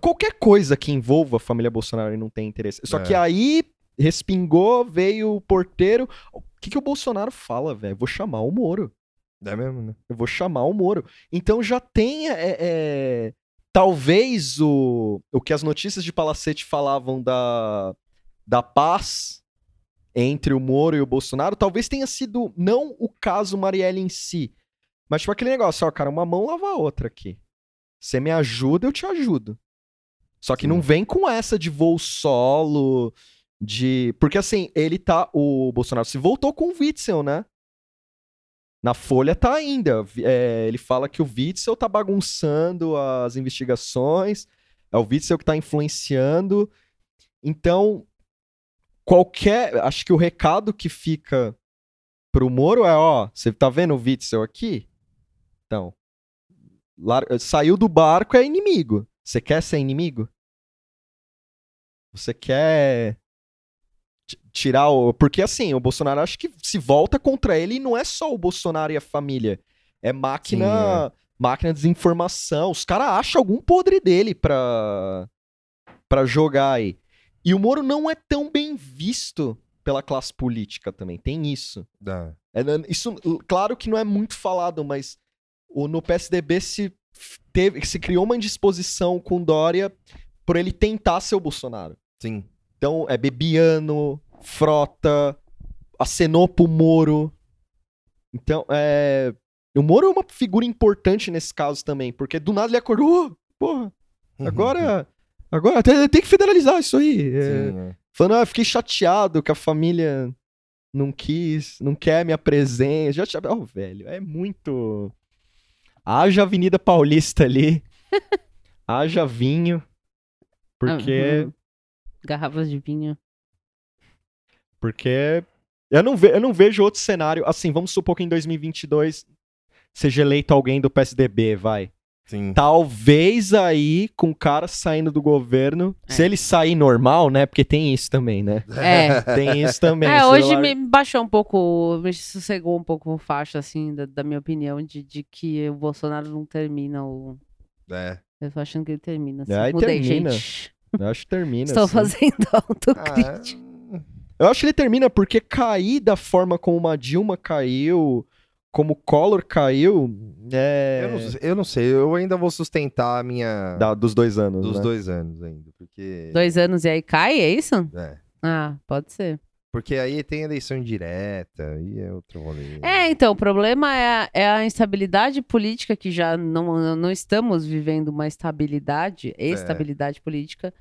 Qualquer coisa que envolva a família Bolsonaro ele não tem interesse. Só É. que aí respingou, veio o porteiro. O que, que o Bolsonaro fala, velho? Vou chamar o Moro. É mesmo, né? Eu vou chamar o Moro. Então já tem. é, é, talvez o, o que as notícias de Palacete falavam da, da paz entre o Moro e o Bolsonaro, talvez tenha sido não o caso Marielle em si, mas tipo aquele negócio, ó, cara, uma mão lava a outra aqui. Você me ajuda, eu te ajudo. Só que Sim. não vem com essa de voo solo, de. Porque assim, ele tá. O Bolsonaro se voltou com o Witzel, né? Na Folha tá ainda. É, ele fala que o Witzel tá bagunçando as investigações. É o Witzel que tá influenciando. Então, qualquer. Acho que o recado que fica pro Moro é: ó, você tá vendo o Witzel aqui? Então. lar- Saiu do barco é inimigo. Você quer ser inimigo? Você quer ti- tirar o. Porque assim, o Bolsonaro acho que se volta contra ele não é só o Bolsonaro e a família. É máquina. Máquina de desinformação. Os caras acham algum podre dele pra. pra jogar aí. E o Moro não é tão bem visto pela classe política também. Tem isso. É, né, isso, claro que não é muito falado, mas o, no PSDB se, teve, se criou uma indisposição com Dória por ele tentar ser o Bolsonaro. Sim. Então, é Bebiano, Frota, acenou pro Moro. Então, é. O Moro é uma figura importante nesse caso também, porque do nada ele acordou, "Ô, porra, agora. Agora tem, tem que federalizar isso aí. É, Sim, é. Falando, ah, eu fiquei chateado que a família não quis, não quer minha presença. Já tinha... Oh, velho, é muito. Haja Avenida Paulista ali. Haja vinho. Porque. Uhum. Garrafas de vinho. Porque. Eu não, ve... eu não vejo outro cenário. Assim, vamos supor que em 2022 seja eleito alguém do PSDB, vai. Sim. Talvez aí, com o cara saindo do governo. É. Se ele sair normal, né? Porque tem isso também, né? É. Tem isso também. É, hoje me baixou um pouco, me sossegou um pouco o facho, assim, da, da minha opinião, de, de que o Bolsonaro não termina o, É. Eu tô achando que ele termina. Assim. Aí Mudei, termina. gente. Eu acho que termina. Estou assim. fazendo Ah, autocrítica. Eu acho que ele termina porque cair da forma como uma Dilma caiu, como o Collor caiu, é. eu, não, sei- eu não sei, eu ainda vou sustentar a minha. da- dos dois anos. dos né? dois anos ainda. Porque. Dois anos e aí cai, é isso? É. Ah, pode ser. Porque aí tem eleição direta, e é outro rolê. É, então, o problema é a, é a instabilidade política, que já não, não estamos vivendo uma estabilidade, estabilidade política.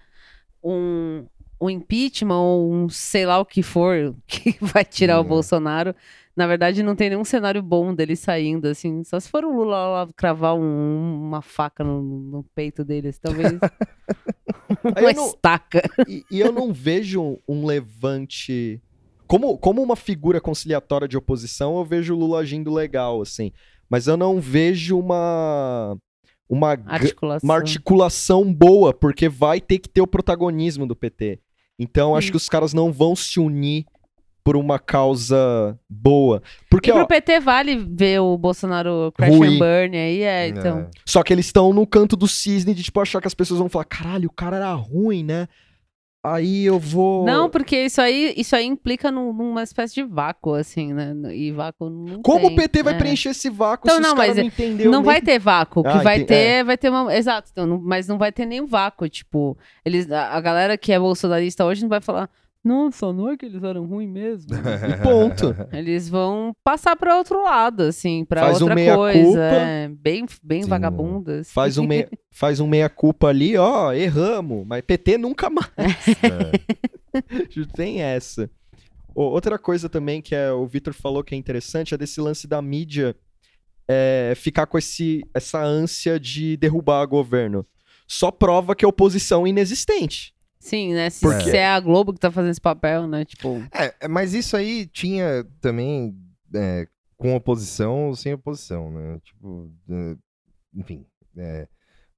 Um, um impeachment ou um sei lá o que for que vai tirar o Hum. Bolsonaro. Na verdade, não tem nenhum cenário bom dele saindo, assim. Só se for o Lula lá cravar um- uma faca no, no peito dele, talvez. Uma não- estaca. E, e eu não vejo um levante. Como, como uma figura conciliatória de oposição, eu vejo o Lula agindo legal, assim. Mas eu não vejo uma. Uma, Articulação. uma articulação boa, porque vai ter que ter o protagonismo do PT. Então, acho Sim. que os caras não vão se unir por uma causa boa. Porque, E pro ó, PT vale ver o Bolsonaro crash Ruim. and burn aí, é, então. É. Só que eles estão no canto do cisne de, tipo, achar que as pessoas vão falar, caralho, o cara era ruim, né? Aí eu vou. Não, porque isso aí, isso aí implica num- numa espécie de vácuo, assim, né? E vácuo não Como tem, o PT vai é. preencher esse vácuo Então, se não, mas não entendeu Não nem- vai ter vácuo. O que Ah, vai entendi. ter, vai ter uma. Exato, então, não- mas não vai ter nenhum vácuo. Tipo, eles, a, a galera que é bolsonarista hoje não vai falar. Nossa, não é que eles eram ruins mesmo. E ponto. Eles vão passar pra outro lado, assim, pra Faz um outra meia-culpa. coisa. é, bem bem Sim. vagabundas. Faz um, meia, faz um meia-culpa ali, ó, erramos. Mas PT nunca mais. É. Tem essa. Outra coisa também que é, o Vitor falou que é interessante é desse lance da mídia é, ficar com esse, essa ânsia de derrubar governo. Só prova que a oposição é inexistente. Sim, né? Se, Por quê? se é a Globo que tá fazendo esse papel, né? Tipo. É, é, mas isso aí tinha também é, com oposição ou sem oposição, né? Tipo, é, enfim, é,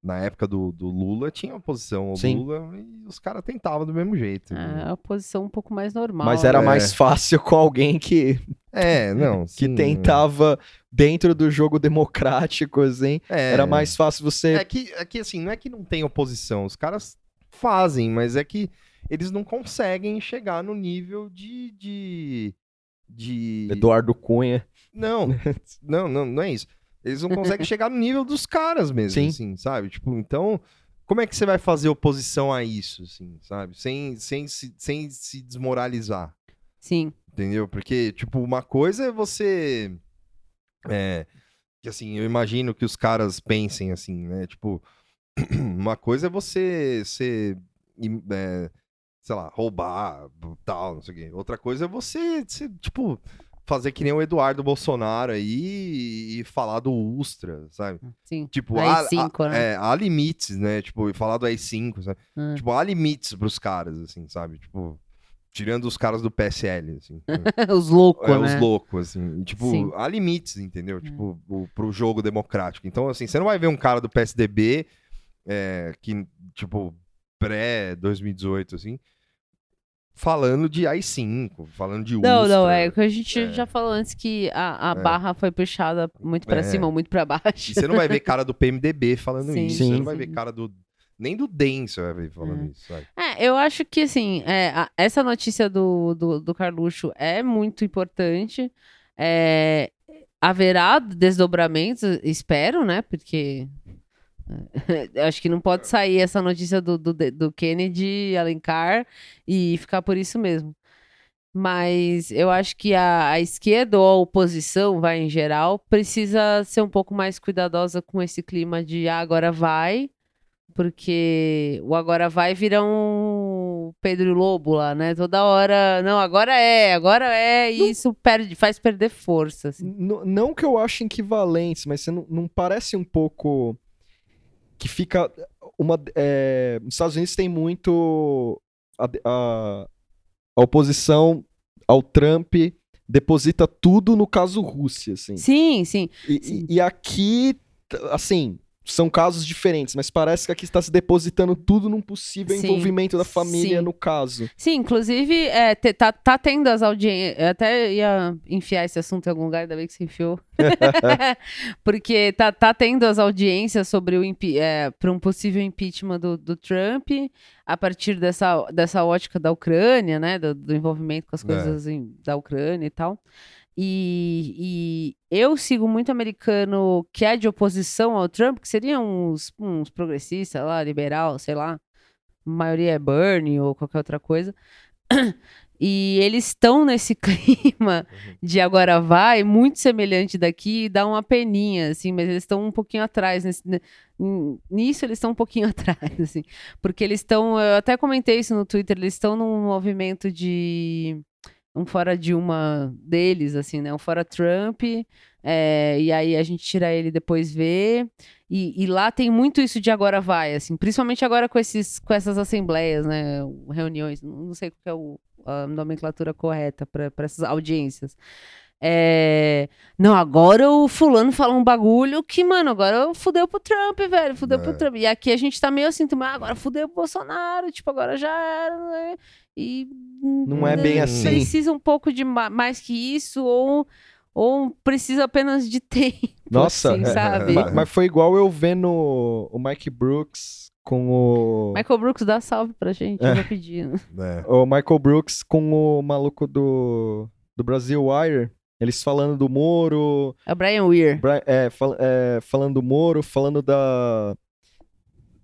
na época do, do Lula tinha oposição ao Sim. Lula e os caras tentavam do mesmo jeito. É a posição um pouco mais normal. Mas era É. mais fácil com alguém que, É, não, que sim, tentava, dentro do jogo democrático, assim, é. era mais fácil você. É que, é que assim, não é que não tem oposição, os caras fazem, mas é que eles não conseguem chegar no nível de. de, de... Eduardo Cunha. Não, não, não, não é isso. Eles não conseguem chegar no nível dos caras mesmo, Sim. assim, sabe? Tipo, então, como é que você vai fazer oposição a isso, assim, sabe? Sem, sem, se, sem se desmoralizar, Sim. entendeu? Porque, tipo, uma coisa é você. É, que assim, eu imagino que os caras pensem assim, né? Tipo, uma coisa é você ser. é, sei lá, roubar, tal, não sei o quê. Outra coisa é você, tipo, fazer que nem o Eduardo Bolsonaro aí e falar do Ustra, sabe? Sim. Tipo, A há, I5, há- né? é, há limites, né? Tipo, e falar do AI5, sabe? Ah. Tipo, há limites pros caras, assim, sabe? Tipo, tirando os caras do PSL, assim. Os loucos, É, né? os loucos, assim. E, tipo, Sim. há limites, entendeu? Tipo, o, pro jogo democrático. Então, assim, você não vai ver um cara do PSDB é, que, tipo, pré-2018, assim, falando de AI-5, falando de Não, Ustra. não, é o que a gente É. já falou antes que a, a É. barra foi puxada muito pra É. cima ou muito pra E baixo. você não vai ver cara do PMDB falando Sim, isso. sim, Você não vai sim. ver cara do... Nem do DEM você vai ver falando É. isso, sabe? É, eu acho que, assim, é, a- essa notícia do, do, do Carluxo é muito importante. É, haverá desdobramentos, espero, né? Porque acho que não pode sair essa notícia do, do, do Kennedy Alencar e ficar por isso mesmo. Mas eu acho que a, a esquerda ou a oposição, vai em geral, precisa ser um pouco mais cuidadosa com esse clima de ah, agora vai, porque o agora vai virar um Pedro Lobo lá, né? Toda hora, não, agora é, agora é, e isso perde, faz perder força. assim. Não que eu ache equivalentes, mas você não, não parece um pouco que fica uma é, nos Estados Unidos tem muito a, a- a oposição ao Trump deposita tudo no caso Rússia, assim. Sim, sim. E, sim. e- aqui, assim, são casos diferentes, mas parece que aqui está se depositando tudo num possível Sim, envolvimento da família sim. no caso. Sim, inclusive, é, te- tá, tá tendo as audiências. Eu até ia enfiar esse assunto em algum lugar, ainda bem que você enfiou. Porque tá, tá tendo as audiências sobre o para um possível impeachment do, do Trump, a partir dessa, dessa ótica da Ucrânia, né? Do, do envolvimento com as É. coisas em- da Ucrânia e tal. E, e eu sigo muito americano que é de oposição ao Trump, que seriam uns, uns progressistas lá, liberal, sei lá. A maioria é Bernie ou qualquer outra coisa. E eles estão nesse clima de agora vai, muito semelhante daqui, e dá uma peninha, assim, mas eles estão um pouquinho atrás. Nesse, ne- n- nisso eles estão um pouquinho atrás, assim. Porque eles estão, eu até comentei isso no Twitter, eles estão num movimento de um fora de uma deles, assim, né? Um fora Trump, é, e aí a gente tira ele e depois vê. E, e lá tem muito isso de agora vai, assim, principalmente agora com, esses, com essas assembleias, né? Reuniões, não sei qual que é o, a nomenclatura correta para essas audiências. É, Não, agora o fulano fala um bagulho que, mano, agora fudeu pro Trump, velho. Fudeu É. pro Trump. E aqui a gente tá meio assim, também, ah, agora fudeu pro Bolsonaro, tipo, agora já era, né? E Não é bem né, assim. Precisa um pouco de ma- mais que isso, ou, ou precisa apenas de tempo. Nossa, assim, é, sabe? Ma- Mas foi igual eu vendo o Mike Brooks com o. Michael Brooks, dá salve pra gente, É. pedindo. É. O Michael Brooks com o maluco do, do Brasil Wire. Eles falando do Moro, É o Brian Weir. Bra- é, fal- é, falando do Moro, falando da,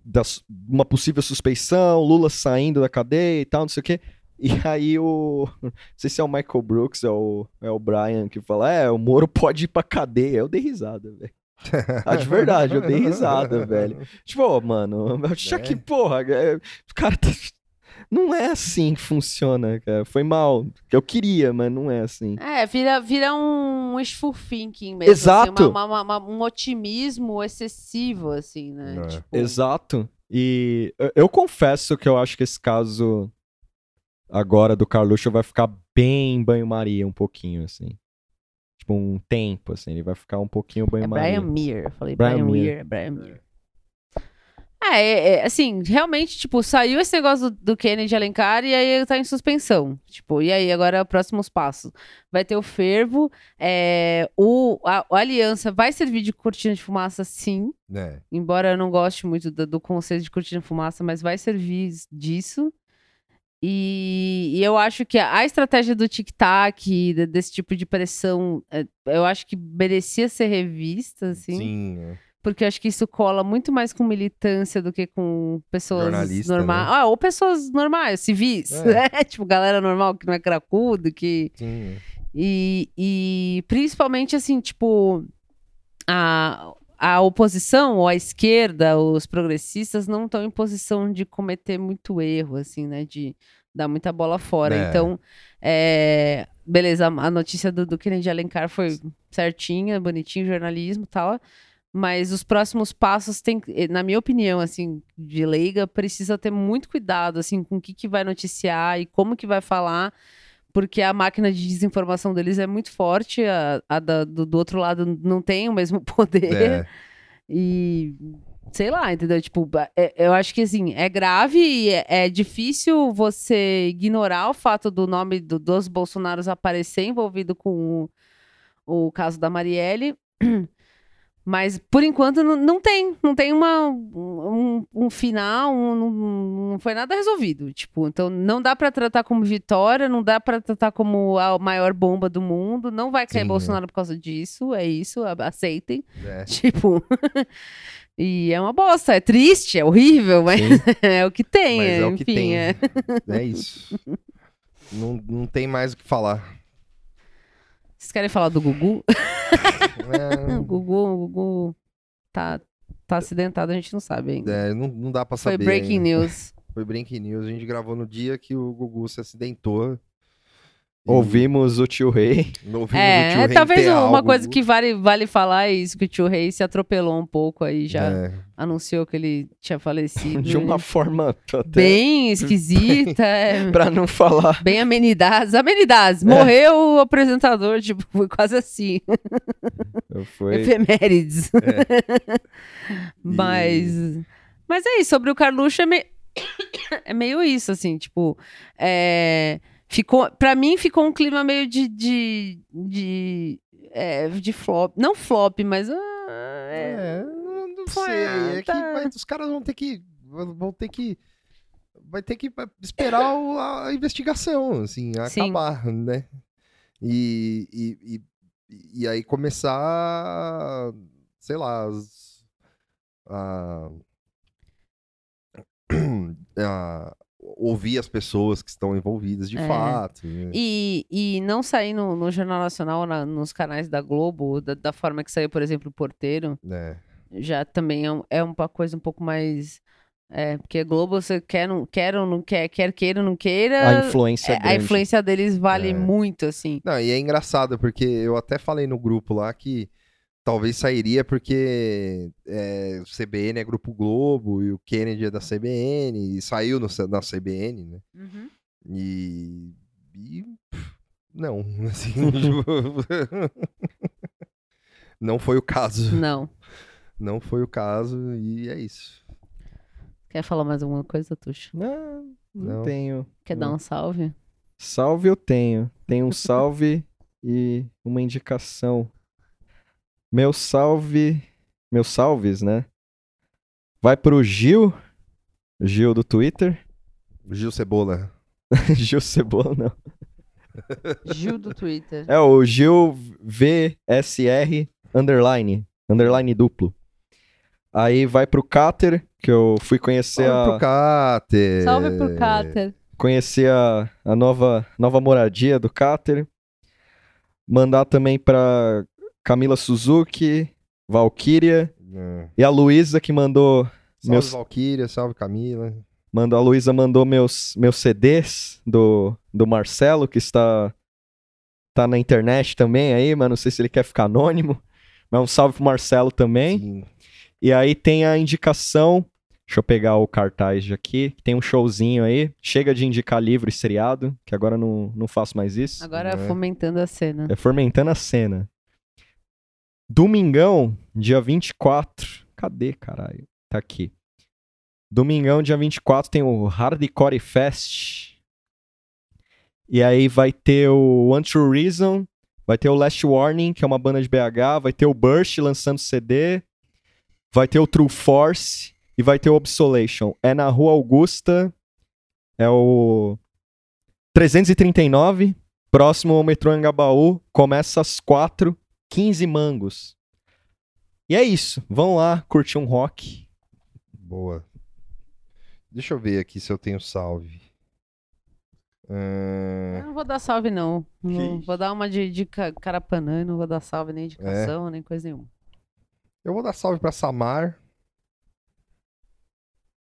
da uma possível suspeição, Lula saindo da cadeia e tal, não sei o quê. E aí o. Não sei se é o Michael Brooks, é o, é o Brian que fala: É, o Moro pode ir pra cadeia. Eu dei risada, velho. Ah, de verdade, eu dei risada, velho. Tipo, ô, mano, já É. que, porra, é, o cara tá. Não é assim que funciona, cara. Foi mal. Eu queria, mas não é assim. É, vira, vira um wishful thinking mesmo. assim, Exato. uma- uma- uma- um otimismo excessivo, assim, né? É. Tipo, Exato. E eu, eu confesso que eu acho que esse caso agora do Carluxo vai ficar bem banho-maria um pouquinho, assim. Tipo, um tempo, assim. Ele vai ficar um pouquinho É banho-maria. Brian Meir. Eu falei Brian Brian. Weir. é Brian Meir. É, é, é, assim, realmente, tipo, saiu esse negócio do, do Kennedy Alencar e aí tá em suspensão. Tipo, e aí, agora próximos passos. Vai ter o fervo, é, o, a, a aliança vai servir de cortina de fumaça, sim. É. Embora eu não goste muito do, do conceito de cortina de fumaça, mas vai servir disso. E, e eu acho que a estratégia do tic-tac, de- desse tipo de pressão, é, eu acho que merecia ser revista, assim. Sim. é. Porque eu acho que isso cola muito mais com militância do que com pessoas normais. né? Ah, ou pessoas normais, civis. É. né? tipo, galera normal que não é cracudo, que. Sim. é. E, e principalmente assim, tipo, a, a oposição ou a esquerda, os progressistas, não estão em posição de cometer muito erro, assim, né? De dar muita bola fora. É. Então, é, beleza, a notícia do, do Kennedy Alencar foi certinha, bonitinho, jornalismo e tal. Mas os próximos passos tem, na minha opinião, assim, de leiga, precisa ter muito cuidado, assim, com o que, que vai noticiar e como que vai falar, porque a máquina de desinformação deles é muito forte, a, a da- do, do outro lado não tem o mesmo poder. É. E sei lá, entendeu? Tipo, é- eu acho que assim, é grave e é, é difícil você ignorar o fato do nome do- dos Bolsonaros aparecer envolvido com o, o caso da Marielle. Mas, por enquanto, não, tem. Não tem uma, um, um final, um- não, foi nada resolvido. Tipo, então não dá pra tratar como vitória, não dá pra tratar como a maior bomba do mundo. Não vai cair Sim, é. Bolsonaro por causa disso. É isso, aceitem. É. Tipo. e é uma bosta, é triste, é horrível, mas é o que tem, Mas é, é o que enfim. tem. É. É isso. Não, não tem mais o que falar. Vocês querem falar do Gugu? É, o Gugu, o Gugu tá, tá acidentado, a gente não sabe ainda. é, não, não dá pra Foi saber. breaking ainda. news. Foi breaking news. A gente gravou no dia que o Gugu se acidentou. E Ouvimos o tio Rei. não ouvimos o tio É, é Rei talvez uma o coisa que vale, vale falar é isso, que o tio Rei se atropelou um pouco aí, já É. anunciou que ele tinha falecido. De uma forma até. Bem esquisita, é. Pra não falar. Bem amenidades. Amenidades. É. Morreu o apresentador, tipo, foi quase assim. Foi. Efemérides. Mas. Mas é isso, sobre o Carluxo é, me- é meio isso, assim, tipo. É... Ficou... Pra mim ficou um clima meio de. de, de, é, de flop. Não flop, mas. ah, é- É, não, sei. É que tá. vai- os caras vão ter que. Vão ter que. Vai ter que esperar o- a investigação, assim, Sim. acabar, né? E, e, e, e aí começar, sei lá, as- a, a ouvir as pessoas que estão envolvidas de É. fato. né? E, e não sair no, no Jornal Nacional, na- nos canais da Globo, da, da forma que saiu, por exemplo, o Porteiro, É. já também é, um- é uma coisa um pouco mais. É, porque Globo, você quer, não, quer ou não quer, quer queira ou não queira. A influência é a influência deles vale É. muito, assim. Não, e é engraçado, porque eu até falei no grupo lá que talvez sairia porque é, o CBN é Grupo Globo e o Kennedy é da CBN, e saiu no, na CBN, né? E. e, pff, não, assim. não foi o caso. Não. Não foi o caso, e é isso. Quer falar mais alguma coisa, Tuxo? Não, não, Não. tenho. Quer Não. dar um salve? Salve eu tenho. Tenho um salve e uma indicação. Meu salve. Meus salves, né? Vai pro Gil. Gil do Twitter. Gil Cebola. Gil Cebola, não. Gil do Twitter. É o Gil VSR underline. Underline duplo. Aí vai pro Cater, que eu fui conhecer Salve a. pro Cáter. Salve pro Cáter. conhecer a, a nova, nova moradia do Cáter. Mandar também pra Camila Suzuki, Valkyria É. e a Luísa que mandou. Salve Meus- Valkyria, salve Camila. mandou a Luísa mandou meus, meus CDs do, do Marcelo, que está tá na internet também aí, mas não sei se ele quer ficar anônimo. Mas um salve pro Marcelo também. Sim. E aí tem a indicação. Deixa eu pegar o cartaz de aqui. Tem um showzinho aí. Chega de indicar livro e seriado, que agora eu não, não faço mais isso. Agora É. fomentando a cena. É Fermentando a Cena. Domingão, dia 24. Cadê, caralho? Tá aqui. Domingão, dia 24, tem o Hardcore Fest. E aí vai ter o One True Reason. Vai ter o Last Warning, que é uma banda de BH. Vai ter o Burst lançando CD. Vai ter o True Force. E vai ter o Obsolation. É na Rua Augusta. É o 339. Próximo ao metrô Angabaú, começa às 4, 15 mangos. E é isso. Vão lá curtir um rock. Boa. Deixa eu ver aqui se eu tenho salve. É, Eu não vou dar salve, não. Não vou dar uma de, de ca- carapanã e não vou dar salve nem É. indicação, nem coisa nenhuma. Eu vou dar salve pra Samar.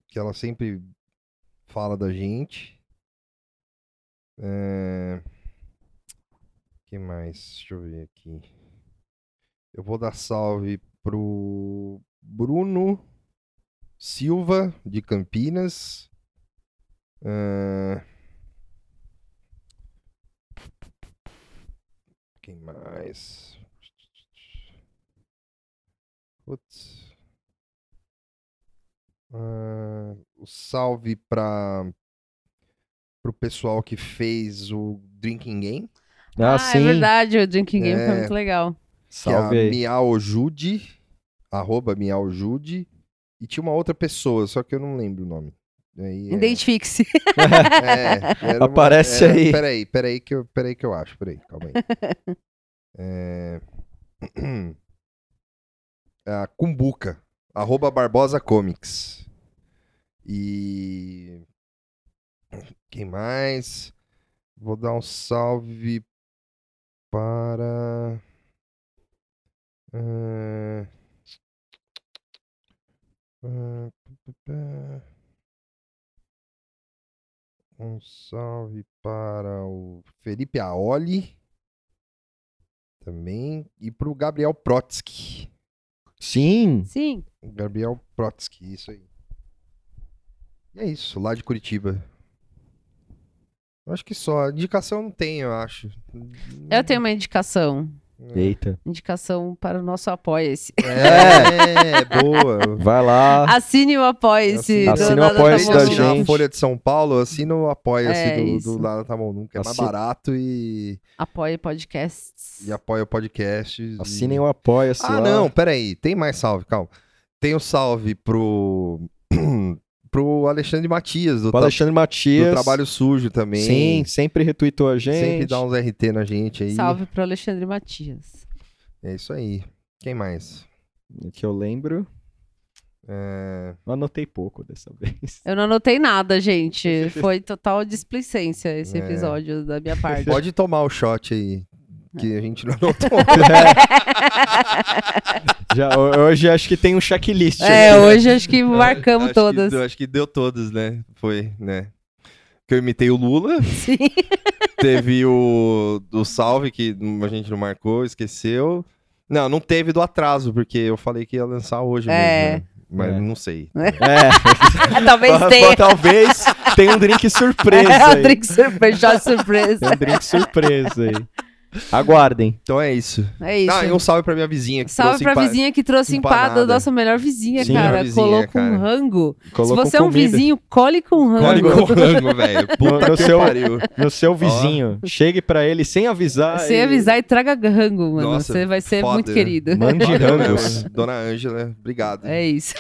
Que ela sempre fala da gente. É... que mais? Deixa eu ver aqui. Eu vou dar salve pro Bruno Silva, de Campinas. É, Quem mais? Putz. Ah, o salve para pro pessoal que fez o Drinking Game. Ah, é sim. verdade, o Drinking Game foi É. muito legal. Que é a Salve. Miaujude, arroba Miaujude. E tinha uma outra pessoa, só que eu não lembro o nome. É- Identifique-se. É, uma- Aparece era- aí. Peraí, peraí que, eu, peraí que eu acho. Peraí, calma aí. É... A Cumbuca. Arroba Barbosa Comics. E... Quem mais? Vou dar um salve para... Pá, pá, pá. Um salve para o Felipe Aoli. Também. E para o Gabriel Protsky. Sim. Sim. Gabriel Protsky, isso aí. E é isso, lá de Curitiba. Eu acho que só. Indicação não tem, eu acho. Eu tenho uma indicação. Eita. Indicação para o nosso Apoia-se. É, boa. Vai lá. Assine o Apoia-se. Assine- assine o Tá Apoia-se da a gente. Folha de São Paulo, assina o apoia-se É do, do Nada Tá Bom Nunca. É mais barato e, Apoia podcasts. e apoia o podcast. Assinem o Apoia-se Ah, lá. não, peraí. Tem mais salve, calma. Tem o salve pro. pro Alexandre Matias, do, O tra- Alexandre do Matias. Trabalho Sujo também. Sim, sempre retweetou a gente. Sempre dá uns RT na gente aí. Salve pro Alexandre Matias. É isso aí. Quem mais? Que eu lembro. É, Eu anotei pouco dessa vez. Eu não anotei nada, gente. Foi total displicência esse É. episódio da minha parte. Pode tomar o shot aí. Que a gente não anotou. Já, ho- hoje acho que tem um checklist. É, aqui. hoje acho que marcamos Acho que todas. deu- acho que deu todas, né? Foi, né? Que eu imitei o Lula. Sim. Teve o do salve, que a gente não marcou, esqueceu. Não, não teve do atraso, porque eu falei que ia lançar hoje É. mesmo. né? Mas É. não sei. É. Talvez tenha. Talvez tenha um drink surpresa. É, o drink surpresa, shot surpresa. Tem um drink surpresa aí. Aguardem. Então é isso. É isso. Ah, e um salve pra minha vizinha. Que Salve trouxe pra empa- vizinha que trouxe empada, empanada. nossa melhor vizinha, Sim, cara. vizinha, Colou com cara. rango. Colou Se você é um comida. vizinho, cole com rango. Cole com rango, velho. Puta No que seu- pariu. No seu vizinho. Chegue pra ele sem avisar. Sem e avisar e traga rango, mano. Nossa, você vai ser foda. muito querido. Mande rangos. Dona Ângela, obrigado. É isso.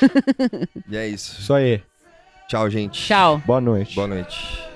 E é isso. Isso aí. Tchau, gente. Tchau. Boa noite. Boa noite.